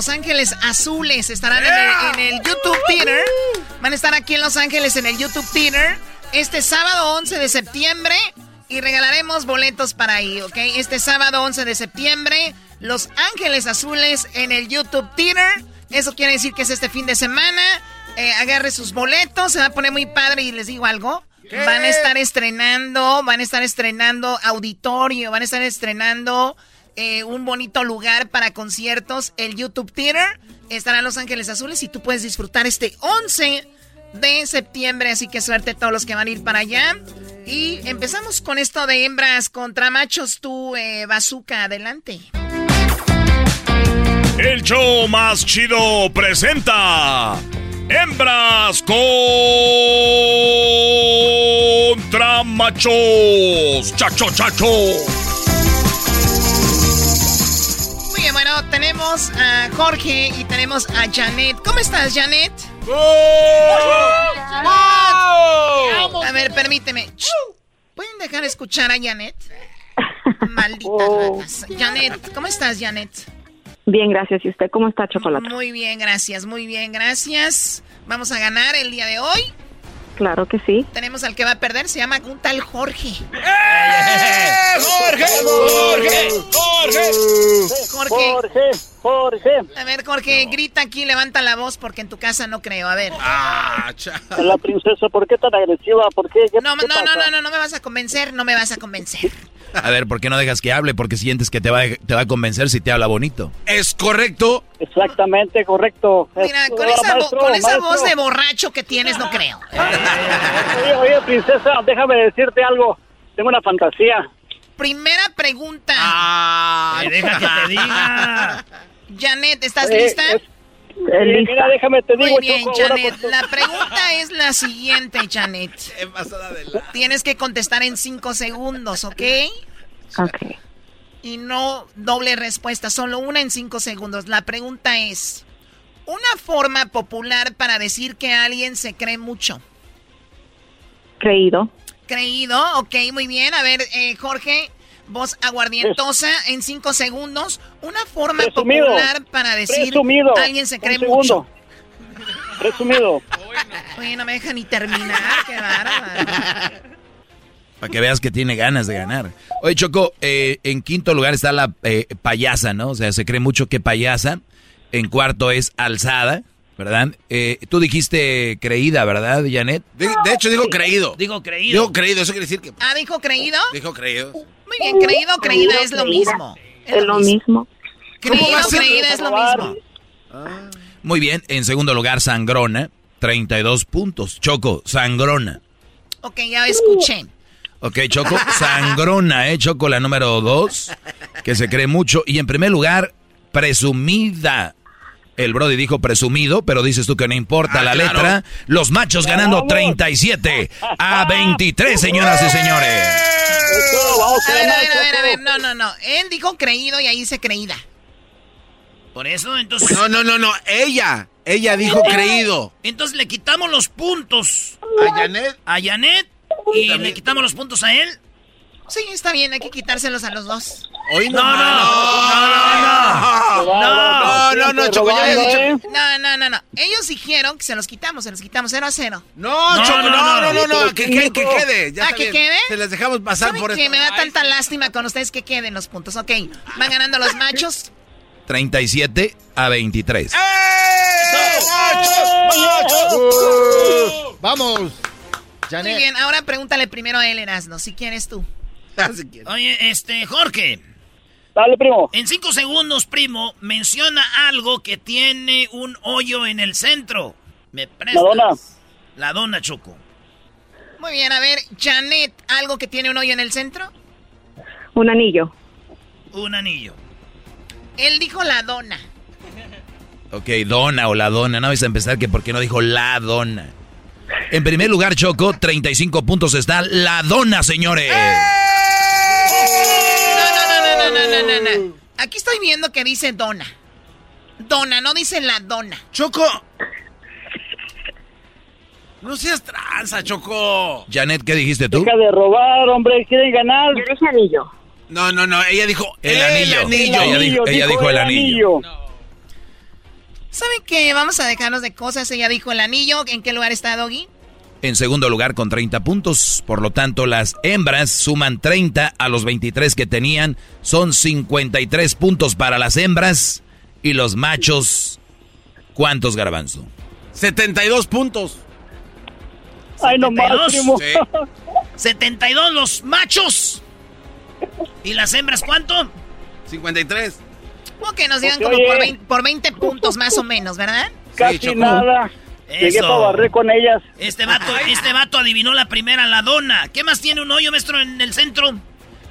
Los Ángeles Azules. Estarán en, el, en el YouTube Theater. Van a estar aquí en Los Ángeles en el YouTube Theater este sábado 11 de septiembre. Y regalaremos boletos para ahí, ¿ok? Este sábado 11 de septiembre, Los Ángeles Azules en el YouTube Theater. Eso quiere decir que es este fin de semana. Eh, agarre sus boletos, se va a poner muy padre y les digo algo. Van a estar estrenando, van a estar estrenando auditorio, van a estar estrenando eh, un bonito lugar para conciertos, el YouTube Theater. Estarán Los Ángeles Azules y tú puedes disfrutar este 11 de septiembre, así que suerte a todos los que van a ir para allá. Y empezamos con esto de hembras contra machos, tú, eh, Bazooka, adelante. El show más chido presenta hembras contra machos. Chacho, chacho. Tenemos a Jorge y tenemos a Janet. ¿Cómo estás, Janet? A ver, permíteme. ¿Pueden dejar escuchar a Janet? Maldita ratas. Janet, ¿cómo estás, Janet? Bien, gracias. ¿Y usted cómo está, Chocolate? Muy bien, gracias, muy bien, gracias. Vamos a ganar el día de hoy. Claro que sí. Tenemos al que va a perder, se llama un tal Jorge. ¡Eh! ¡Jorge! ¡Jorge! ¡Jorge! Jorge. Jorge. A ver, Jorge, grita aquí, levanta la voz porque en tu casa no creo. A ver. Ah, La princesa, ¿por qué tan agresiva? ¿Por qué? ¿Qué- No, no, qué no, no, no, no me vas a convencer, no me vas a convencer. A ver, ¿por qué no dejas que hable? Porque sientes que te va, te va a convencer si te habla bonito. Es correcto. Exactamente, correcto. Mira, con esa, maestro, con esa voz de borracho que tienes, no creo. Oye, oye, princesa, déjame decirte algo. Tengo una fantasía. Primera pregunta. Ah, deja que te diga. Janet, ¿estás Eh, lista? es- Eh, mira, déjame te digo, Muy bien, Choco, Janet. La pregunta es la siguiente, Janet. Tienes que contestar en cinco segundos, ¿ok? Ok. Y no doble respuesta, solo una en cinco segundos. La pregunta es, una forma popular para decir que alguien se cree mucho. Creído. Creído, ok, muy bien. A ver, eh, Jorge, voz aguardientosa en cinco segundos. Una forma Presumido. popular para decir Presumido. alguien se cree mucho. Presumido. Oye, no me deja ni terminar, qué bárbaro. Para que veas que tiene ganas de ganar. Oye, Choco, eh, en quinto lugar está la eh, payasa, ¿no? O sea, se cree mucho que payasa. En cuarto es alzada, ¿verdad? Eh, tú dijiste creída, ¿verdad, Janet? De, de hecho, dijo creído. Digo creído. Dijo creído, eso quiere decir que Ah, dijo creído. dijo creído. Muy bien, creído, creída es lo mismo. Es lo mismo. Creído, creída es lo mismo. Muy bien, en segundo lugar, sangrona, 32 puntos. Choco, sangrona. Ok, ya escuché. Ok, Choco, sangrona, ¿eh? Choco, la número dos, que se cree mucho. Y en primer lugar, presumida. El Brody dijo presumido, pero dices tú que no importa Ah, la claro. letra. Los machos ganando 37 a 23, señoras y señores. A ver, a ver, a ver, a ver. No, no, no. Él dijo creído y ahí dice creída. Por eso, entonces. No, no, no, no. Ella. Ella dijo creído. Entonces le quitamos los puntos A Janet. a Janet y le quitamos los puntos a él. Sí, está bien, hay que quitárselos a los dos. Hoy No, no, no, no, No, no, no, Choco, ya había dicho. No, no, no, no. Ellos dijeron que se los quitamos, se los quitamos 0 a 0. No, No, Choco, no, no, no, no. no, no, que, que, que quede. Ya Ah, ¿que quede? Se les dejamos pasar ¿Saben por que esto. me da tanta lástima con ustedes que queden los puntos? Ok, van ganando los machos. 37 a 23. Vamos. Muy bien, ahora pregúntale primero a él, Erasno, si quieres tú. Oye, este, Jorge. Dale, primo. En cinco segundos, primo, menciona algo que tiene un hoyo en el centro. ¿Me prestas? La dona. La dona, Choco. Muy bien, a ver, Janet, ¿algo que tiene un hoyo en el centro? Un anillo. Un anillo. Él dijo la dona. Ok, dona o la dona. No vais a empezar que por qué no dijo la dona. En primer lugar, Choco, 35 puntos está la dona, señores. No, no, no, no, no, no, no, no. Aquí estoy viendo que dice dona. Dona, no dice la dona. Choco. No seas tranza, Choco. Janet, ¿qué dijiste tú? Deja de robar, hombre, quieren ganar. Yo dije anillo. No, no, no. Ella dijo El anillo. El Ella, dijo, ella dijo el anillo. ¿Saben qué? Vamos a dejarnos de cosas. Ella dijo el anillo. ¿En qué lugar está Doggy? En segundo lugar con 30 puntos. Por lo tanto, las hembras suman 30 a los 23 que tenían. Son 53 puntos para las hembras. Y los machos, ¿cuántos garbanzo? 72 puntos. Ay, no más, 72. primo. Sí. 72 los machos. ¿Y las hembras cuánto? 53. O que nos digan Porque, como por 20, por 20 puntos más o menos, ¿verdad? Casi nada. Llegué Eso. para barrer con ellas. Este vato, este vato adivinó la primera, la dona. ¿Qué más tiene un hoyo, maestro, en el centro?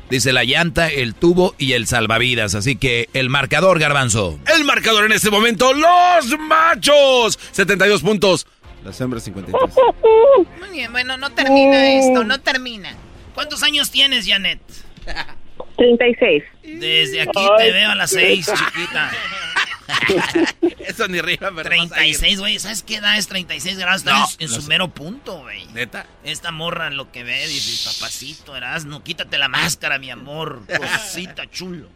Dice la llanta, el tubo y el salvavidas. Así que el marcador, garbanzo. El marcador en este momento, los machos. 72 puntos. Las hembras 53. Muy bien, bueno, no termina esto, no termina. ¿Cuántos años tienes, Janet? 36. Desde aquí te veo a las 6, chiquita. Eso ni rima, pero 36, güey. ¿Sabes qué edad es 36 grados? No, en su sé. mero punto, güey. ¿Neta? Esta morra lo que ve, dice, papacito, no quítate la máscara, mi amor. Cosita chulo.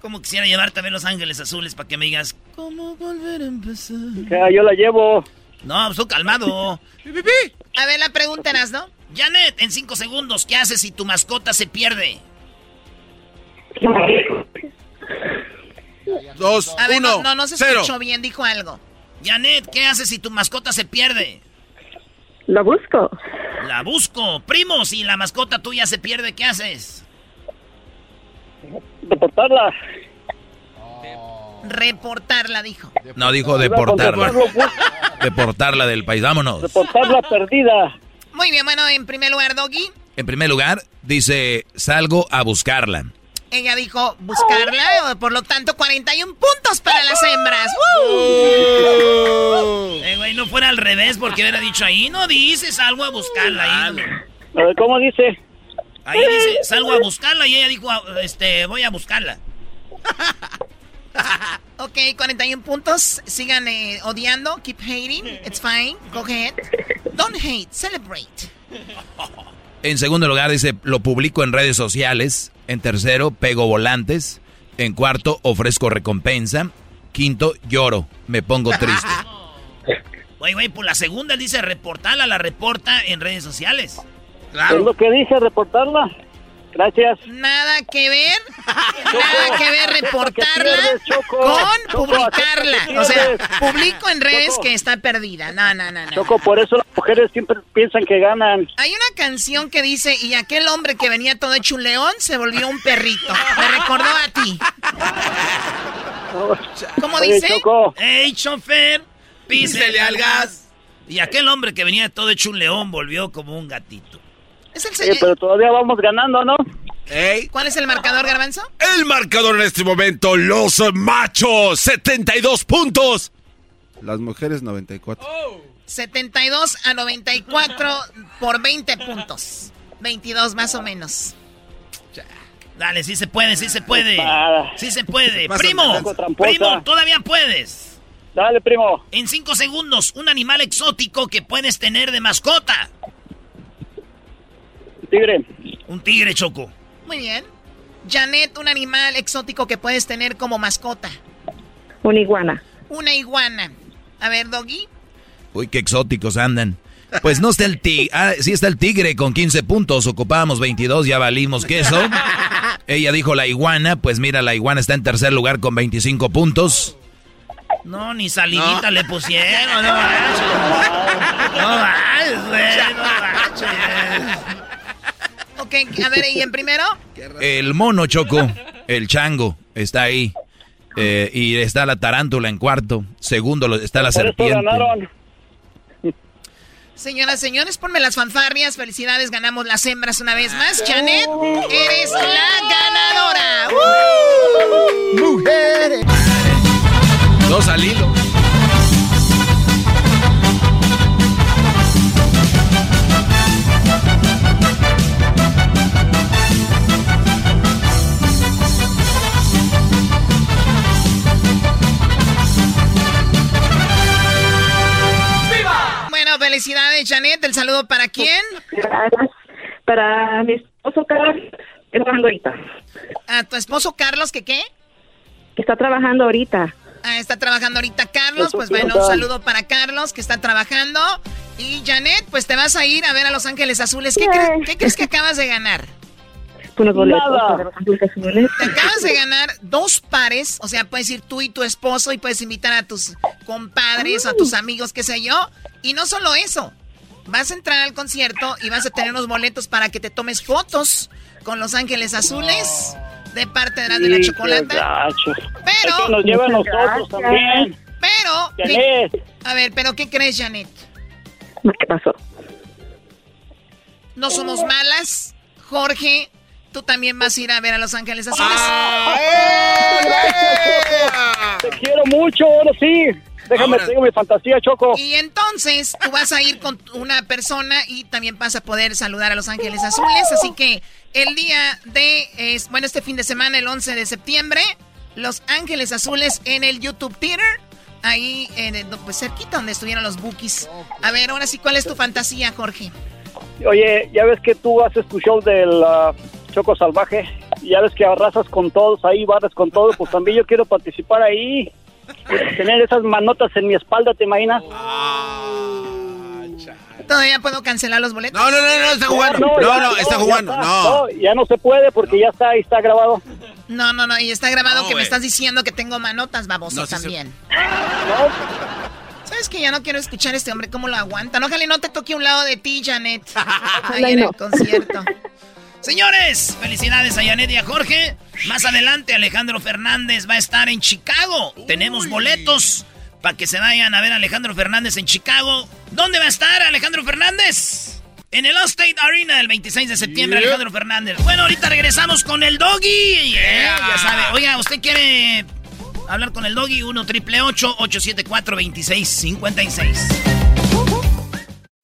Como quisiera llevarte a ver Los Ángeles Azules para que me digas, ¿cómo volver a empezar? Ya, yo la llevo. No, pues tú calmado. A ver, la pregunta eras, ¿no? Janet, en cinco segundos, ¿qué haces si tu mascota se pierde? Dos, A ver, uno, no, no, no se cero. escuchó bien, dijo algo. Janet, ¿qué haces si tu mascota se pierde? La busco. La busco. Primo, si la mascota tuya se pierde, ¿qué haces? Deportarla. Reportarla, dijo. No, dijo deportarla. Deportarla del país. Vámonos. Deportarla perdida. Muy bien, bueno, en primer lugar, Doggy, En primer lugar, dice, salgo a buscarla. Ella dijo buscarla, por lo tanto, 41 puntos para las hembras. ¡Woo! Eh, güey, no fuera al revés, porque hubiera dicho ahí, no dices, salgo a buscarla. Ahí, A ver, ¿cómo dice? ahí dice, salgo a buscarla, y ella dijo, ah, este, voy a buscarla. Ok, 41 puntos. Sigan eh, odiando. Keep hating. It's fine. Go ahead. Don't hate. Celebrate. En segundo lugar, dice, lo publico en redes sociales. En tercero, pego volantes. En cuarto, ofrezco recompensa. Quinto, lloro. Me pongo triste. Güey, güey, por la segunda dice reportarla, la reporta en redes sociales. Es lo que dije, reportarla. Gracias. Nada que ver, nada que ver reportarla pierdes, Choco. con Choco, publicarla. ¿a qué te O sea, publico en redes Choco. que está perdida. No, no, no, no. Choco, por eso las mujeres siempre piensan que ganan. Hay una canción que dice, y aquel hombre que venía todo hecho un león se volvió un perrito. Me recordó a ti. ¿Cómo Oye, dice? Choco. ¡Ey, chofer! ¡Písele al gas! Y aquel hombre que venía todo hecho un león volvió como un gatito. Es el señor. pero todavía vamos ganando, ¿no? ¿Cuál es el marcador, Garbanzo? El marcador en este momento, los machos, 72 puntos. Las mujeres 94. 72 a 94 por 20 puntos. 22 más o menos. Dale, sí se puede, sí se puede. Sí se puede. Primo, primo, todavía puedes. Dale, primo. En 5 segundos, un animal exótico que puedes tener de mascota. Tigre. Un tigre, Choco. Muy bien. Janet, un animal exótico que puedes tener como mascota. Una iguana. Una iguana. A ver, Doggy. Uy, qué exóticos andan. Pues no está el tigre. Ah, sí está el tigre con 15 puntos. Ocupábamos 22, ya valimos queso. Ella dijo la iguana. Pues mira, la iguana está en tercer lugar con 25 puntos. No, ni salidita le pusieron. No manches. No manches, güey, no a ver, ¿y en primero? El mono choco, el chango, está ahí. Eh, y está la tarántula en cuarto. Segundo lo- está la serpiente. ganaron. Señoras, señores, ponme las fanfarrias. Felicidades, ganamos las hembras una vez más. Janet, eres la ganadora. Mujeres. Dos al hilo. ¿El saludo para quién? Para mi esposo Carlos, que está trabajando ahorita. A tu esposo Carlos, ¿que qué? Que está trabajando ahorita. Ah, está trabajando ahorita Carlos. Pues bueno, un saludo para Carlos que está trabajando. Y Janet, pues te vas a ir a ver a Los Ángeles Azules. ¿Qué, cre- qué crees que acabas de ganar? Unos boletos Nada. para Los Ángeles Azules. Te acabas de ganar dos pares, o sea, puedes ir tú y tu esposo y puedes invitar a tus compadres, a tus amigos, qué sé yo. Y no solo eso, vas a entrar al concierto y vas a tener unos boletos para que te tomes fotos con Los Ángeles Azules de parte de la de la Sí, qué chocolate. gacho. Pero... Es que nos lleva a nosotros también. Pero... ¿qué- A ver, pero ¿qué crees, Janet? ¿Qué pasó? No somos malas. Jorge tú también vas a ir a ver a Los Ángeles Azules. Ah, Te quiero mucho, ahora sí. Déjame, tengo mi fantasía, Choco. Y entonces tú vas a ir con una persona y también vas a poder saludar a Los Ángeles Azules. Así que el día de, bueno, este fin de semana, el 11 de septiembre, Los Ángeles Azules en el YouTube Theater. Ahí, en, pues cerquita donde estuvieron los bookies. A ver, ahora sí, ¿cuál es tu fantasía, Jorge? Oye, ya ves que tú haces tu show del ah, Choco Salvaje. Ya ves que arrasas con todos ahí, barras con todos. Pues también yo quiero participar ahí. Tener esas manotas en mi espalda, ¿te imaginas? ¿Todavía puedo cancelar los boletos? No, no, no, no, está jugando. No, no, está jugando. Ya No. ya no se puede porque ya está, ahí está grabado. No, no, no, y está grabado No, que me estás diciendo que tengo manotas, baboso, No, sí se- también. ¿Sabes que ya no quiero escuchar a este hombre cómo lo aguantan? Ojalá y no te toque un lado de ti, Janet. Ahí en no. el concierto. Señores, felicidades a Janet y a Jorge. Más adelante, Alejandro Fernández va a estar en Chicago. Tenemos boletos para que se vayan a ver a Alejandro Fernández en Chicago. ¿Dónde va a estar Alejandro Fernández? En el Allstate Arena el 26 de septiembre, Yeah. Alejandro Fernández. Bueno, ahorita regresamos con el Doggy. Eh, Ya sabe. Oiga, ¿usted quiere hablar con el Doggy? 1 triple 874 2656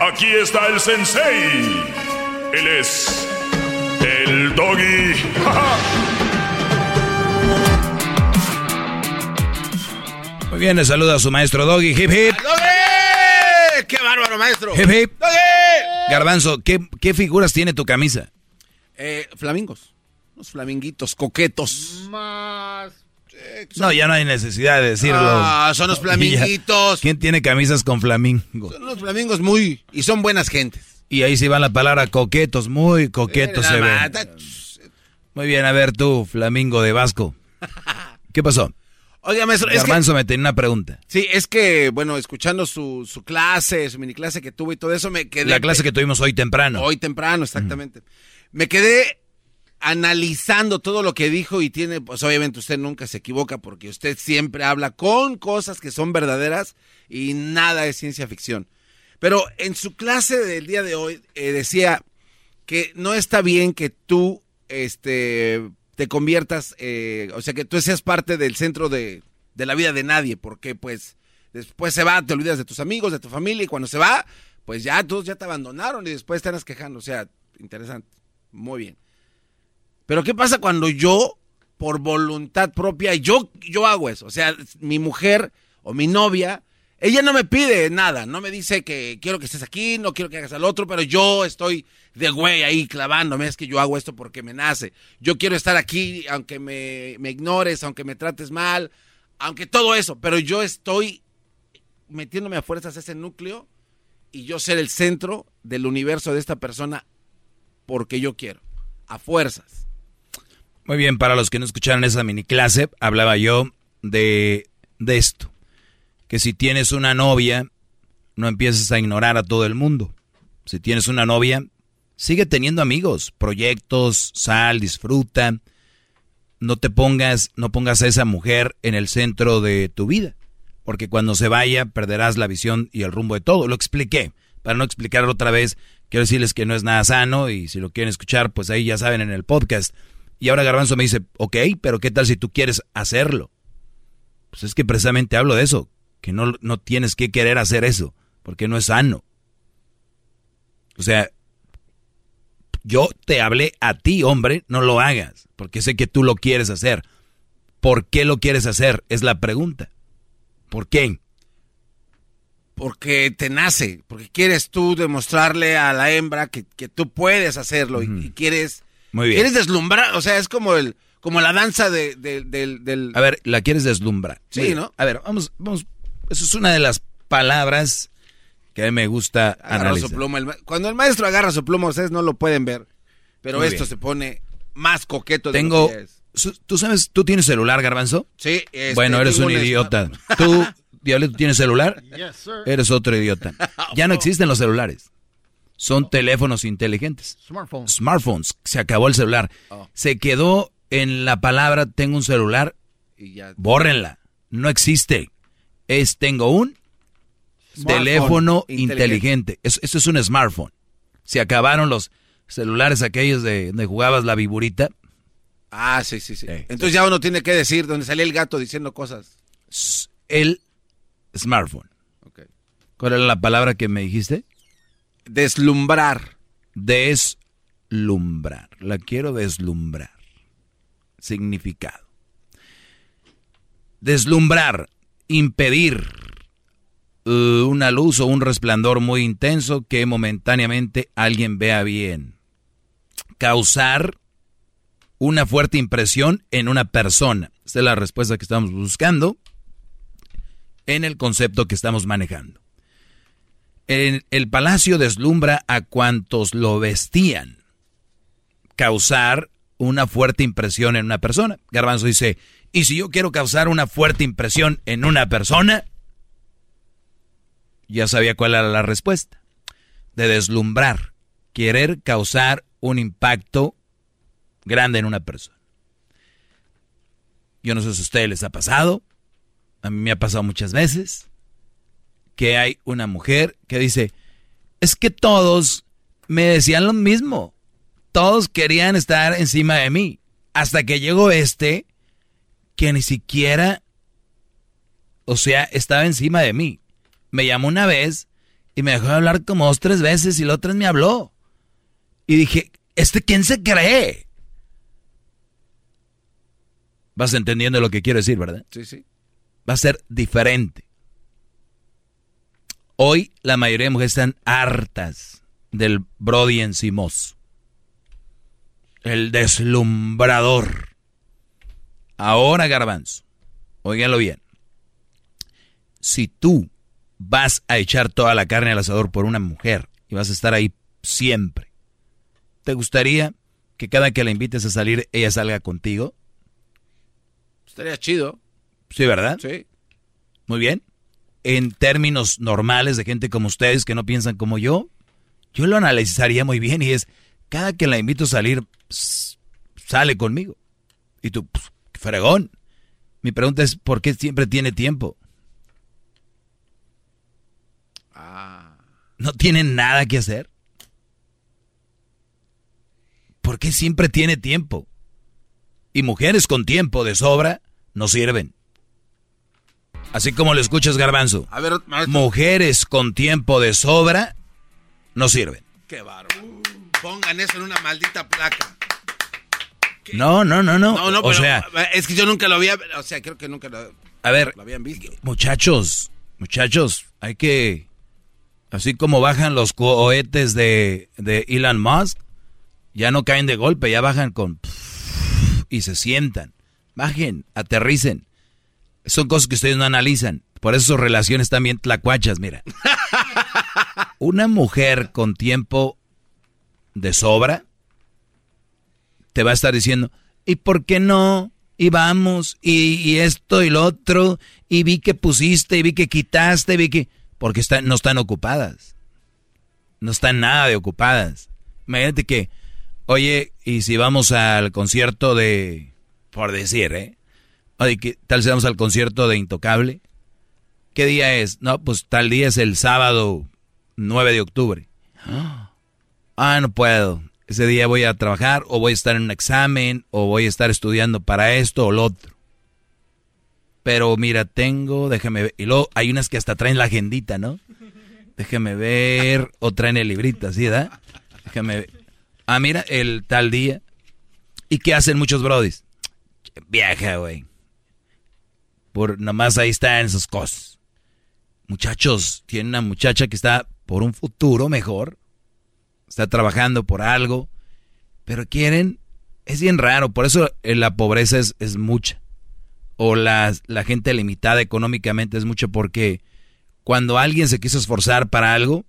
Aquí está el sensei. Él es el doggy. Muy bien, le saluda a su maestro Doggy. Hip hip. ¡Doggy! ¡Qué bárbaro, maestro! Hip hip. ¡Doggy! Garbanzo, ¿qué, ¿qué figuras tiene tu camisa? Eh, flamingos. Unos flaminguitos coquetos. Más. No, ya no hay necesidad de decirlo. Ah, son los flaminguitos. ¿Quién tiene camisas con flamingos? Son los flamingos muy... Y son buenas gentes. Y ahí sí va la palabra coquetos, muy coquetos Eh, se ven. Muy bien, a ver tú, flamingo de Vasco. ¿Qué pasó? Oiga, maestro, es que... Garbanzo me tenía una pregunta. Sí, es que, bueno, escuchando su, su clase, su mini clase que tuvo y todo eso, me quedé... La clase que tuvimos hoy temprano. Hoy temprano, exactamente. Me quedé analizando todo lo que dijo y tiene, pues obviamente usted nunca se equivoca porque usted siempre habla con cosas que son verdaderas y nada es ciencia ficción. Pero en su clase del día de hoy eh, decía que no está bien que tú este, te conviertas, eh, o sea, que tú seas parte del centro de, de la vida de nadie, porque pues después se va, te olvidas de tus amigos, de tu familia, y cuando se va, pues ya todos ya te abandonaron y después te andas quejando. O sea, interesante, muy bien. Pero ¿qué pasa cuando yo, por voluntad propia, yo, yo hago eso? O sea, mi mujer o mi novia, ella no me pide nada, no me dice que quiero que estés aquí, no quiero que hagas al otro, pero yo estoy de güey ahí clavándome, es que yo hago esto porque me nace. Yo quiero estar aquí aunque me, ignores, aunque me trates mal, aunque todo eso, pero yo estoy metiéndome a fuerzas ese núcleo y yo ser el centro del universo de esta persona porque yo quiero, a fuerzas. Muy bien, para los que no escucharon esa mini clase, hablaba yo de, de esto. Que si tienes una novia, no empieces a ignorar a todo el mundo. Si tienes una novia, sigue teniendo amigos, proyectos, sal, disfruta. No te pongas, no pongas a esa mujer en el centro de tu vida. Porque cuando se vaya, perderás la visión y el rumbo de todo. Lo expliqué. Para no explicarlo otra vez, quiero decirles que no es nada sano y si lo quieren escuchar, pues ahí ya saben en el podcast. Y ahora Garbanzo me dice, ok, pero ¿qué tal si tú quieres hacerlo? Pues es que precisamente hablo de eso, que no, no tienes que querer hacer eso, porque no es sano. O sea, yo te hablé a ti, hombre, no lo hagas, porque sé que tú lo quieres hacer. ¿Por qué lo quieres hacer? Es la pregunta. ¿Por qué? Porque te nace, porque quieres tú demostrarle a la hembra que, que tú puedes hacerlo y, y quieres, Muy bien. quieres deslumbrar, o sea, es como el como la danza de, de- del, del... A ver, la quieres deslumbrar. Sí, Muy bien. ¿no? A ver, vamos, vamos. Eso es una de las palabras que a mí me gusta agarra analizar. su pluma. cuando el maestro agarra su pluma, ustedes no lo pueden ver, pero Muy esto bien. se pone más coqueto de Tengo. lo que es. ¿Tú sabes, tú tienes celular, Garbanzo? Sí, este, bueno, eres un idiota. ¿Tú, Diablito, tienes celular? Yes, sir. Eres otro idiota. Ya no existen los celulares. Son teléfonos inteligentes. Smartphones. Smartphones. Se acabó el celular. Oh. Se quedó en la palabra tengo un celular. Y ya. Bórrenla. No existe. Es tengo un Smartphone teléfono inteligente. inteligente. Eso, eso es un smartphone. Se acabaron los celulares aquellos de donde jugabas la viburita. Ah, sí, sí, sí. Entonces ya uno tiene que decir donde salía el gato diciendo cosas. El smartphone. ¿Cuál era la palabra que me dijiste? Deslumbrar. Deslumbrar. La quiero deslumbrar. Significado. Deslumbrar. Impedir eh, una luz o un resplandor muy intenso que momentáneamente alguien vea bien. Causar una fuerte impresión en una persona. Esta es la respuesta que estamos buscando en el concepto que estamos manejando. El, palacio deslumbra a cuantos lo vestían. Causar una fuerte impresión en una persona. Garbanzo dice, ¿y si yo quiero causar una fuerte impresión en una persona? Ya sabía cuál era la respuesta. De deslumbrar. Querer causar un impacto grande en una persona. Yo no sé si a ustedes les ha pasado. A mí me ha pasado muchas veces que hay una mujer que dice, es que todos me decían lo mismo. Todos querían estar encima de mí. Hasta que llegó este que ni siquiera, o sea, estaba encima de mí. Me llamó una vez y me dejó de hablar como dos, tres veces y la otra vez me habló. Y dije, ¿este quién se cree? Vas entendiendo lo que quiero decir, ¿verdad? Sí, sí. Va a ser diferente. Hoy la mayoría de mujeres están hartas del Brody encimoso. El deslumbrador. Ahora, garbanzo, óiganlo bien. Si tú vas a echar toda la carne al asador por una mujer y vas a estar ahí siempre, ¿te gustaría que cada que la invites a salir ella salga contigo? Estaría chido. Sí, ¿verdad? Sí. Muy bien. En términos normales de gente como ustedes que no piensan como yo, yo lo analizaría muy bien y es, cada que la invito a salir, pss, sale conmigo. Y tú, pss, fregón. Mi pregunta es, ¿por qué siempre tiene tiempo? ¿No tiene nada que hacer? ¿Por qué siempre tiene tiempo? Y mujeres con tiempo de sobra no sirven. Así como lo escuchas, Garbanzo. A ver, maestro. Mujeres con tiempo de sobra no sirven. Qué bárbaro. Pongan eso en una maldita placa. No, no, no, no. No, no, o pero sea, es que yo nunca lo había, o sea, creo que nunca lo, a ver, lo habían visto. muchachos, muchachos, hay que, así como bajan los cohetes de, de Elon Musk, ya no caen de golpe, ya bajan con y se sientan. Bajen, aterricen. Son cosas que ustedes no analizan. Por eso sus relaciones también tlacuachas, mira. Una mujer con tiempo de sobra te va a estar diciendo, ¿y por qué no? Y vamos, y, y esto y lo otro, y vi que pusiste, y vi que quitaste, y vi que... Porque no están ocupadas. No están nada de ocupadas. Imagínate que, oye, y si vamos al concierto de... Por decir, ¿eh? Oye, ¿qué tal si vamos al concierto de Intocable? ¿Qué día es? No, pues tal día es el sábado 9 de octubre. Ah, no puedo. Ese día voy a trabajar o voy a estar en un examen o voy a estar estudiando para esto o lo otro. Pero mira, tengo, déjame ver. Y luego hay unas que hasta traen la agendita, ¿no? Déjame ver. O traen el librito, ¿sí, verdad? Déjame ver. Ah, mira, el tal día. ¿Y qué hacen muchos brodis? Viaja, güey. Por nomás ahí están sus cosas. Muchachos, tiene una muchacha que está por un futuro mejor. Está trabajando por algo. Pero quieren. Es bien raro. Por eso eh, la pobreza es, es mucha. O la, la gente limitada económicamente es mucho porque cuando alguien se quiso esforzar para algo,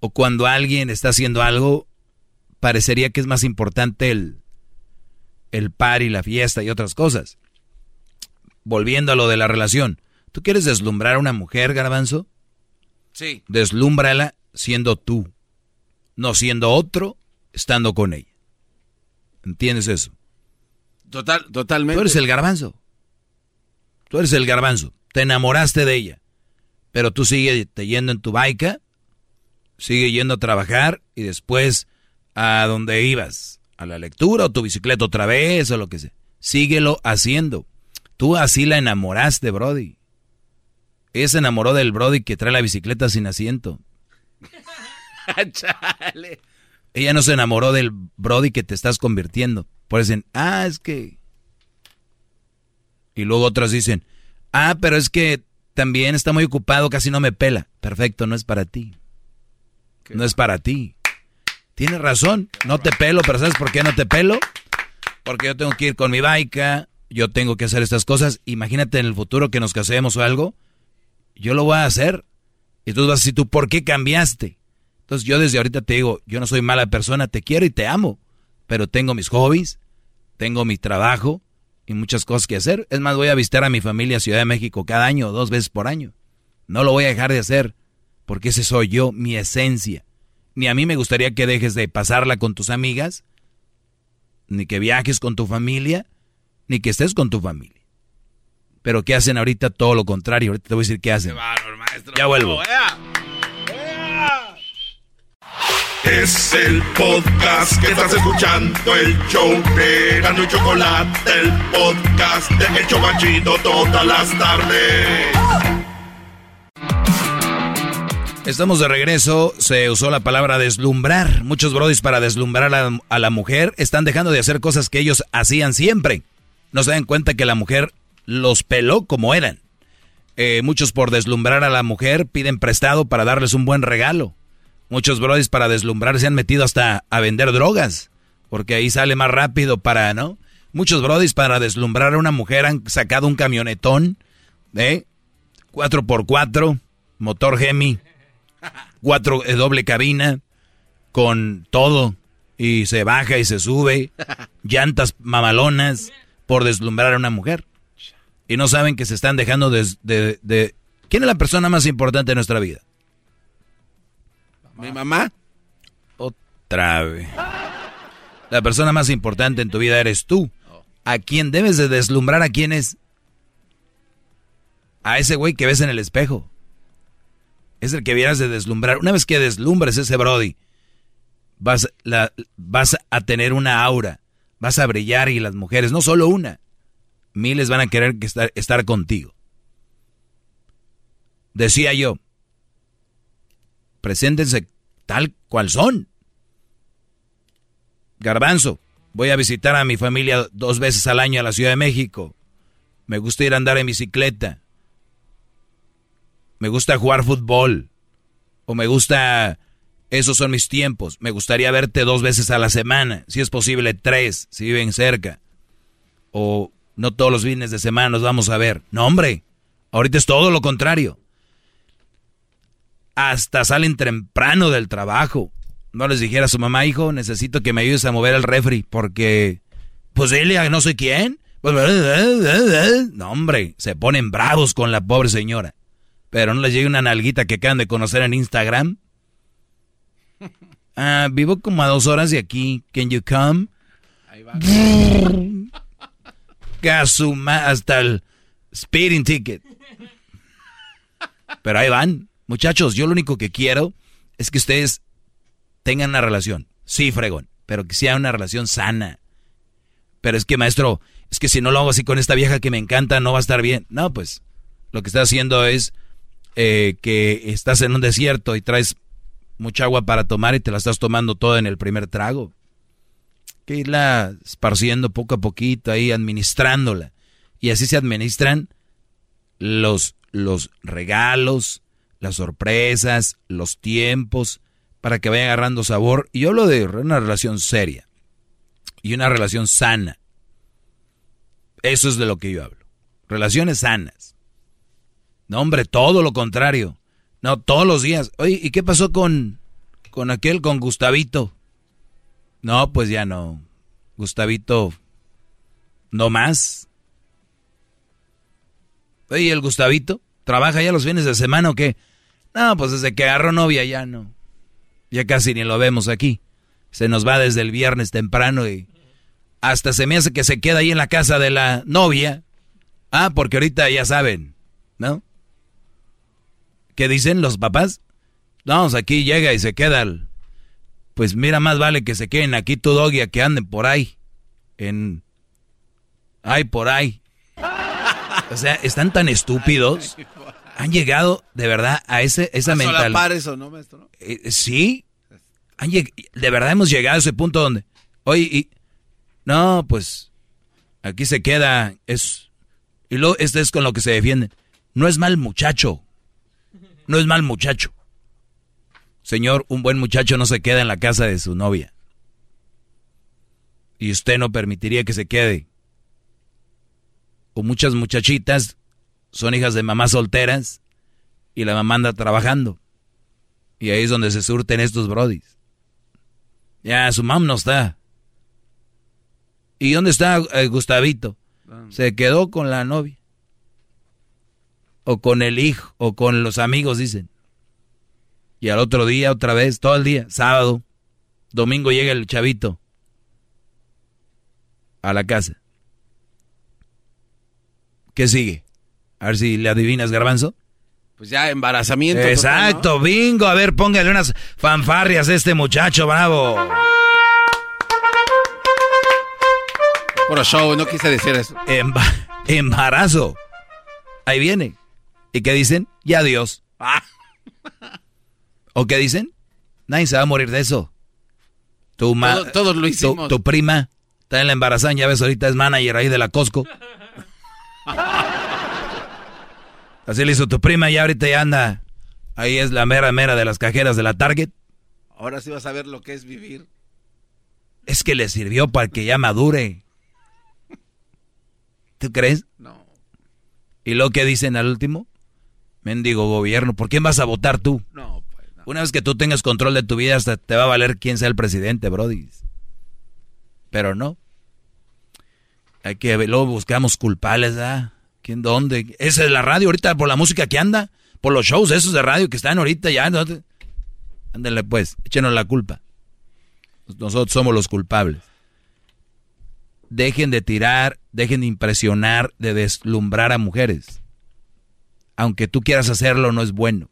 o cuando alguien está haciendo algo, parecería que es más importante el, el par y la fiesta y otras cosas. Volviendo a lo de la relación. ¿Tú quieres deslumbrar a una mujer, garbanzo? Sí. Deslúmbrala siendo tú, no siendo otro, estando con ella. ¿Entiendes eso? Total, totalmente. Tú eres el garbanzo. Tú eres el garbanzo. Te enamoraste de ella. Pero tú sigues yendo en tu baica, sigue yendo a trabajar y después a donde ibas, a la lectura o tu bicicleta otra vez o lo que sea. Síguelo haciendo. Tú así la enamoraste, Brody. Ella se enamoró del Brody que trae la bicicleta sin asiento. Ella no se enamoró del Brody que te estás convirtiendo. Por eso dicen, ah, es que... Y luego otros dicen, ah, pero es que también está muy ocupado, casi no me pela. Perfecto, no es para ti. No es para ti. Tienes razón, no te pelo, pero ¿sabes por qué no te pelo? Porque yo tengo que ir con mi baica, yo tengo que hacer estas cosas. Imagínate en el futuro que nos casemos o algo, yo lo voy a hacer. Y tú vas a decir, ¿tú por qué cambiaste? Entonces yo desde ahorita te digo, yo no soy mala persona, te quiero y te amo, pero tengo mis hobbies, tengo mi trabajo y muchas cosas que hacer. Es más, voy a visitar a mi familia Ciudad de México cada año, dos veces por año. No lo voy a dejar de hacer, porque ese soy yo, mi esencia. Ni a mí me gustaría que dejes de pasarla con tus amigas, ni que viajes con tu familia, ni que estés con tu familia. Pero ¿qué hacen ahorita? Todo lo contrario. Ahorita te voy a decir qué hacen. Ya vuelvo. Es el podcast que estás escuchando, el show de Gano y Chocolate, el podcast de Hecho Machito todas las tardes. Estamos de regreso. Se usó la palabra deslumbrar. Muchos brodis para deslumbrar a, a la mujer están dejando de hacer cosas que ellos hacían siempre. No se dan cuenta que la mujer los peló como eran. Eh, muchos por deslumbrar a la mujer piden prestado para darles un buen regalo. Muchos brodis para deslumbrar se han metido hasta a vender drogas, porque ahí sale más rápido para, ¿no? Muchos brodis para deslumbrar a una mujer han sacado un camionetón de 4x4, motor Gemi, cuatro eh, doble cabina, con todo, y se baja y se sube, llantas mamalonas, por deslumbrar a una mujer. Y no saben que se están dejando de, de, de... ¿Quién es la persona más importante de nuestra vida? ¿Mi mamá? Otra vez. La persona más importante en tu vida eres tú. ¿A quién debes de deslumbrar? ¿A quién es? A ese güey que ves en el espejo. Es el que vieras de deslumbrar. Una vez que deslumbres ese Brody, vas, la, vas a tener una aura. Vas a brillar y las mujeres, no solo una, miles van a querer que estar, estar contigo. Decía yo, preséntense tal cual son. Garbanzo, voy a visitar a mi familia dos veces al año a la Ciudad de México. Me gusta ir a andar en bicicleta. Me gusta jugar fútbol. O me gusta... Esos son mis tiempos. Me gustaría verte dos veces a la semana. Si es posible, tres, si viven cerca. O no todos los fines de semana nos vamos a ver. No, hombre. Ahorita es todo lo contrario hasta salen temprano del trabajo. No les dijera a su mamá, hijo, necesito que me ayudes a mover el refri, porque, pues dile no sé quién. No, hombre, se ponen bravos con la pobre señora. Pero no les llega una nalguita que acaban de conocer en Instagram. Ah, vivo como a dos horas de aquí. Can you come? Ahí va. hasta el speeding ticket. Pero ahí van. Muchachos, yo lo único que quiero es que ustedes tengan una relación. Sí, fregón, pero que sea una relación sana. Pero es que, maestro, es que si no lo hago así con esta vieja que me encanta, no va a estar bien. No, pues, lo que estás haciendo es eh, que estás en un desierto y traes mucha agua para tomar y te la estás tomando toda en el primer trago. que irla esparciendo poco a poquito, ahí administrándola. Y así se administran los, los regalos, las sorpresas, los tiempos, para que vaya agarrando sabor. Y yo hablo de una relación seria y una relación sana. Eso es de lo que yo hablo. Relaciones sanas. No, hombre, todo lo contrario. No, todos los días. Oye, ¿y qué pasó con, con aquel, con Gustavito? No, pues ya no. Gustavito, no más. Oye, ¿el Gustavito? ¿Trabaja ya los fines de semana o qué? No, pues desde que agarró novia ya no. Ya casi ni lo vemos aquí. Se nos va desde el viernes temprano y hasta se me hace que se queda ahí en la casa de la novia. Ah, porque ahorita ya saben, ¿no? ¿Qué dicen los papás? Vamos, aquí llega y se queda. Pues mira, más vale que se queden aquí tu doggy a que anden por ahí. En. Ay, por ahí. O sea, están tan estúpidos. Han llegado de verdad a ese, esa mentalidad. eso, ¿no, maestro? Eh, sí. de verdad hemos llegado a ese punto donde. Oye, y. No, pues. Aquí se queda. Es. Y luego, este es con lo que se defienden. No es mal muchacho. No es mal muchacho. Señor, un buen muchacho no se queda en la casa de su novia. Y usted no permitiría que se quede. O muchas muchachitas son hijas de mamás solteras y la mamá anda trabajando. Y ahí es donde se surten estos brodis. Ya, su mamá no está. ¿Y dónde está eh, Gustavito? Se quedó con la novia o con el hijo, o con los amigos, dicen. Y al otro día, otra vez, todo el día, sábado, domingo llega el chavito a la casa. ¿Qué sigue? A ver si le adivinas, garbanzo. Pues ya, embarazamiento. Exacto, bingo. A ver, póngale unas fanfarrias a este muchacho, bravo. Por show, no quise decir eso. embarazo. Ahí viene. ¿Y qué dicen? Ya Dios. Ah. ¿O qué dicen? Nadie se va a morir de eso. Tu todos lo hicimos. Tu, prima está en la embarazada, ya ves, ahorita es manager ahí de la Costco. Así le hizo tu prima y ahorita ya anda. Ahí es la mera mera de las cajeras de la Target. Ahora sí vas a ver lo que es vivir. Es que le sirvió para que ya madure. ¿Tú crees? No. ¿Y lo que dicen al último? Mendigo gobierno, ¿por quién vas a votar tú? No, pues Una vez que tú tengas control de tu vida, hasta te va a valer quién sea el presidente, Brody. Pero no. Hay que luego buscamos culpables, ¿ah? ¿Quién dónde? Esa es la radio ahorita por la música que anda, por los shows esos de radio que están ahorita ya. ¿no? Ándale pues, échenos la culpa. Nosotros somos los culpables. Dejen de tirar, dejen de impresionar, de deslumbrar a mujeres aunque tú quieras hacerlo, no es bueno.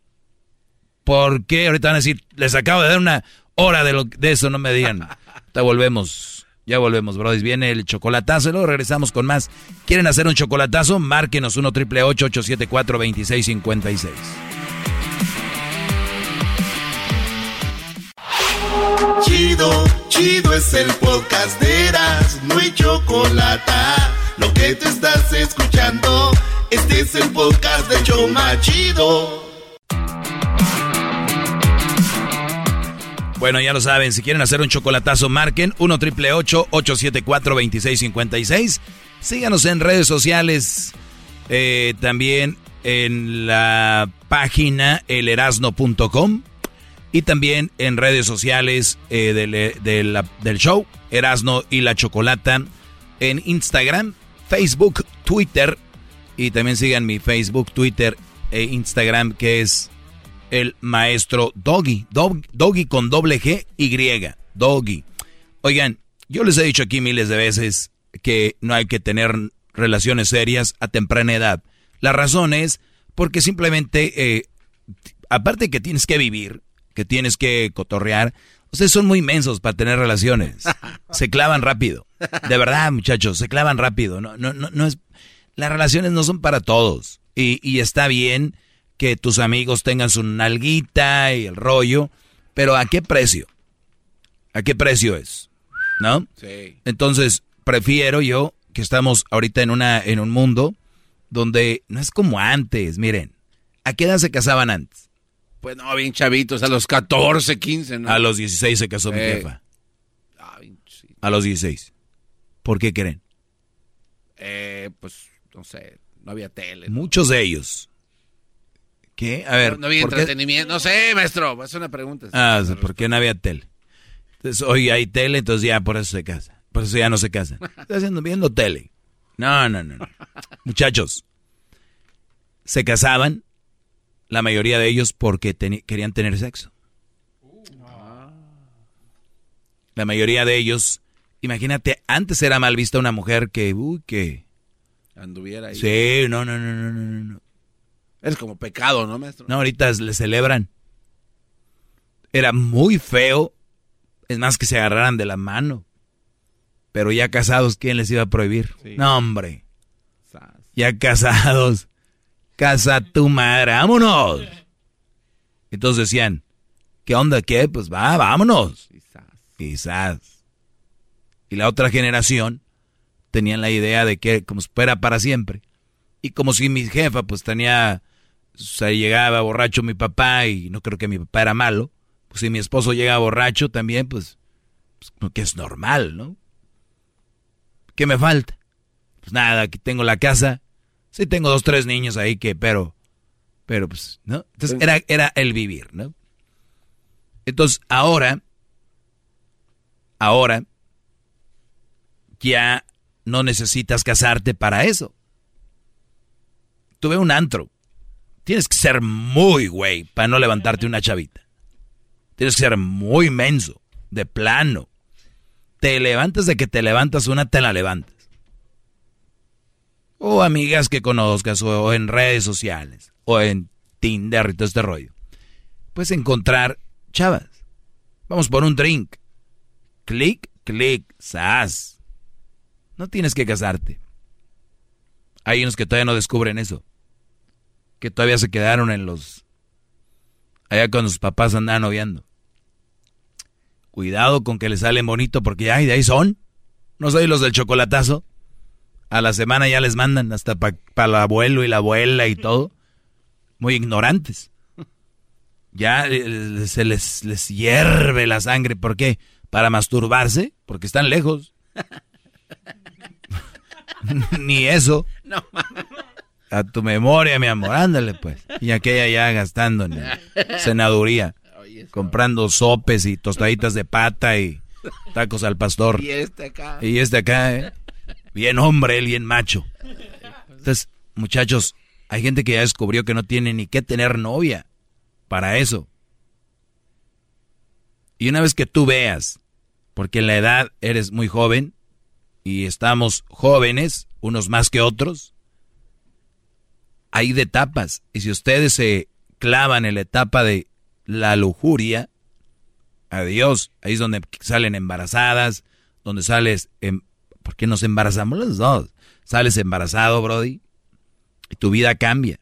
¿Por qué? Ahorita van a decir, les acabo de dar una hora de, lo, de eso, no me digan. Te volvemos, ya volvemos, brodis. Viene el chocolatazo y luego regresamos con más. ¿Quieren hacer un chocolatazo? Márquenos 1 triple 874 2656 Chido, chido es el podcast de Eras, no hay chocolate. Lo que te estás escuchando. Este es el podcast de Choma Chido. Bueno, ya lo saben, si quieren hacer un chocolatazo, marquen 1 triple 874 2656. Síganos en redes sociales, eh, también en la página elerasno.com y también en redes sociales eh, del, del show Erasno y la Chocolata en Instagram, Facebook, Twitter y también sigan mi Facebook, Twitter e Instagram, que es el maestro Doggy. Doggy con doble G Y. Doggy. Oigan, yo les he dicho aquí miles de veces que no hay que tener relaciones serias a temprana edad. La razón es porque simplemente, eh, aparte que tienes que vivir, que tienes que cotorrear, ustedes son muy inmensos para tener relaciones. Se clavan rápido. De verdad, muchachos, se clavan rápido. No, no, no, no es las relaciones no son para todos. Y, está bien que tus amigos tengan su nalguita y el rollo, pero ¿a qué precio? ¿A qué precio es? ¿No? Sí. Entonces, prefiero yo que estamos ahorita en, una, en un mundo donde no es como antes. Miren, ¿a qué edad se casaban antes? Pues no, bien chavitos, a los 14, 15, ¿no? A los 16 se casó mi Eh. jefa. A los 16. ¿Por qué creen? Eh, pues, no sé, no había tele. Muchos de ellos. ¿Qué? A ver. no, no había ¿por qué- entretenimiento. No sé, maestro, es una pregunta. Ah, ¿por qué no había tele? Entonces, hoy hay tele, entonces ya por eso se casa. Por eso ya no se casa. Está haciendo, viendo tele. No, no, no. no. Muchachos, se casaban, la mayoría de ellos, porque querían tener sexo. La mayoría de ellos, imagínate, antes era mal vista una mujer que, uy, que... Anduviera ahí. Sí, no, no, no, no, no, no. Es como pecado, ¿no, maestro? No, ahorita le celebran. Era muy feo. Es más que se agarraran de la mano. Pero ya casados, ¿quién les iba a prohibir? No, hombre. Ya casados. Casa tu madre, vámonos. Entonces decían, ¿qué onda? ¿Qué? Pues va, vámonos. Quizás. Y la otra generación tenían la idea de que como fuera para siempre. Y como si mi jefa pues tenía, o sea, llegaba borracho mi papá y no creo que mi papá era malo, pues si mi esposo llega borracho también, pues, pues que es normal, ¿no? ¿Qué me falta? Pues nada, aquí tengo la casa, sí tengo dos, tres niños ahí que, pero, pero pues, ¿no? Entonces era, era el vivir, ¿no? Entonces ahora, ahora, ya no necesitas casarte para eso. Tuve un antro. Tienes que ser muy güey para no levantarte una chavita. Tienes que ser muy menso, de plano. Te levantas de que te levantas una, te la levantas. O amigas que conozcas, o en redes sociales, o en Tinder y todo este rollo. Puedes encontrar chavas. Vamos por un drink. Clic, clic, sas. No tienes que casarte. Hay unos que todavía no descubren eso. Que todavía se quedaron en los... Allá cuando sus papás andaban noviando. Cuidado con que les salen bonito porque ay, de ahí son. No soy los del chocolatazo. A la semana ya les mandan hasta para el abuelo y la abuela y todo. Muy ignorantes. Ya eh, se les, les hierve la sangre. ¿Por qué? Para masturbarse. Porque están lejos. Ni eso. No A tu memoria, mi amor, ándale pues. Y aquella ya gastando en senaduría, comprando sopes y tostaditas de pata y tacos al pastor. Y este acá. Y este acá, ¿eh? bien hombre, él bien macho. Entonces, muchachos, hay gente que ya descubrió que no tiene ni que tener novia para eso. Y una vez que tú veas, porque en la edad eres muy joven y estamos jóvenes, unos más que otros, hay de etapas. Y si ustedes se clavan en la etapa de la lujuria, adiós, ahí es donde salen embarazadas, donde sales, em, ¿por qué nos embarazamos los dos? Sales embarazado, Brody, y tu vida cambia.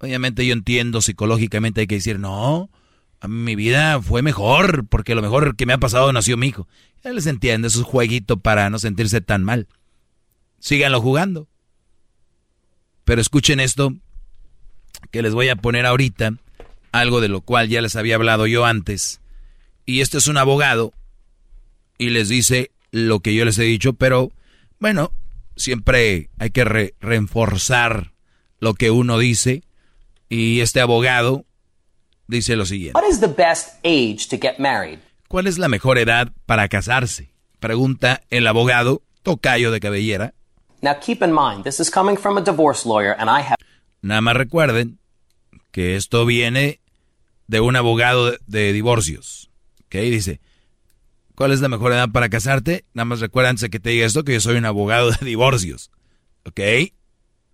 Obviamente yo entiendo psicológicamente hay que decir, no, mi vida fue mejor, porque lo mejor que me ha pasado nació mi hijo. Ya les entiende, es jueguito para no sentirse tan mal. Síganlo jugando. Pero escuchen esto que les voy a poner ahorita, algo de lo cual ya les había hablado yo antes. Y este es un abogado y les dice lo que yo les he dicho, pero bueno, siempre hay que re- reforzar lo que uno dice. Y este abogado dice lo siguiente. What is the best age to get married? ¿Cuál es la mejor edad para casarse? Pregunta el abogado Tocayo de Cabellera. Now keep in mind, this is coming from a divorce lawyer, and I have. Nada más recuerden que esto viene de un abogado de, divorcios. ¿Ok? Dice, ¿cuál es la mejor edad para casarte? Nada más recuérdense que te diga esto, que yo soy un abogado de divorcios. ¿Ok?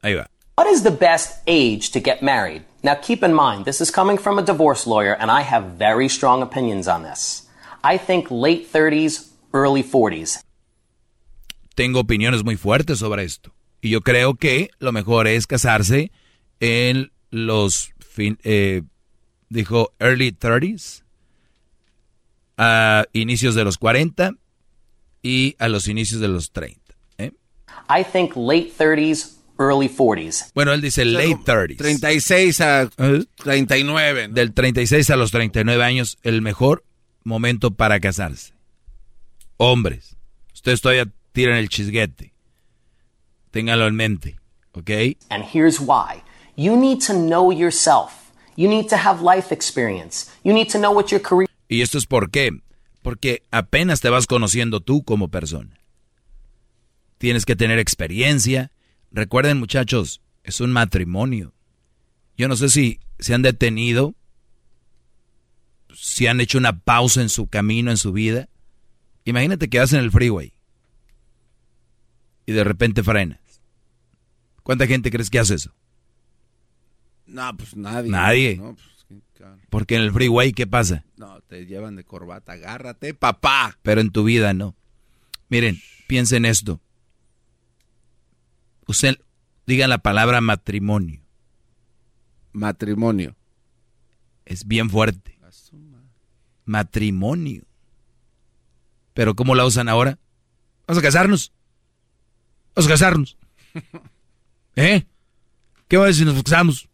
Ahí va. What is the best age to get married? Now keep in mind, this is coming from a divorce lawyer, and I have very strong opinions on this. I think late 30s, early 40s. Tengo opiniones muy fuertes sobre esto. Y yo creo que lo mejor es casarse en los, fin- eh, dijo, early 30s, a inicios de los 40 y a los inicios de los 30. ¿eh? I think late 30s, early 40s. Bueno, él dice late 30s. 36 a 39. Del 36 a los 39 años, el mejor momento para casarse. Hombres, ustedes todavía tiran el chisguete. Ténganlo en mente, ¿ok? And here's why. You need to know yourself. You need to have life experience. You need to know what your career ¿Y esto es por qué? Porque apenas te vas conociendo tú como persona. Tienes que tener experiencia. Recuerden muchachos, es un matrimonio. Yo no sé si se han detenido, si han hecho una pausa en su camino, en su vida. Imagínate que vas en el freeway y de repente frenas. ¿Cuánta gente crees que hace eso? No, pues nadie. Nadie. No, pues. Porque en el freeway, ¿qué pasa? No, te llevan de corbata. Agárrate, papá. Pero en tu vida no. Miren, piensen esto. Usted diga la palabra matrimonio. Matrimonio. Es bien fuerte. Matrimonio. Pero ¿cómo la usan ahora? Vamos a casarnos. Vamos a casarnos. ¿Eh? ¿Qué va a decir si nos casamos?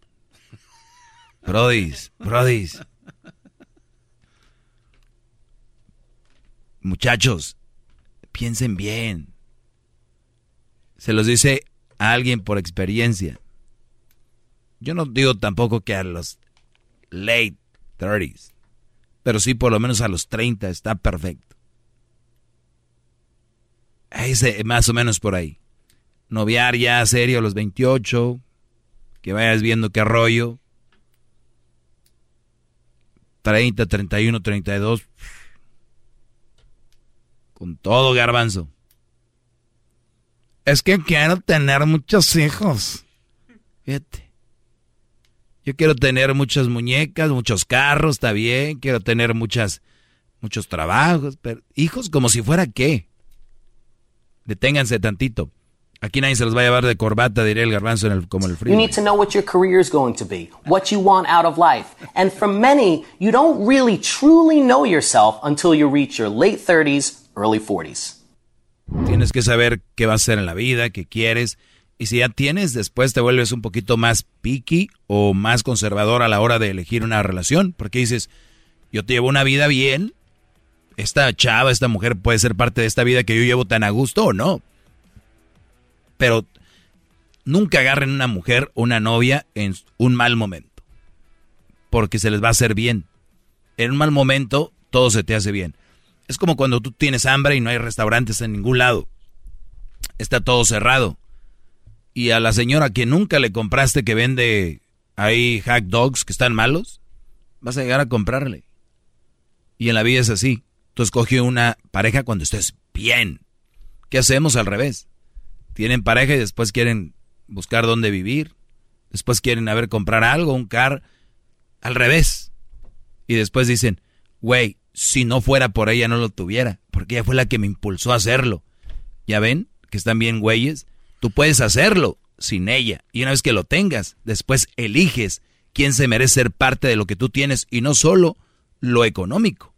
Brodis, brodis. Muchachos, piensen bien. Se los dice a alguien por experiencia. Yo no digo tampoco que a los late 30s, pero sí por lo menos a los 30 está perfecto. Ese, más o menos por ahí. Noviar ya serio a los 28, que vayas viendo qué rollo. 30, 31, 32. Con todo garbanzo. Es que quiero tener muchos hijos. Fíjate. Yo quiero tener muchas muñecas, muchos carros, está bien. Quiero tener muchas, muchos trabajos. Pero hijos como si fuera qué. Deténganse tantito. Aquí nadie se los va a llevar de corbata, diría el garbanzo en el, como el You frío. need to know what your career is going to be, what you want out of life. And for many, you don't really truly know yourself until you reach your late 30s, early 40s. Tienes que saber qué vas a hacer en la vida, qué quieres. Y si ya tienes, después te vuelves un poquito más picky o más conservador a la hora de elegir una relación. Porque dices, yo te llevo una vida bien. Esta chava, esta mujer puede ser parte de esta vida que yo llevo tan a gusto o no. Pero nunca agarren una mujer o una novia en un mal momento. Porque se les va a hacer bien. En un mal momento, todo se te hace bien. Es como cuando tú tienes hambre y no hay restaurantes en ningún lado. Está todo cerrado. Y a la señora que nunca le compraste que vende ahí hack dogs que están malos, vas a llegar a comprarle. Y en la vida es así. Tú escoges una pareja cuando estés bien. ¿Qué hacemos al revés? Tienen pareja y después quieren buscar dónde vivir. Después quieren a ver comprar algo, un car. Al revés. Y después dicen, güey, si no fuera por ella no lo tuviera. Porque ella fue la que me impulsó a hacerlo. ¿Ya ven? Que están bien güeyes. Tú puedes hacerlo sin ella. Y una vez que lo tengas, después eliges quién se merece ser parte de lo que tú tienes y no solo lo económico.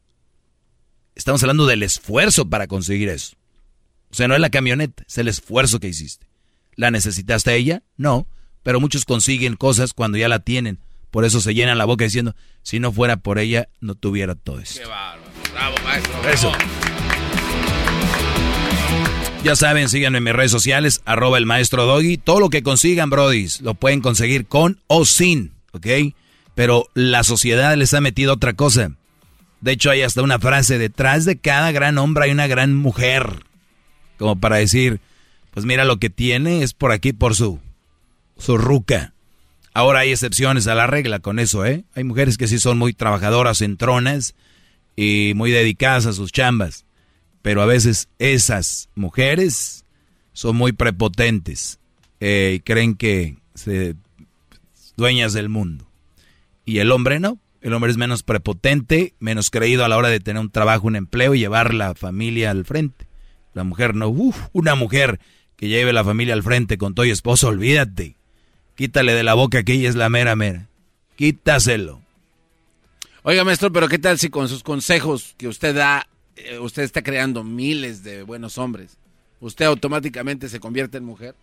Estamos hablando del esfuerzo para conseguir eso. O sea, no es la camioneta, es el esfuerzo que hiciste. ¿La necesitaste a ella? No, pero muchos consiguen cosas cuando ya la tienen. Por eso se llenan la boca diciendo, si no fuera por ella, no tuviera todo esto. Qué bárbaro. Bravo, maestro. Eso. Ya saben, síganme en mis redes sociales, arroba el maestro Doggy. Todo lo que consigan, brodis, lo pueden conseguir con o sin, ¿ok? Pero la sociedad les ha metido otra cosa. De hecho, hay hasta una frase, detrás de cada gran hombre hay una gran mujer. Como para decir, pues mira lo que tiene es por aquí, por su, su ruca. Ahora hay excepciones a la regla con eso, ¿eh? Hay mujeres que sí son muy trabajadoras, entronas y muy dedicadas a sus chambas. Pero a veces esas mujeres son muy prepotentes eh, y creen que se dueñas del mundo. Y el hombre no. El hombre es menos prepotente, menos creído a la hora de tener un trabajo, un empleo y llevar la familia al frente. La mujer no. Uf, una mujer que lleve la familia al frente con todo y esposo, olvídate. Quítale de la boca que ella es la mera mera. Quítaselo. Oiga, maestro, pero ¿qué tal si con sus consejos que usted da eh, usted está creando miles de buenos hombres. ¿Usted automáticamente se convierte en mujer?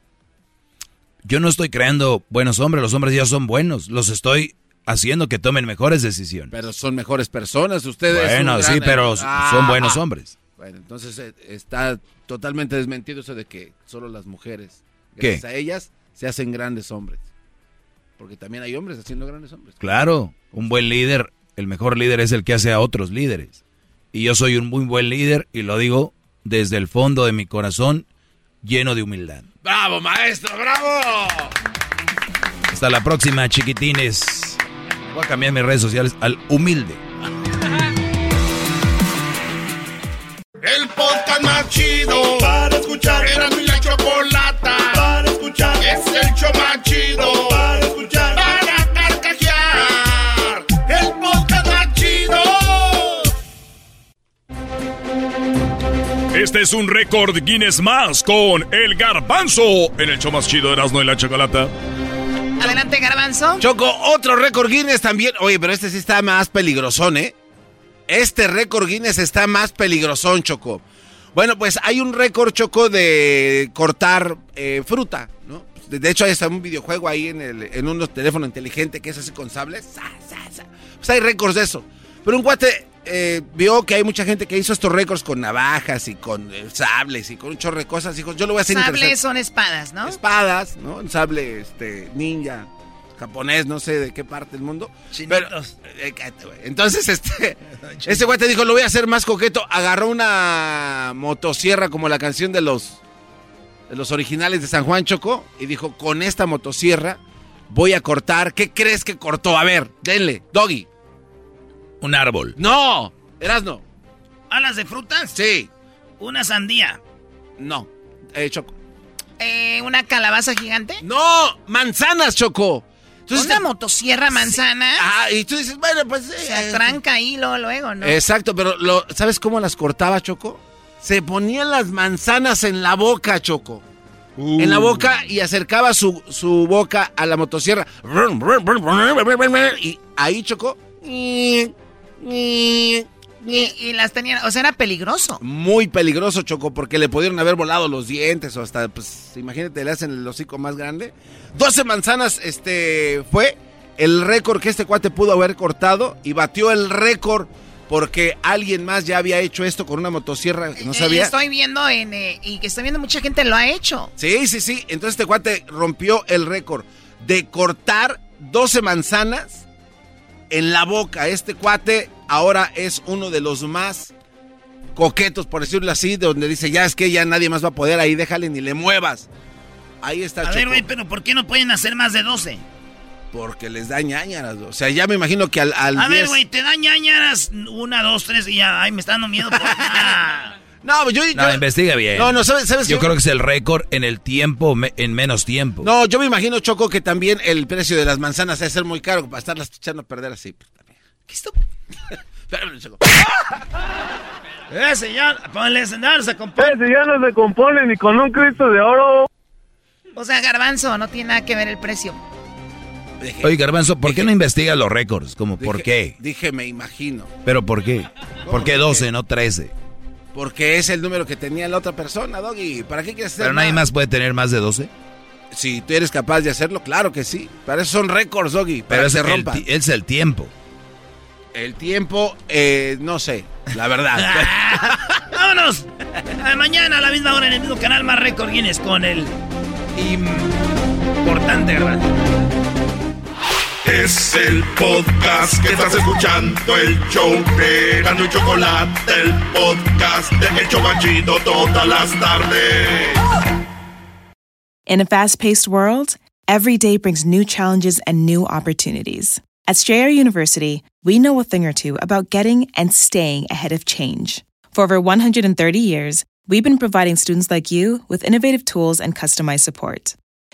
Yo no estoy creando buenos hombres, los hombres ya son buenos. Los estoy haciendo que tomen mejores decisiones. Pero son mejores personas, ustedes. Bueno, sí, pero son buenos hombres. Bueno, entonces eh, está totalmente desmentido eso de que solo las mujeres, ¿Qué? gracias a ellas, se hacen grandes hombres. Porque también hay hombres haciendo grandes hombres. Claro, un buen líder, el mejor líder es el que hace a otros líderes. Y yo soy un muy buen líder y lo digo desde el fondo de mi corazón, lleno de humildad. ¡Bravo, maestro! ¡Bravo! Hasta la próxima, chiquitines. Voy a cambiar mis redes sociales al humilde. El podcast más chido para escuchar. Era mi la chocolata para escuchar. Es el show más chido para escuchar. Para carcajear. El podcast más chido. Este es un récord Guinness más con el garbanzo en el show más chido de Erasmo y la Chocolata. Adelante, Garbanzo. Choco, otro récord Guinness también. Oye, pero este sí está más peligrosón, ¿eh? Este récord Guinness está más peligrosón, Choco. Bueno, pues hay un récord, Choco, de cortar eh, fruta, ¿no? De hecho, hay hasta un videojuego ahí en, el, en un teléfono inteligente que es así con sables. Sa, sa, sa. Pues hay récords de eso. Pero un guate eh, vio que hay mucha gente que hizo estos récords con navajas y con eh, sables y con un chorro de cosas. Dijo, yo lo voy a hacer Sables interesante. son espadas, ¿no? Espadas, ¿no? Un sable este, ninja, japonés, no sé de qué parte del mundo. Pero, eh. Entonces, este, ese güey te dijo, lo voy a hacer más coqueto. Agarró una motosierra como la canción de los, los originales de San Juan Choco y dijo, con esta motosierra voy a cortar. ¿Qué crees que cortó? A ver, denle, Doggy. Un árbol. No, Erasno. ¿Alas de frutas? Sí. Una sandía. No, eh, Choco. Eh, ¿Una calabaza gigante? No, manzanas, Choco. ¿Una motosierra manzana? Ah, y tú dices, bueno, pues... Se eh, atranca ahí luego, luego, ¿no? Exacto, pero lo, ¿sabes cómo las cortaba, Choco? Se ponían las manzanas en la boca, Choco. En la boca y acercaba su, su boca a la motosierra. Y ahí, Choco. Y, y las tenían, o sea, era peligroso. Muy peligroso, Choco, porque le pudieron haber volado los dientes o hasta, pues, imagínate, le hacen el hocico más grande. 12 manzanas, este, fue el récord que este cuate pudo haber cortado y batió el récord porque alguien más ya había hecho esto con una motosierra que no Eh, sabía. estoy viendo en, eh, y que estoy viendo mucha gente lo ha hecho. Sí, sí, sí. Entonces este cuate rompió el récord de cortar 12 manzanas en la boca. Este cuate ahora es uno de los más coquetos, por decirlo así, de donde dice, ya es que ya nadie más va a poder, ahí déjale ni le muevas. Ahí está A ver, güey, pero ¿por qué no pueden hacer más de 12? Porque les da ñañaras. O sea, ya me imagino que al, al A ver, 10 güey, te da ñañaras una, dos, tres y ya, ay, me está dando miedo. Por... Ah. No, yo, No, yo- investiga bien. No, no, ¿sabes? sabes Yo qué? creo que es el récord en el tiempo, me- en menos tiempo. No, yo me imagino, Choco, que también el precio de las manzanas debe ser muy caro para estarlas echando a perder así. ¿Qué esto? Espérame, Choco. Ese ya, ponle señal, se compone. Ese ya no se compone ni con un Cristo de oro. O sea, garbanzo, no tiene nada que ver el precio. Oye, Garbanzo, ¿por qué no investigas los récords? Como, ¿por Dije- qué? Dije, me imagino. ¿Pero por qué? ¿Por qué 12, no 13? Porque es el número que tenía la otra persona, Doggy. ¿Para qué quieres hacer ¿Pero nadie más puede tener más de 12? Si tú eres capaz de hacerlo, claro que sí. Para eso son récords, Doggy. Para Pero que es se el, ti- es el tiempo. El tiempo, eh, no sé, la verdad. ¡Vámonos! Mañana a la misma hora en el mismo canal más récord Guinness con el importante garbanzo. Es el podcast que estás escuchando, el show de Gano y Chocolate, el podcast de todas las tardes. In a fast paced world, every day brings new challenges and new opportunities. At Strayer University, we know a thing or two about getting and staying ahead of change. For over 130 years, we've been providing students like you with innovative tools and customized support